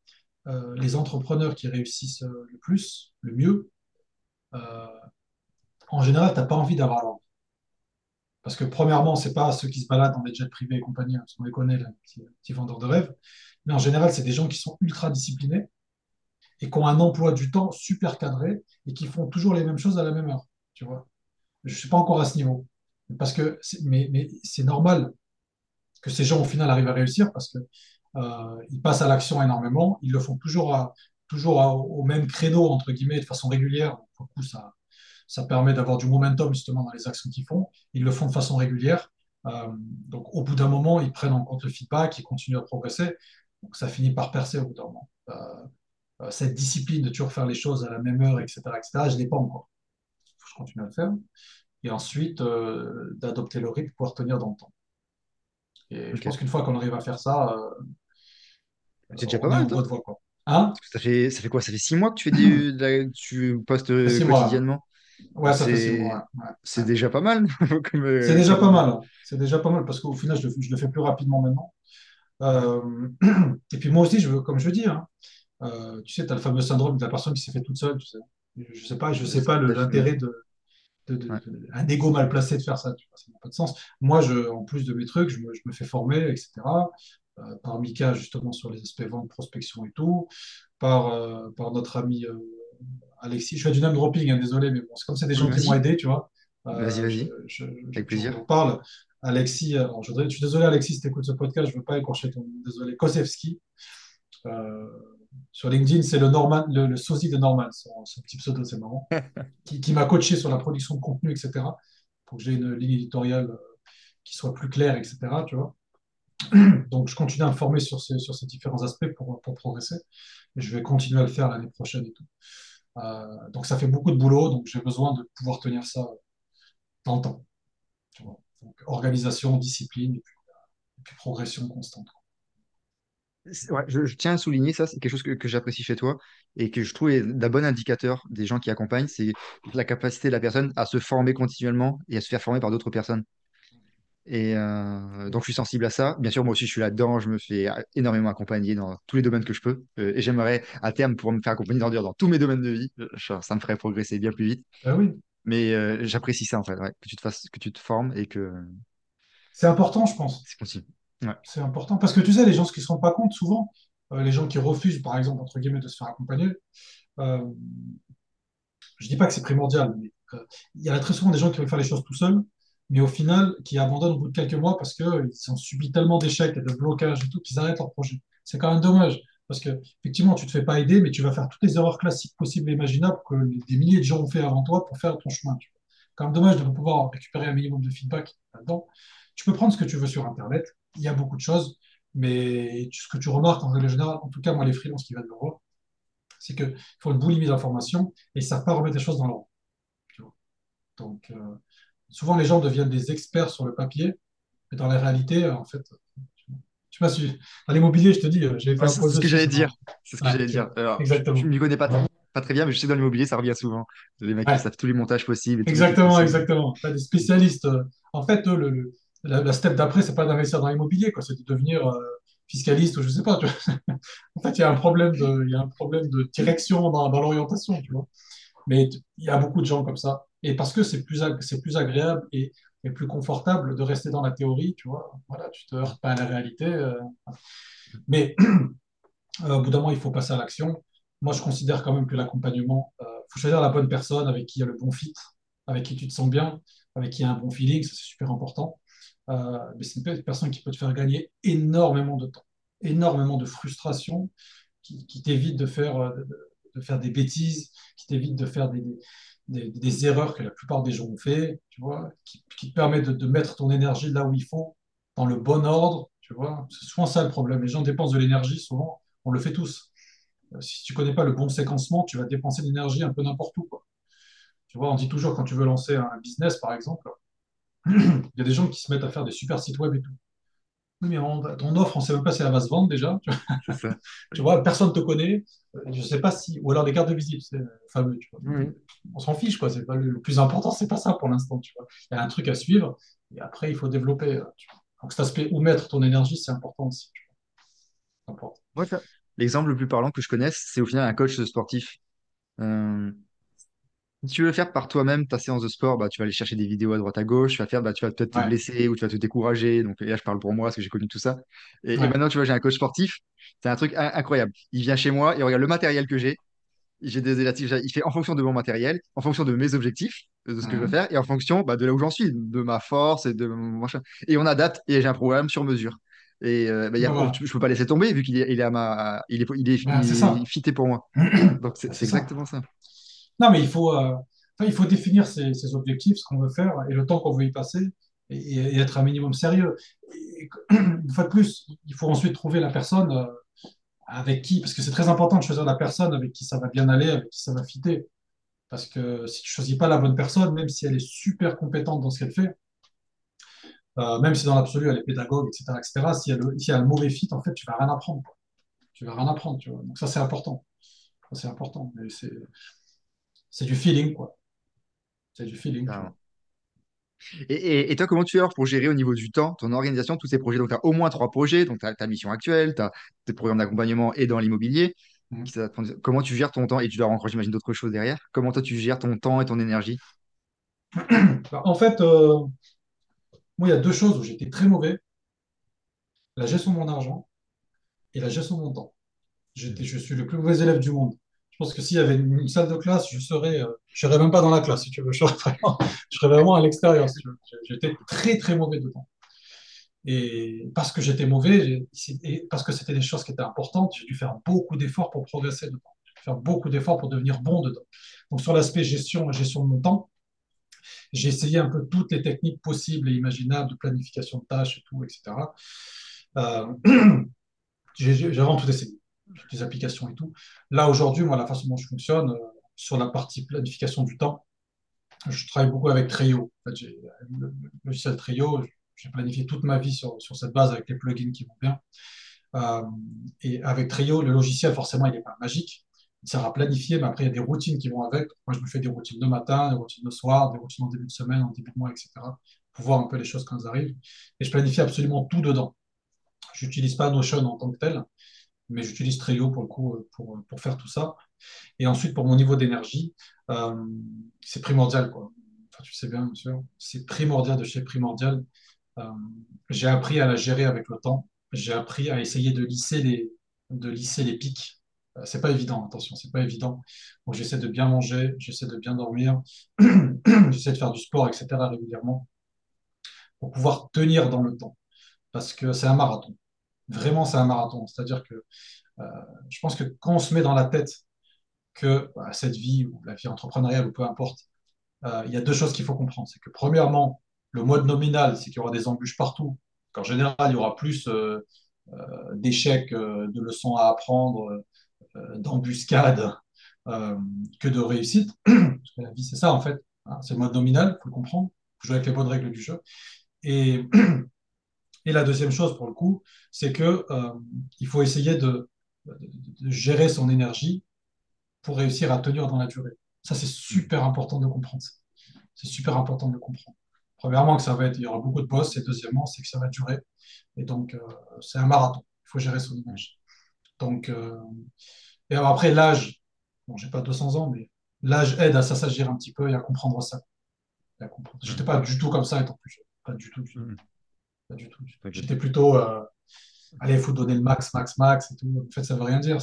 les entrepreneurs qui réussissent le plus, le mieux, en général, tu n'as pas envie d'avoir l'ordre. Parce que premièrement, c'est pas ceux qui se baladent dans des jets privés et compagnie, hein, parce qu'on les connaît, les petits, vendeurs de rêves. Mais en général, c'est des gens qui sont ultra disciplinés et qui ont un emploi du temps super cadré et qui font toujours les mêmes choses à la même heure. Tu vois? Je ne suis pas encore à ce niveau. Parce que mais, c'est normal que ces gens, au final, arrivent à réussir parce que euh, passent à l'action énormément. Ils le font toujours, au même créneau, entre guillemets, de façon régulière. Coup, ça, ça permet d'avoir du momentum justement dans les actions qu'ils font. Ils le font de façon régulière. Euh, donc, au bout d'un moment, ils prennent en compte le feedback, ils continuent à progresser. Donc, ça finit par percer au bout d'un moment. Euh, euh, cette discipline de toujours faire les choses à la même heure, etc., etc., je ne l'ai pas encore. Faut que je continue à le faire. Et ensuite, euh, d'adopter le rythme pour tenir dans le temps. Et je pense qu'une fois qu'on arrive à faire ça, C'est déjà pas mal, voie, quoi. Hein? Ça fait, ça fait quoi? Ça fait six mois que tu fais du, de la- tu postes quotidiennement. Mois. C'est, ouais. Déjà pas mal comme, C'est déjà pas mal. C'est déjà pas mal parce qu'au final, je le, je le fais plus rapidement maintenant. Euh, et puis moi aussi, je veux, comme je dis, hein, euh, tu sais, tu as le fameux syndrome de la personne qui s'est fait toute seule. Tu sais. Je sais pas, je sais pas l'intérêt de, de- de- Ouais. de- un ego mal placé de faire ça. Tu vois, ça n'a pas de sens. Moi, je, en plus de mes trucs, je me, je me fais former, etc. euh, par Mika, justement, sur les aspects vente, prospection et tout. Par, euh, par notre ami Alexis. Je fais du name dropping, hein, désolé, mais bon, c'est comme c'est des gens qui m'ont vas-y, aidé, tu vois. vas-y, Euh, vas-y, je, je, avec plaisir. parle. Alexis, alors je, suis désolé, Alexis, si tu écoutes ce podcast, je ne veux pas écorcher ton désolé. Kosevski. Euh, sur LinkedIn, c'est le, Norman, le, le sosie de Norman, son, son petit pseudo, c'est marrant, qui, qui m'a coaché sur la production de contenu, etc., pour que j'ai une ligne éditoriale euh, qui soit plus claire, etc., tu vois. Donc, je continue à me former sur ces, sur ces différents aspects pour, pour progresser. Et je vais continuer à le faire l'année prochaine et tout. Euh, donc, ça fait beaucoup de boulot, donc j'ai besoin de pouvoir tenir ça dans le temps. organisation, discipline, et puis progression constante. Je, tiens à souligner ça, c'est quelque chose que, que j'apprécie chez toi et que je trouve est d'un bon indicateur des gens qui accompagnent, c'est la capacité de la personne à se former continuellement et à se faire former par d'autres personnes. Et euh, donc, je suis sensible à ça. Bien sûr, moi aussi, je suis là-dedans. Je me fais euh, énormément accompagner dans tous les domaines que je peux. Euh, et j'aimerais, à terme, pouvoir me faire accompagner dans, dans tous mes domaines de vie. Ça, me ferait progresser bien plus vite. Oui, Mais euh, j'apprécie ça, en fait, ouais, que tu te fasses, que tu te formes et que c'est important, je pense. c'est possible. Ouais. C'est important parce que tu sais, les gens qui ne se rendent pas compte, souvent, les gens qui refusent, par exemple, entre guillemets, de se faire accompagner, je dis pas que c'est primordial, mais il y a très souvent des gens qui veulent faire les choses tout seuls, mais au final, qui abandonnent au bout de quelques mois parce qu'ils ont subi tellement d'échecs et de blocages et tout qu'ils arrêtent leur projet. C'est quand même dommage parce que, effectivement, tu te fais pas aider, mais tu vas faire toutes les erreurs classiques possibles et imaginables que des milliers de gens ont fait avant toi pour faire ton chemin. tu vois. Quand même dommage de ne pas pouvoir récupérer un minimum de feedback là-dedans. Tu peux prendre ce que tu veux sur Internet, il y a beaucoup de choses, mais ce que tu remarques en règle générale, en tout cas, moi, les freelances qui viennent me voir, c'est qu'ils font une boulimie d'informations et ils ne savent pas remettre les choses dans l'ordre. Donc, euh, souvent, les gens deviennent des experts sur le papier, mais dans la réalité, euh, en fait, tu, tu m'as su. Dans l'immobilier, je te dis, euh, j'ai Ouais, c'est ce que j'allais dire. C'est ce que j'allais tu dire. Alors, je je Exactement. m'y connais pas, tr- pas très bien, mais je sais que dans l'immobilier, ça revient souvent. Les mecs qui Ouais. savent tous les montages possibles et Exactement, exactement. T'as des spécialistes. euh, En fait, eux, le, le- la, la step d'après, c'est pas d'investir dans l'immobilier. C'est de devenir euh, fiscaliste ou je sais pas. Tu vois. En fait, il y a un problème de, il y a un problème de direction dans, dans l'orientation, tu vois. Mais il y a beaucoup de gens comme ça. Et parce que c'est plus, c'est plus agréable et, plus confortable de rester dans la théorie, tu vois. Voilà, tu te heurtes pas à la réalité. euh. Mais euh, au bout d'un moment, il faut passer à l'action. Moi, je considère quand même que l'accompagnement, il faut choisir la bonne personne avec qui il y a le bon fit, avec qui tu te sens bien, avec qui il y a un bon feeling, c'est super important. Euh, mais c'est une personne qui peut te faire gagner énormément de temps, énormément de frustration, qui, t'évite de faire, euh, de faire des bêtises, qui t'évite de faire des, des, erreurs que la plupart des gens ont fait, tu vois, qui, te permet de, mettre ton énergie là où il faut, dans le bon ordre, tu vois. C'est souvent ça le problème. Les gens dépensent de l'énergie, souvent, on le fait tous. euh, si tu connais pas le bon séquencement, tu vas dépenser de l'énergie un peu n'importe où. Tu vois, on dit toujours quand tu veux lancer un business, par exemple, il y a des gens qui se mettent à faire des super sites web et tout. Oui, mais on- ton offre, on ne sait même pas si elle va se vendre déjà. Tu vois. Tu personne ne te connaît. Je ne sais pas si. Ou alors les cartes de visite, c'est fameux. Tu vois. Oui. On s'en fiche, quoi. Pas le, le plus important, c'est pas ça pour l'instant. Il y a un truc à suivre et après, il faut développer. euh, tu vois. Donc cet aspect où mettre ton énergie, c'est important aussi. l'exemple le plus parlant que je connaisse, c'est au final un coach sportif. Euh, Si tu veux le faire par toi-même, ta séance de sport, bah, tu vas aller chercher des vidéos à droite à gauche, tu vas faire, bah, tu vas peut-être te blesser ou tu vas te décourager. Donc là, je parle pour moi parce que j'ai connu tout ça. Et, maintenant, tu vois, j'ai un coach sportif. C'est un truc in- incroyable. Il vient chez moi, il regarde le matériel que j'ai. J'ai des élastiques, il fait en fonction de mon matériel, en fonction de mes objectifs, de ce que je veux Mhm. faire, et en fonction bah, de là où j'en suis, de ma force et de mon machin. Et on adapte, et j'ai un programme sur mesure. Et euh, bah, y a, voilà. je peux pas laisser tomber vu qu'il est, il est à ma, il est, il est, c'est il est ça. fité pour moi. Donc c'est ça. exactement ça. Non, mais il faut, euh, il faut définir ses, objectifs, ce qu'on veut faire et le temps qu'on veut y passer et, être un minimum sérieux. Et, une fois de plus, il faut ensuite trouver la personne euh, avec qui, parce que c'est très important de choisir la personne avec qui ça va bien aller, avec qui ça va fitter. Parce que si tu choisis pas la bonne personne, même si elle est super compétente dans ce qu'elle fait, euh, même si dans l'absolu elle est pédagogue, etc., etc., si elle, si elle a un mauvais fit, en fait, tu vas rien apprendre. quoi. Tu vas rien apprendre, tu vois. Donc ça, c'est important. C'est important. Mais c'est c'est du feeling, quoi. C'est du feeling. Et, et- et toi, comment tu alors pour gérer au niveau du temps, ton organisation, tous ces projets? Donc, tu as au moins trois projets, donc tu as ta mission actuelle, tu as tes programmes d'accompagnement et dans l'immobilier. Prendre- Comment tu gères ton temps? Et tu dois encore, j'imagine, d'autres choses derrière. Comment toi, tu gères ton temps et ton énergie? Bah, En fait, euh, moi, il y a deux choses où j'étais très mauvais, la gestion de mon argent et la gestion de mon temps. Je suis le plus mauvais élève du monde. Je pense que s'il y avait une, salle de classe, je serais, euh, je serais même pas dans la classe, si tu veux. Je serais vraiment, je serais vraiment à l'extérieur. J'étais très, très mauvais dedans. Et parce que j'étais mauvais, et parce que c'était des choses qui étaient importantes, j'ai dû faire beaucoup d'efforts pour progresser dedans. Faire beaucoup d'efforts pour devenir bon dedans. Donc, sur l'aspect gestion, gestion de mon temps, j'ai essayé un peu toutes les techniques possibles et imaginables de planification de tâches et tout, etc. Euh, j'ai vraiment tout essayé, toutes les applications et tout. Là, aujourd'hui, moi, la façon dont je fonctionne, euh, sur la partie planification du temps, je travaille beaucoup avec Trello. En fait, j'ai le logiciel Trello, j'ai planifié toute ma vie sur, sur cette base avec les plugins qui vont bien. Euh, et avec Trello, le logiciel, forcément, il n'est pas magique. Il sert à planifier, mais après, il y a des routines qui vont avec. Moi, je me fais des routines de matin, des routines de soir, des routines en début de semaine, en début de mois, etc. pour voir un peu les choses quand elles arrivent. Et je planifie absolument tout dedans. Je n'utilise pas Notion en tant que tel, mais j'utilise Trello pour le coup euh, pour, pour faire tout ça. Et ensuite, pour mon niveau d'énergie, euh, c'est primordial, quoi. Enfin, tu sais bien, bien sûr, c'est primordial de chez primordial. Euh, j'ai appris à la gérer avec le temps. J'ai appris à essayer de lisser les, de lisser les pics. Euh, c'est pas évident, attention, c'est pas évident. Donc, j'essaie de bien manger, j'essaie de bien dormir, j'essaie de faire du sport, etc. régulièrement pour pouvoir tenir dans le temps. Parce que c'est un marathon. Vraiment, c'est un marathon. C'est-à-dire que euh, je pense que quand on se met dans la tête que bah, cette vie ou la vie entrepreneuriale ou peu importe, euh, il y a deux choses qu'il faut comprendre. C'est que premièrement, le mode nominal, c'est qu'il y aura des embûches partout. Qu'en général, il y aura plus euh, d'échecs, de leçons à apprendre, d'embuscades que de réussite. Parce que la vie, c'est ça en fait. Hein, c'est le mode nominal, il faut le comprendre. Il jouer avec les bonnes règles du jeu. Et, et la deuxième chose, pour le coup, c'est que euh, il faut essayer de, gérer son énergie pour réussir à tenir dans la durée. Ça, c'est super important de comprendre. C'est super important de comprendre. Premièrement, que ça va être, il y aura beaucoup de boss, et deuxièmement, c'est que ça va durer. Et donc, euh, c'est un marathon. Il faut gérer son énergie. Donc, euh, et après, l'âge, bon, j'ai pas 200 ans, mais l'âge aide à s'assagir un petit peu et à comprendre ça. Comprendre. J'étais pas du tout comme ça étant plus. Pas du tout, du tout. Pas du tout. J'étais plutôt, euh, allez, il faut donner le max, max, max et tout. En fait, ça veut rien dire.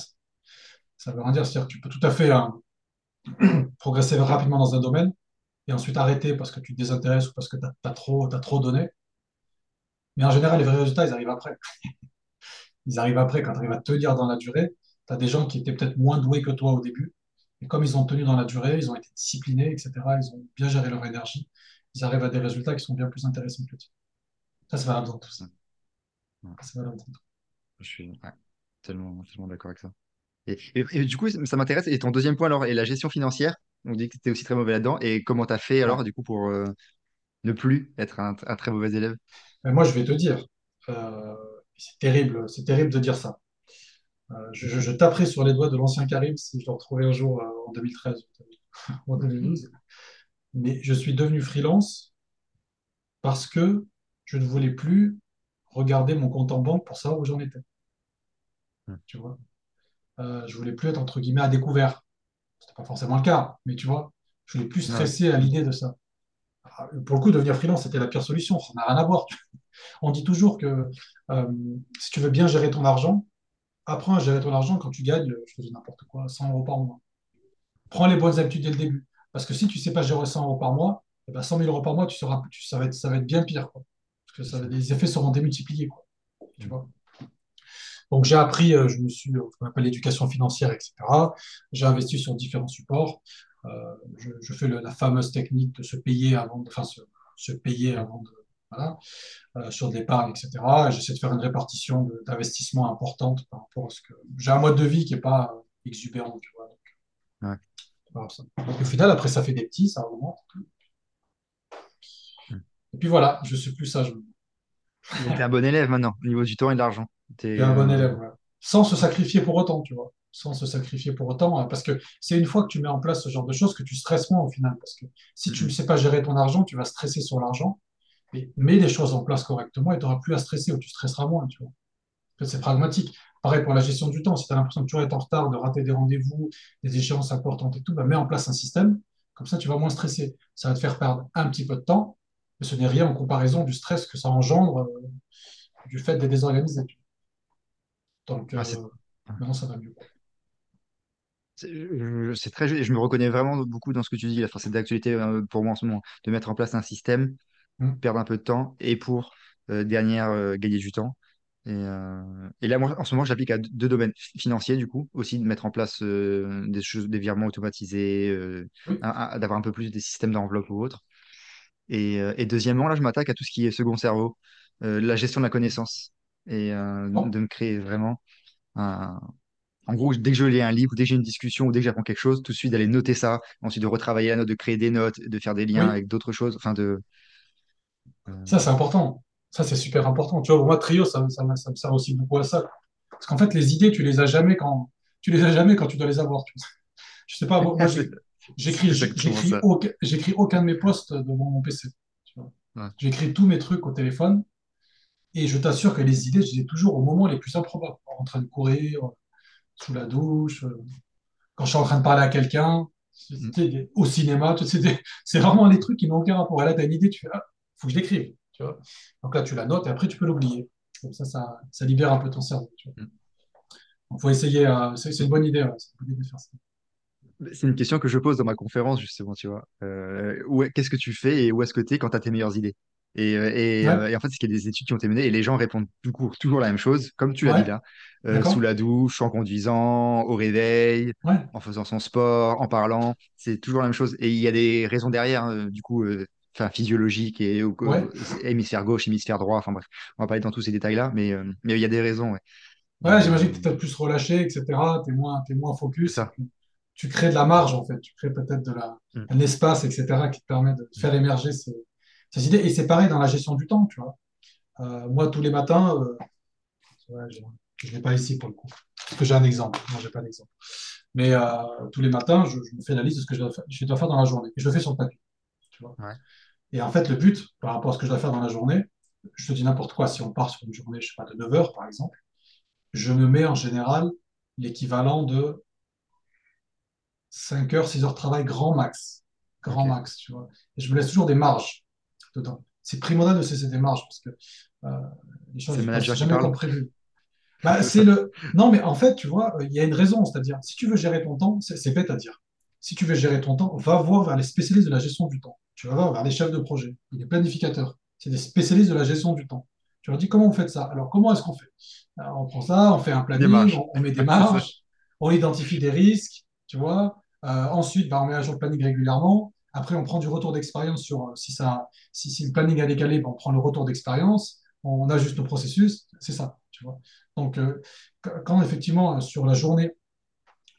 Ça veut rien dire. C'est-à-dire que tu peux tout à fait hein, progresser rapidement dans un domaine et ensuite arrêter parce que tu te désintéresses ou parce que tu as, trop, t'as trop donné. Mais en général, les vrais résultats, ils arrivent après. Ils arrivent après quand tu arrives à tenir dans la durée. Tu as des gens qui étaient peut-être moins doués que toi au début. Et comme ils ont tenu dans la durée, ils ont été disciplinés, etc., ils ont bien géré leur énergie, ils arrivent à des résultats qui sont bien plus intéressants que tien. Ça, c'est valable dans. Ouais. Ça, c'est valable dans tout. Je suis ouais, tellement, tellement d'accord avec ça. Et, et- et du coup, ça m'intéresse. Et ton deuxième point, alors, est la gestion financière. On dit que tu étais aussi très mauvais là-dedans. Et comment tu as fait, alors, du coup, pour euh, ne plus être un, un très mauvais élève? Mais moi, je vais te dire, euh, c'est terrible, c'est terrible de dire ça. Euh, je, je- je taperai sur les doigts de l'ancien Karim si je le retrouvais un jour en 2013 ou en 2012. Mais je suis devenu freelance parce que je ne voulais plus regarder mon compte en banque pour savoir où j'en étais. Tu vois, Euh, je voulais plus être entre guillemets à découvert. C'était pas forcément le cas, mais tu vois, je voulais plus Ouais. stresser à l'idée de ça. Ah, Pour le coup, devenir freelance, c'était la pire solution. Ça n'a rien à voir. On dit toujours que euh, si tu veux bien gérer ton argent, apprends à gérer ton argent quand tu gagnes, je te dis n'importe quoi, 100 euros par mois. Prends les bonnes habitudes dès le début. Parce que si tu ne sais pas gérer 100 euros par mois, eh ben 100 000 euros par mois, tu seras, tu- ça va être, ça va être bien pire. quoi. Que ça, les effets seront démultipliés. Quoi, tu vois? Donc j'ai appris, euh, je me suis, euh, qu'on appelle l'éducation financière, etc. J'ai investi sur différents supports. Euh, je, je fais le- la fameuse technique de se payer avant de, enfin, se, se payer avant de, voilà, euh, sur de l'épargne, etc. Et j'essaie de faire une répartition d'investissement importante par rapport à ce que j'ai un mode de vie qui n'est pas exubérant, tu vois. Donc, Ouais. ça. Au final, après, ça fait des petits, ça augmente. Mm. Et puis voilà, je suis plus sage. Donc, tu es un bon élève maintenant, au niveau du temps et de l'argent. Tu es T'es, un bon euh, élève, ouais. Sans se sacrifier pour autant, tu vois. Sans se sacrifier pour autant, euh, parce que c'est une fois que tu mets en place ce genre de choses que tu stresses moins au final. Parce que si tu ne mm, sais pas gérer ton argent, tu vas stresser sur l'argent. Et mets les choses en place correctement et tu n'auras plus à stresser ou tu stresseras moins, tu vois. C'est pragmatique. Pareil pour la gestion du temps. Si tu as l'impression de toujours être en retard, de rater des rendez-vous, des échéances importantes et tout, bah, mets en place un système. Comme ça, tu vas moins stresser. Ça va te faire perdre un petit peu de temps, mais ce n'est rien en comparaison du stress que ça engendre euh, du fait d'être désorganisé. Donc, c'est euh, maintenant, ça va mieux. c'est très, je me reconnais vraiment beaucoup dans ce que tu dis. Enfin, c'est d'actualité euh, pour moi en ce moment, de mettre en place un système, Hmm. perdre un peu de temps et pour, euh, dernière, euh, gagner du temps. Et, euh, et là, moi, en ce moment, j'applique à deux domaines Fi- financiers, du coup, aussi de mettre en place des choses, des virements automatisés, d'avoir un peu plus des systèmes d'enveloppe ou autre. Et, euh, et deuxièmement, là, je m'attaque à tout ce qui est second cerveau, euh, la gestion de la connaissance et euh, bon, de me créer vraiment un... En gros, dès que je lis un livre, dès que j'ai une discussion, ou dès que j'apprends quelque chose, tout de suite d'aller noter ça, ensuite de retravailler la note, de créer des notes, de faire des liens oui, avec d'autres choses, enfin de... ça, c'est important. Ça, c'est super important. Tu vois, pour moi, Trio, ça, me- ça, me ça me sert aussi beaucoup à ça. Parce qu'en fait, les idées, tu les as jamais quand tu les as jamais quand tu dois les avoir. tu. Je sais pas, moi, j'écris, aucun, aucun de mes posts devant mon PC. Ouais. J'écris tous mes trucs au téléphone et je t'assure que les idées, je les ai toujours au moment les plus improbables. En train de courir, sous la douche, quand je suis en train de parler à quelqu'un, Mm. au cinéma, c'est des- vraiment les trucs qui n'ont aucun rapport. Et là, tu as une idée, tu fais, ah, faut que je l'écrive, tu vois. Donc là, tu la notes et après, tu peux l'oublier. Comme ça, ça, ça libère un peu ton cerveau, tu vois. Mm. Donc, faut essayer, euh, c'est c'est une bonne idée, ouais, c'est une bonne idée de faire ça. C'est une question que je pose dans ma conférence, justement, tu vois. Euh, qu'est-ce que tu fais et où est-ce que tu es quand tu as tes meilleures idées? Et, euh, et, Ouais, euh, et en fait, c'est qu'il y a des études qui ont été menées et les gens répondent du coup toujours la même chose, comme tu l'as dit ouais, là, euh, sous la douche, en conduisant, au réveil, ouais, en faisant son sport, en parlant. C'est toujours la même chose. Et il y a des raisons derrière, du coup, enfin, physiologiques et ouais. hémisphère gauche, hémisphère droit. Enfin bref, on va pas aller dans tous ces détails-là, mais mais il y a des raisons. Ouais. Ouais, j'imagine que tu es plus relâché, etc. Tu es moins, t'es moins focus ça. Tu crées de la marge, en fait. Tu crées peut-être de la, Mm, un espace, etc., qui te permet de faire émerger ces, ces idées. Et c'est pareil dans la gestion du temps, tu vois. Euh, moi, tous les matins, euh, Ouais, je ne l'ai pas ici pour le coup. Parce que j'ai un exemple. Non, j'ai pas d'exemple. Mais euh, tous les matins, je, je me fais la liste de ce que je dois faire, je dois faire dans la journée. Et je le fais sur le papier. Tu vois. ouais. Et en fait, le but, par rapport à ce que je dois faire dans la journée, je te dis n'importe quoi. Si on part sur une journée, je sais pas, de 9 heures, par exemple, je me mets en général l'équivalent de 5 heures, 6 heures de travail grand max. Grand max, tu vois. Et je me laisse toujours des marges dedans. C'est primordial de cesser des marges parce que euh, les choses ne jamais comme prévu. Bah, C'est le... Non, mais en fait, tu vois, il y a une raison, c'est-à-dire, si tu veux gérer ton temps, c'est bête à dire. Si tu veux gérer ton temps, va voir vers les spécialistes de la gestion du temps. Tu vas voir vers les chefs de projet, les planificateurs. C'est des spécialistes de la gestion du temps. Tu leur dis comment vous faites ça? Alors, comment est-ce qu'on fait? Alors, on prend ça, on fait un planning, on, on met des marges, on identifie des risques, tu vois. Euh, ensuite, bah, on met à jour le planning régulièrement. Après, on prend du retour d'expérience sur euh, si, ça, si, le planning a décalé, bah, on prend le retour d'expérience, on ajuste le processus. C'est ça, tu vois. Donc, euh, quand effectivement, sur la journée,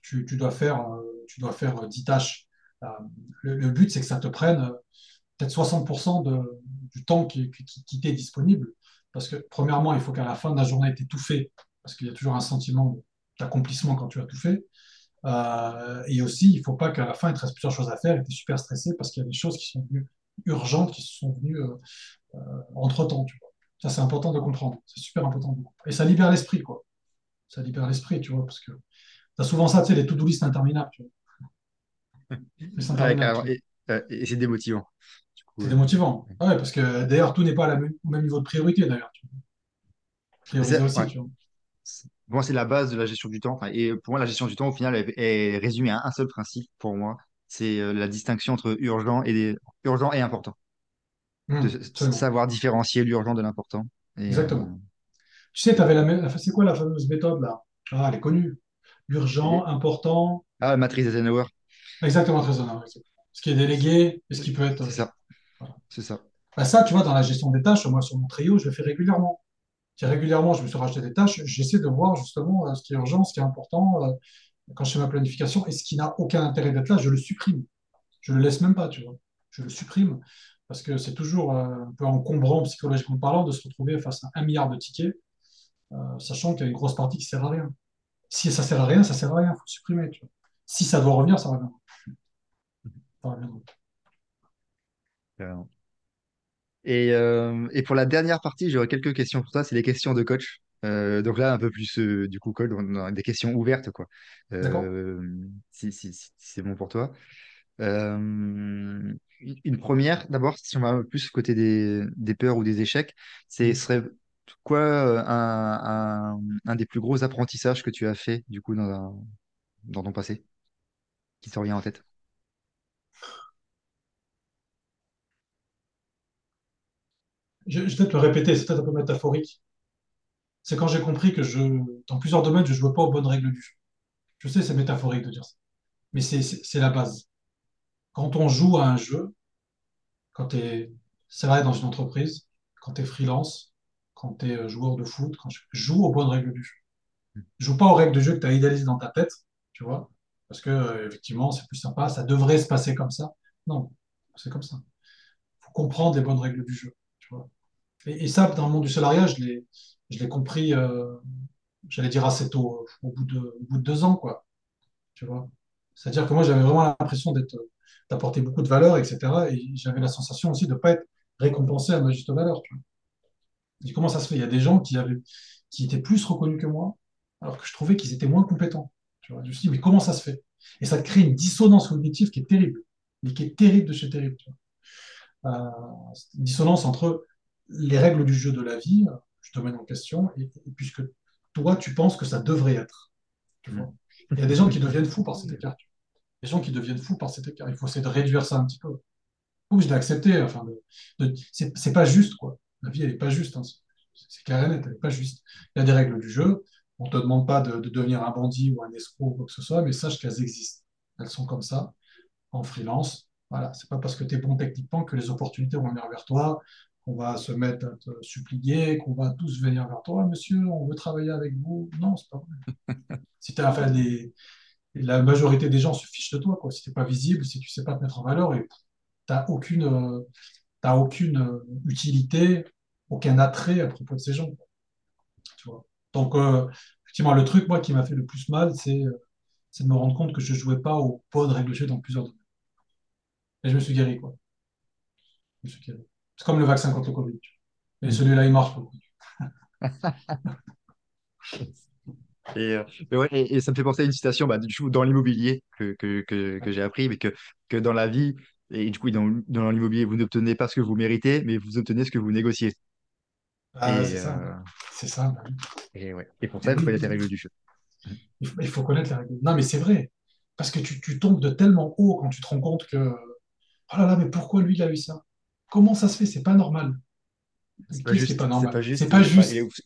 tu, dois faire, tu dois faire euh, 10 tâches. Le, but, c'est que ça te prenne peut-être 60% de- du temps qui, qui, qui t'est disponible. Parce que, premièrement, il faut qu'à la fin de la journée, tu aies tout fait. Parce qu'il y a toujours un sentiment d'accomplissement quand tu as tout fait. Euh, et aussi, il ne faut pas qu'à la fin, il te reste plusieurs choses à faire et tu es super stressé parce qu'il y a des choses qui sont venues urgentes, qui se sont venues euh, entre-temps. tu vois. Ça, c'est important de comprendre. C'est super important. de comprendre. Et ça libère l'esprit, quoi. Ça libère l'esprit, tu vois, parce que tu as souvent ça, tu sais, les to-do list interminables, tu vois. List Ouais, interminables, tu carrément. vois. Et, euh, et c'est démotivant. C'est euh, démotivant. Ah ouais, parce que d'ailleurs, tout n'est pas au même niveau de priorité, d'ailleurs. c'est- aussi, ouais. tu vois. Pour moi, c'est la base de la gestion du temps. Enfin, et pour moi, la gestion du temps, au final, est, est résumée à un seul principe pour moi. C'est euh, la distinction entre urgent et, des- urgent et important. De s- absolument. savoir différencier l'urgent de l'important. Et, euh, Exactement. Tu sais, tu avais la, la- c'est quoi la fameuse méthode, là? Ah, elle est connue. Urgent, important, ah, matrice Eisenhower. exactement raisonnable. Ce qui est délégué et ce qui peut être. C'est ça. voilà. C'est ça. Bah, ça, tu vois, dans la gestion des tâches, moi, sur mon trio, je le fais régulièrement. Régulièrement, je me suis rajouté des tâches. J'essaie de voir justement euh, ce qui est urgent, ce qui est important euh, quand je fais ma planification et ce qui n'a aucun intérêt d'être là, je le supprime. Je le laisse même pas, tu vois. Je le supprime parce que c'est toujours euh, un peu encombrant psychologiquement parlant de se retrouver face à un milliard de tickets, sachant qu'il y a une grosse partie qui sert à rien. Si ça sert à rien, ça sert à rien, il faut supprimer, tu vois. Si ça doit revenir, ça revient. Ça reviendra. Et, euh, et pour la dernière partie, j'aurais quelques questions pour toi. C'est les questions de coach. Euh, donc là, un peu plus euh, du coup, a des questions ouvertes, quoi. D'accord? Euh, si, si, si c'est bon pour toi. Euh, une première, d'abord, si on va plus côté des, des peurs ou des échecs, c'est Mm. serait quoi euh, un, un, un des plus gros apprentissages que tu as fait du coup dans, dans ton passé, qui te revient en tête? Je, je vais peut-être le répéter, c'est peut-être un peu métaphorique. C'est quand j'ai compris que je, dans plusieurs domaines, je ne jouais pas aux bonnes règles du jeu. Je sais, c'est métaphorique de dire ça, mais c'est la base. Quand on joue à un jeu, quand tu es salarié dans une entreprise, quand tu es freelance, quand tu es joueur de foot, quand je joue aux bonnes règles du jeu. joue pas aux règles de jeu que tu as idéalisées dans ta tête, tu vois, parce que euh, effectivement, c'est plus sympa, ça devrait se passer comme ça. Non, c'est comme ça. Il faut comprendre les bonnes règles du jeu. Et, et ça, dans le monde du salariat, je l'ai, je l'ai compris, euh, j'allais dire assez tôt, euh, au bout de, au bout de deux ans, quoi, tu vois? C'est-à-dire que moi, j'avais vraiment l'impression d'être, d'apporter beaucoup de valeur, etc. Et j'avais la sensation aussi de ne pas être récompensé à ma juste valeur, tu vois. Dis, comment ça se fait? Il y a des gens qui avaient, qui étaient plus reconnus que moi, alors que je trouvais qu'ils étaient moins compétents. Tu vois, je me suis dit, mais comment ça se fait? Et ça crée une dissonance cognitive qui est terrible, mais qui est terrible de chez terrible. tu vois. Euh, une dissonance entre les règles du jeu de la vie, je te mets en question, puisque toi, tu penses que ça devrait être. Il y a des gens qui deviennent fous par cet écart. Il faut essayer de réduire ça un petit peu. Ou je l'ai accepté. Enfin, c'est pas juste, quoi. La vie, elle n'est pas juste. hein. C'est clair et net, elle n'est pas juste. Il y a des règles du jeu. On ne te demande pas de, de devenir un bandit ou un escroc ou quoi que ce soit, mais sache qu'elles existent. Elles sont comme ça, en freelance. Voilà, c'est pas parce que tu es bon techniquement que les opportunités vont venir vers toi, qu'on va se mettre à te supplier, qu'on va tous venir vers toi. Monsieur, on veut travailler avec vous. Non, c'est pas vrai. Si la majorité des gens se fichent de toi, quoi. Si tu n'es pas visible, si tu ne sais pas te mettre en valeur, et tu n'as aucune, euh, aucune utilité, aucun attrait à propos de ces gens. Tu vois. Donc, euh, effectivement, le truc, moi, qui m'a fait le plus mal, c'est euh, c'est de me rendre compte que je ne jouais pas aux bonnes règles de jeu dans plusieurs domaines. Et je me suis guéri, quoi. Je me suis guéri. C'est comme le vaccin contre le Covid. Et celui-là, il marche pour le coup. Et, euh, ouais, et, et ça me fait penser à une citation bah, du coup, dans l'immobilier que, que, que, que j'ai appris, mais que, que dans la vie, et du coup, dans, dans l'immobilier, vous n'obtenez pas ce que vous méritez, mais vous obtenez ce que vous négociez. Ah, c'est ça. euh, C'est ça. bah et, ouais. et pour ça, il faut connaître les règles du jeu. Il faut, il faut connaître les règles. Non, mais c'est vrai. Parce que tu, tu tombes de tellement haut quand tu te rends compte que, oh là là, mais pourquoi lui, il a eu ça? Comment ça se fait? C'est pas normal. C'est pas juste, pas normal? pas juste, pas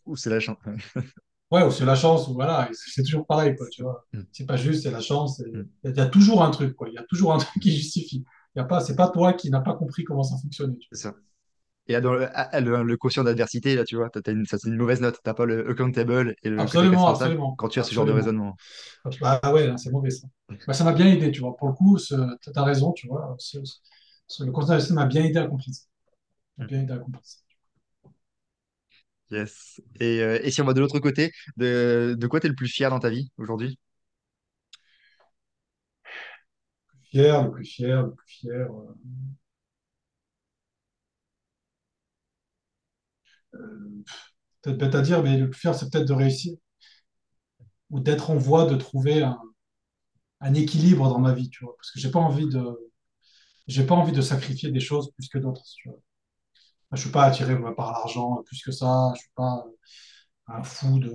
où c'est la chance? Ouais, ou c'est la chance, ou voilà, c'est toujours pareil, quoi, tu vois. Mm. C'est pas juste, c'est la chance. Mm. Il y, a il y a toujours un truc, quoi. Il y a toujours un truc qui justifie. Il y a pas, c'est pas toi qui n'as pas compris comment ça fonctionnait. C'est ça. Et là, dans le, le, le quotient d'adversité, là, tu vois, une, ça, c'est une mauvaise note. T'as pas le accountable et le Absolument, absolument, quand tu as ce genre de raisonnement. Ah ouais, c'est mauvais ça. Bah, ça m'a bien aidé, tu vois. Pour le coup, tu as raison, tu vois. Le bien aidé à comprendre ça. M'a Mm. bien aidé à comprendre ça. Yes. Et, euh, et si on va de l'autre côté, de, de quoi t'es le plus fier dans ta vie aujourd'hui? Fier, le plus fier, le plus fier. euh, euh, peut-être bête à dire, mais le plus fier, c'est peut-être de réussir ou d'être en voie de trouver un, un équilibre dans ma vie, tu vois. Parce que j'ai pas envie de, j'ai pas envie de sacrifier des choses plus que d'autres, vois. Je suis pas attiré par l'argent plus que ça. Je suis pas un fou de.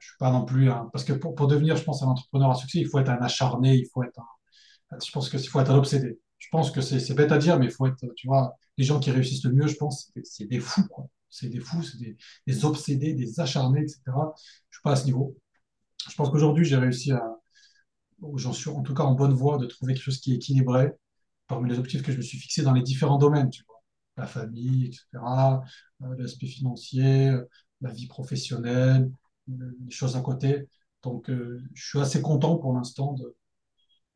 Je suis pas non plus un, parce que pour, devenir, je pense, un entrepreneur à succès, il faut être un acharné, il faut être un, je pense que il faut être un obsédé. Je pense que c'est bête à dire, mais il faut être, tu vois, les gens qui réussissent le mieux, je pense, c'est des fous, quoi. C'est des fous, c'est des, des obsédés, des acharnés, etc. Je suis pas à ce niveau. Je pense qu'aujourd'hui, j'ai réussi à, j'en suis en tout cas en bonne voie de trouver quelque chose qui est équilibré parmi les objectifs que je me suis fixés dans les différents domaines, tu vois. La famille, etc., euh, l'aspect financier, euh, la vie professionnelle, euh, les choses à côté. Donc, je suis assez content pour l'instant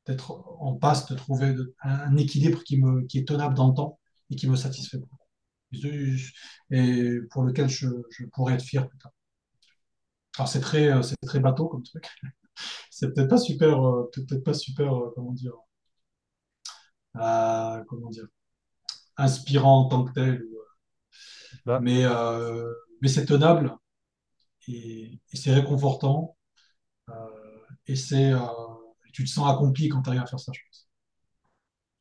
d'être en passe de trouver un, équilibre qui me, qui est tenable dans le temps et qui me satisfait beaucoup. Et pour lequel je, je pourrais être fier plus tard. Alors, c'est très, c'est très bateau comme truc. C'est peut-être pas super, euh, peut-être pas super, euh, comment dire, euh, comment dire, inspirant en tant que tel. Bah, Mais, euh, mais c'est tenable et, et c'est réconfortant. euh, et c'est, tu te sens accompli quand tu arrives à faire ça, je pense.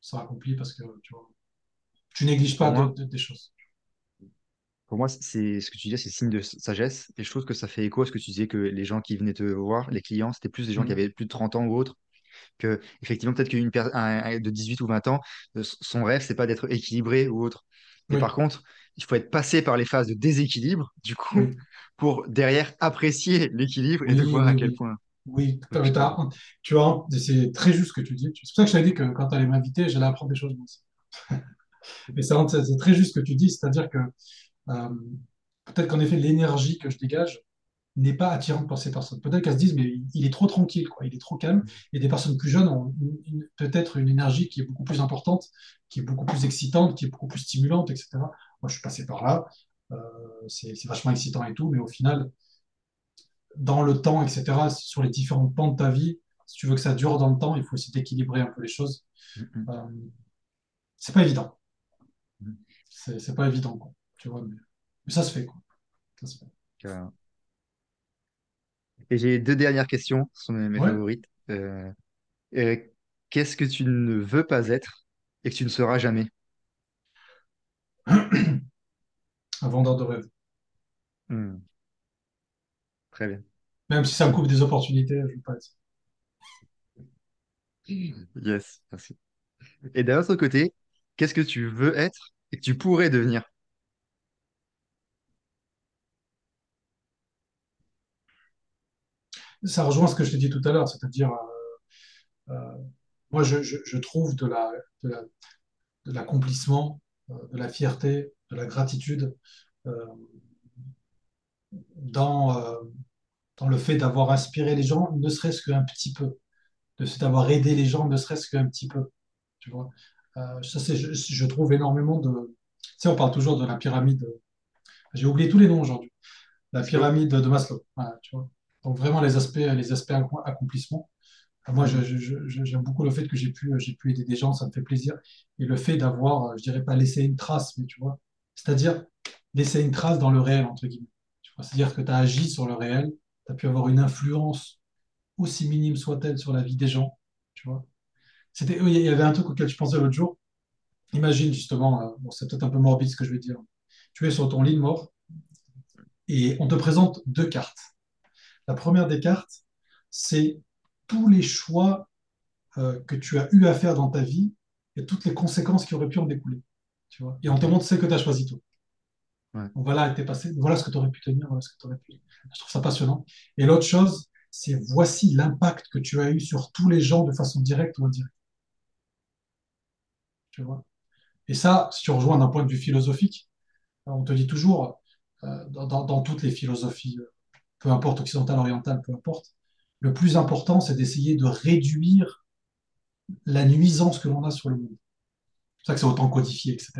Tu te sens accompli parce que tu vois, tu négliges pas des choses. Pour moi, c'est ce que tu disais, c'est signe de sagesse. Et je trouve que ça fait écho à ce que tu disais que les gens qui venaient te voir, les clients, c'était plus des gens qui Mhm. avaient plus de 30 ans ou autres. Que, effectivement, peut-être qu'une per- un- un de 18 ou 20 ans, euh, son rêve, c'est pas d'être équilibré ou autre. Mais par contre, il faut être passé par les phases de déséquilibre, du coup, oui, pour derrière apprécier l'équilibre et de voir à quel point. Oui, tu vois, c'est très juste ce que tu dis. C'est pour ça que je t'avais dit que quand tu allais m'inviter, j'allais apprendre des choses. Et c'est très juste ce que tu dis, c'est-à-dire que peut-être qu'en effet, l'énergie que je dégage, n'est pas attirante pour ces personnes. Peut-être qu'elles se disent, mais il est trop tranquille, quoi. Il est trop calme. Et des personnes plus jeunes ont peut-être une énergie qui est beaucoup plus importante, qui est beaucoup plus excitante, qui est beaucoup plus stimulante, etc. Moi, je suis passé par là. Euh, c'est vachement excitant et tout, mais au final, dans le temps, etc., sur les différents pans de ta vie, si tu veux que ça dure dans le temps, il faut aussi d'équilibrer un peu les choses. Mm, Euh, c'est pas évident. mm, c'est pas évident, quoi. Tu vois, mais, mais ça se fait, quoi. Ça se fait. Et j'ai deux dernières questions, ce sont mes, Ouais. favorites. Euh, euh, qu'est-ce que tu ne veux pas être et que tu ne seras jamais? Un vendeur de rêve. Hmm, très bien. Même si ça me coupe des opportunités, je veux pas être. Yes, merci. Et d'un autre côté, qu'est-ce que tu veux être et que tu pourrais devenir? Ça rejoint ce que je t'ai dit tout à l'heure, c'est-à-dire, euh, euh, moi, je, je- je trouve de la, de la- de l'accomplissement, euh, de la fierté, de la gratitude euh, dans, dans le fait d'avoir inspiré les gens, ne serait-ce qu'un petit peu, de d'avoir aidé les gens, ne serait-ce qu'un petit peu, tu vois. Ça, c'est, je, je trouve énormément de... Tu sais, on parle toujours de la pyramide, j'ai oublié tous les noms aujourd'hui, la pyramide de Maslow, voilà, tu vois. Donc vraiment les aspects, les aspects accomplissement. Enfin, Moi, j'aime beaucoup le fait que j'ai pu, j'ai pu aider des gens, ça me fait plaisir. Et le fait d'avoir, euh, je dirais pas laissé une trace, mais tu vois, c'est-à-dire laisser une trace dans le réel, entre guillemets. C'est-à-dire que tu as agi sur le réel, tu as pu avoir une influence, aussi minime soit-elle, sur la vie des gens. Tu vois. Il y avait un truc auquel je pensais l'autre jour. Imagine justement, euh, bon, c'est peut-être un peu morbide ce que je vais dire. Tu es sur ton lit de mort et on te présente deux cartes. La première des cartes, c'est tous les choix euh, que tu as eu à faire dans ta vie et toutes les conséquences qui auraient pu en découler. Tu vois et on te montre ce que tu as choisi toi. ouais. Donc voilà, t'es passé, voilà ce que tu aurais pu tenir, voilà ce que aurais pu. Je trouve ça passionnant. Et l'autre chose, c'est voici l'impact que tu as eu sur tous les gens de façon directe ou indirecte. Tu vois Et ça, si tu rejoins d'un point de vue philosophique, on te dit toujours, euh, dans, dans- dans toutes les philosophies, euh, peu importe occidentale, orientale, peu importe, le plus important, c'est d'essayer de réduire la nuisance que l'on a sur le monde. C'est ça que c'est autant codifié, etc.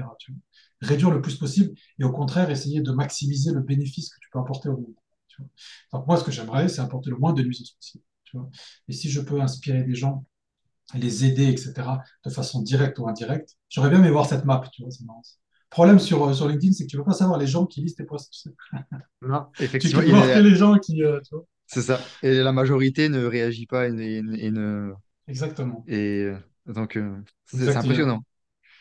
Réduire le plus possible et au contraire, essayer de maximiser le bénéfice que tu peux apporter au monde. Donc moi, ce que j'aimerais, c'est apporter le moins de nuisance possible. Et si je peux inspirer des gens, les aider, etc., de façon directe ou indirecte, j'aurais bien aimé voir cette map, tu vois, c'est marrant. Problème sur, euh, sur LinkedIn, c'est que tu ne peux pas savoir les gens qui lisent tes posts. Tu. Non. Tu Effectivement, peux il que est- les gens qui... euh, tu c'est ça. Et la majorité ne réagit pas et, ne, et ne- et ne- Exactement. et, euh, donc euh, c'est impressionnant.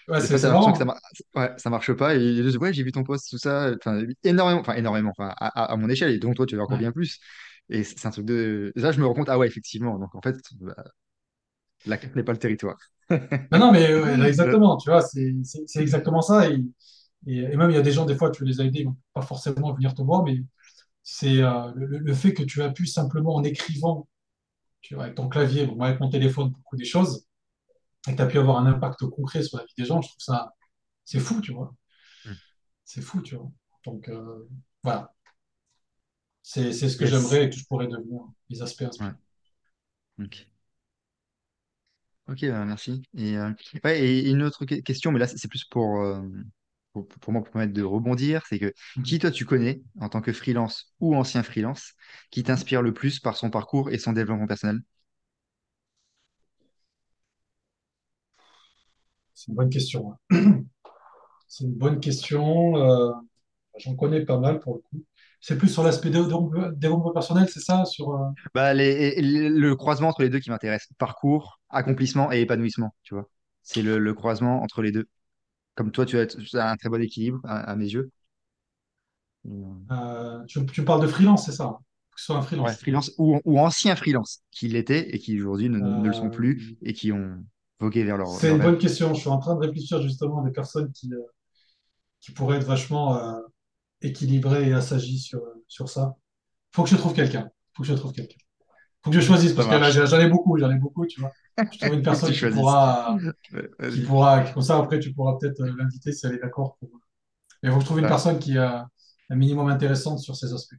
Ouais, c'est ça, mar- ouais, ça marche pas. Et ils disent, ouais, j'ai vu ton post, tout ça. Enfin, énormément, enfin, énormément, enfin, à, mon échelle. Et donc, toi, tu veux encore Ouais. bien plus. Et c'est c'est un truc de. Là, je me rends compte, ah ouais, effectivement. Donc, en fait, bah, la carte n'est pas le territoire. Non, non, mais là, exactement, tu vois, c'est exactement ça. Et, et, et même, il y a des gens, des fois, tu les as aidés, ils vont pas forcément venir te voir, mais c'est euh, le, fait que tu as pu simplement en écrivant, tu vois, avec ton clavier, bon, avec mon téléphone, beaucoup des choses, et que tu as pu avoir un impact concret sur la vie des gens, je trouve ça, c'est fou, tu vois. C'est fou, tu vois. Donc, euh, voilà, c'est ce que Yes. j'aimerais et que je pourrais devenir, les aspects Ouais. Ok. Bah, merci. Et, euh, ouais, et une autre que- question, mais là, c'est c'est plus pour, euh, pour, pour moi, pour permettre de rebondir, c'est que qui, toi, tu connais, en tant que freelance ou ancien freelance, qui t'inspire le plus par son parcours et son développement personnel? C'est une bonne question. hein. C'est une bonne question. euh, J'en connais pas mal pour le coup. C'est plus sur l'aspect dé- dé- développement personnel, c'est ça? Sur, euh, Bah, les, les- le croisement entre les deux qui m'intéresse. Parcours, accomplissement et épanouissement, tu vois. C'est le, le croisement entre les deux. Comme toi, tu as, tu as un très bon équilibre à, à mes yeux. Euh, euh, tu, tu parles de freelance, c'est ça? Que ce soit un ouais, freelance. freelance ou, ou anciens freelance qui l'étaient et qui aujourd'hui ne, ne le sont plus et qui ont vogué vers leur, c'est une rêve. bonne question. Je suis en train de réfléchir justement à des personnes qui, euh, qui pourraient être vachement équilibrées et assagies sur, sur ça. Faut que je trouve quelqu'un. Faut que je trouve quelqu'un. Faut que je choisisse parce que là, j'en ai beaucoup, j'en ai beaucoup, tu vois. Je trouve une personne qui pourra, qui pourra, comme ça après, tu pourras peut-être euh, l'inviter si elle est d'accord. Pour... Mais il faut que je trouve une personne qui a un minimum intéressante sur ces aspects.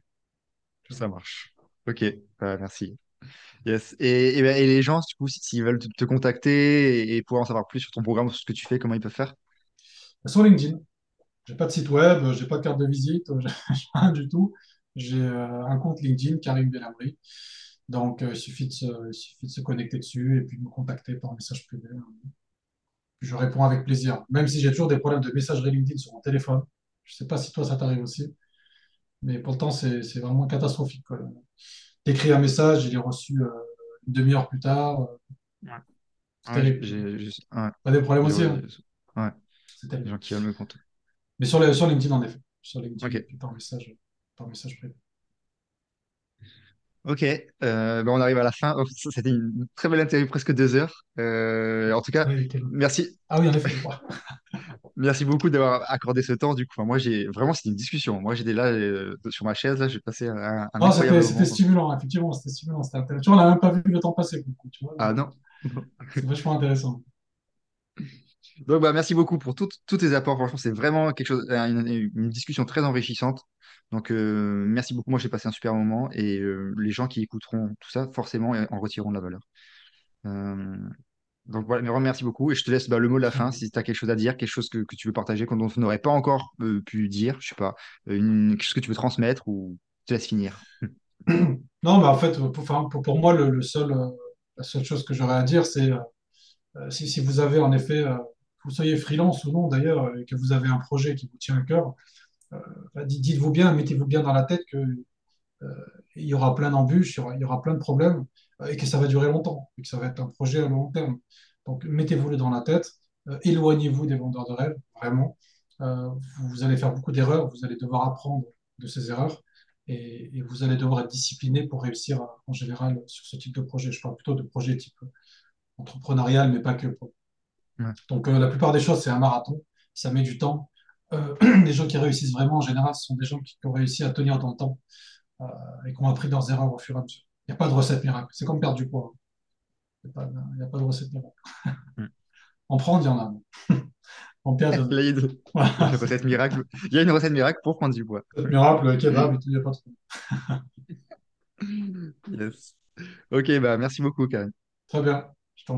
ça marche. Ok, bah, merci. Yes. Et, et, et les gens, du coup, si- s'ils veulent te, te contacter et, et pouvoir en savoir plus sur ton programme, sur ce que tu fais, comment ils peuvent faire? Sur LinkedIn, j'ai pas de site web, j'ai pas de carte de visite, j'ai rien du tout. J'ai euh, un compte LinkedIn, Karim Bellamri. Donc, euh, il suffit de se, il suffit de se connecter dessus et puis de me contacter par message privé. Je réponds avec plaisir. Même si j'ai toujours des problèmes de messagerie LinkedIn sur mon téléphone. Je sais pas si toi, ça t'arrive aussi. Mais pourtant, c'est c'est vraiment catastrophique. T'écris un message, il est reçu euh, une demi-heure plus tard. euh, Ouais. Ouais, j'ai, ouais, des problèmes aussi, hein. ouais, des gens qui veulent me contacter. Mais sur, les- sur LinkedIn, en effet. Sur LinkedIn, et Ok. puis par message, par message privé. Ok, euh, ben on arrive à la fin. Oh, C'était une très belle interview, presque deux heures. Euh, en tout cas, Oui, merci, Ah oui, en effet. Merci beaucoup d'avoir accordé ce temps. Du coup, Enfin, moi, j'ai vraiment, c'était une discussion. Moi, j'étais là euh, sur ma chaise, là, j'ai passé un, un Non, c'était stimulant, effectivement, c'était stimulant, c'était intéressant. Tu vois, on n'a même pas vu le temps passer, pour le coup, tu vois. ah non. C'est vachement intéressant. Donc, bah, merci beaucoup pour tous tes apports. Franchement, c'est vraiment quelque chose, une, une discussion très enrichissante. Donc, euh, merci beaucoup. Moi, j'ai passé un super moment et euh, les gens qui écouteront tout ça, forcément, en retireront de la valeur. Euh, Donc voilà, mais merci beaucoup. Et je te laisse bah, le mot de la fin. Si tu as quelque chose à dire, quelque chose que, que tu veux partager, qu'on dont on n'aurait pas encore euh, pu dire, je sais pas, une, quelque chose que tu veux transmettre ou je te laisse finir. Non, mais en fait, pour, enfin, pour, pour moi, le, le seul, euh, la seule chose que j'aurais à dire, c'est euh, euh, si, si vous avez en effet, euh, vous soyez freelance ou non d'ailleurs, et que vous avez un projet qui vous tient à cœur, euh, bah, dites- dites-vous bien, mettez-vous bien dans la tête que euh, y aura plein d'embûches, il y aura, plein de problèmes, euh, et que ça va durer longtemps, et que ça va être un projet à long terme. Donc, mettez-vous-le dans la tête, éloignez-vous des vendeurs de rêves, vraiment. Vous, allez faire beaucoup d'erreurs, vous allez devoir apprendre de ces erreurs, et, vous allez devoir être discipliné pour réussir, en général, sur ce type de projet. Je parle plutôt de projet type entrepreneurial, mais pas que. Ouais. Donc, euh, la plupart des choses, c'est un marathon, ça met du temps. Euh, les gens qui réussissent vraiment, en général, ce sont des gens qui, qui ont réussi à tenir dans le temps euh, et qui ont appris leurs erreurs au fur et à mesure. Il n'y a pas de recette miracle. C'est comme perdre du poids. Il n'y a, pas de- il y a pas de recette miracle. Mm. En prendre, il y en a. en. Là, il y a une recette miracle. Il y a une recette miracle pour prendre du poids. miracle, le kebab et tout, il n'y a pas trop. Yes. Ok, bah merci beaucoup, Karim. Très bien. Je t'en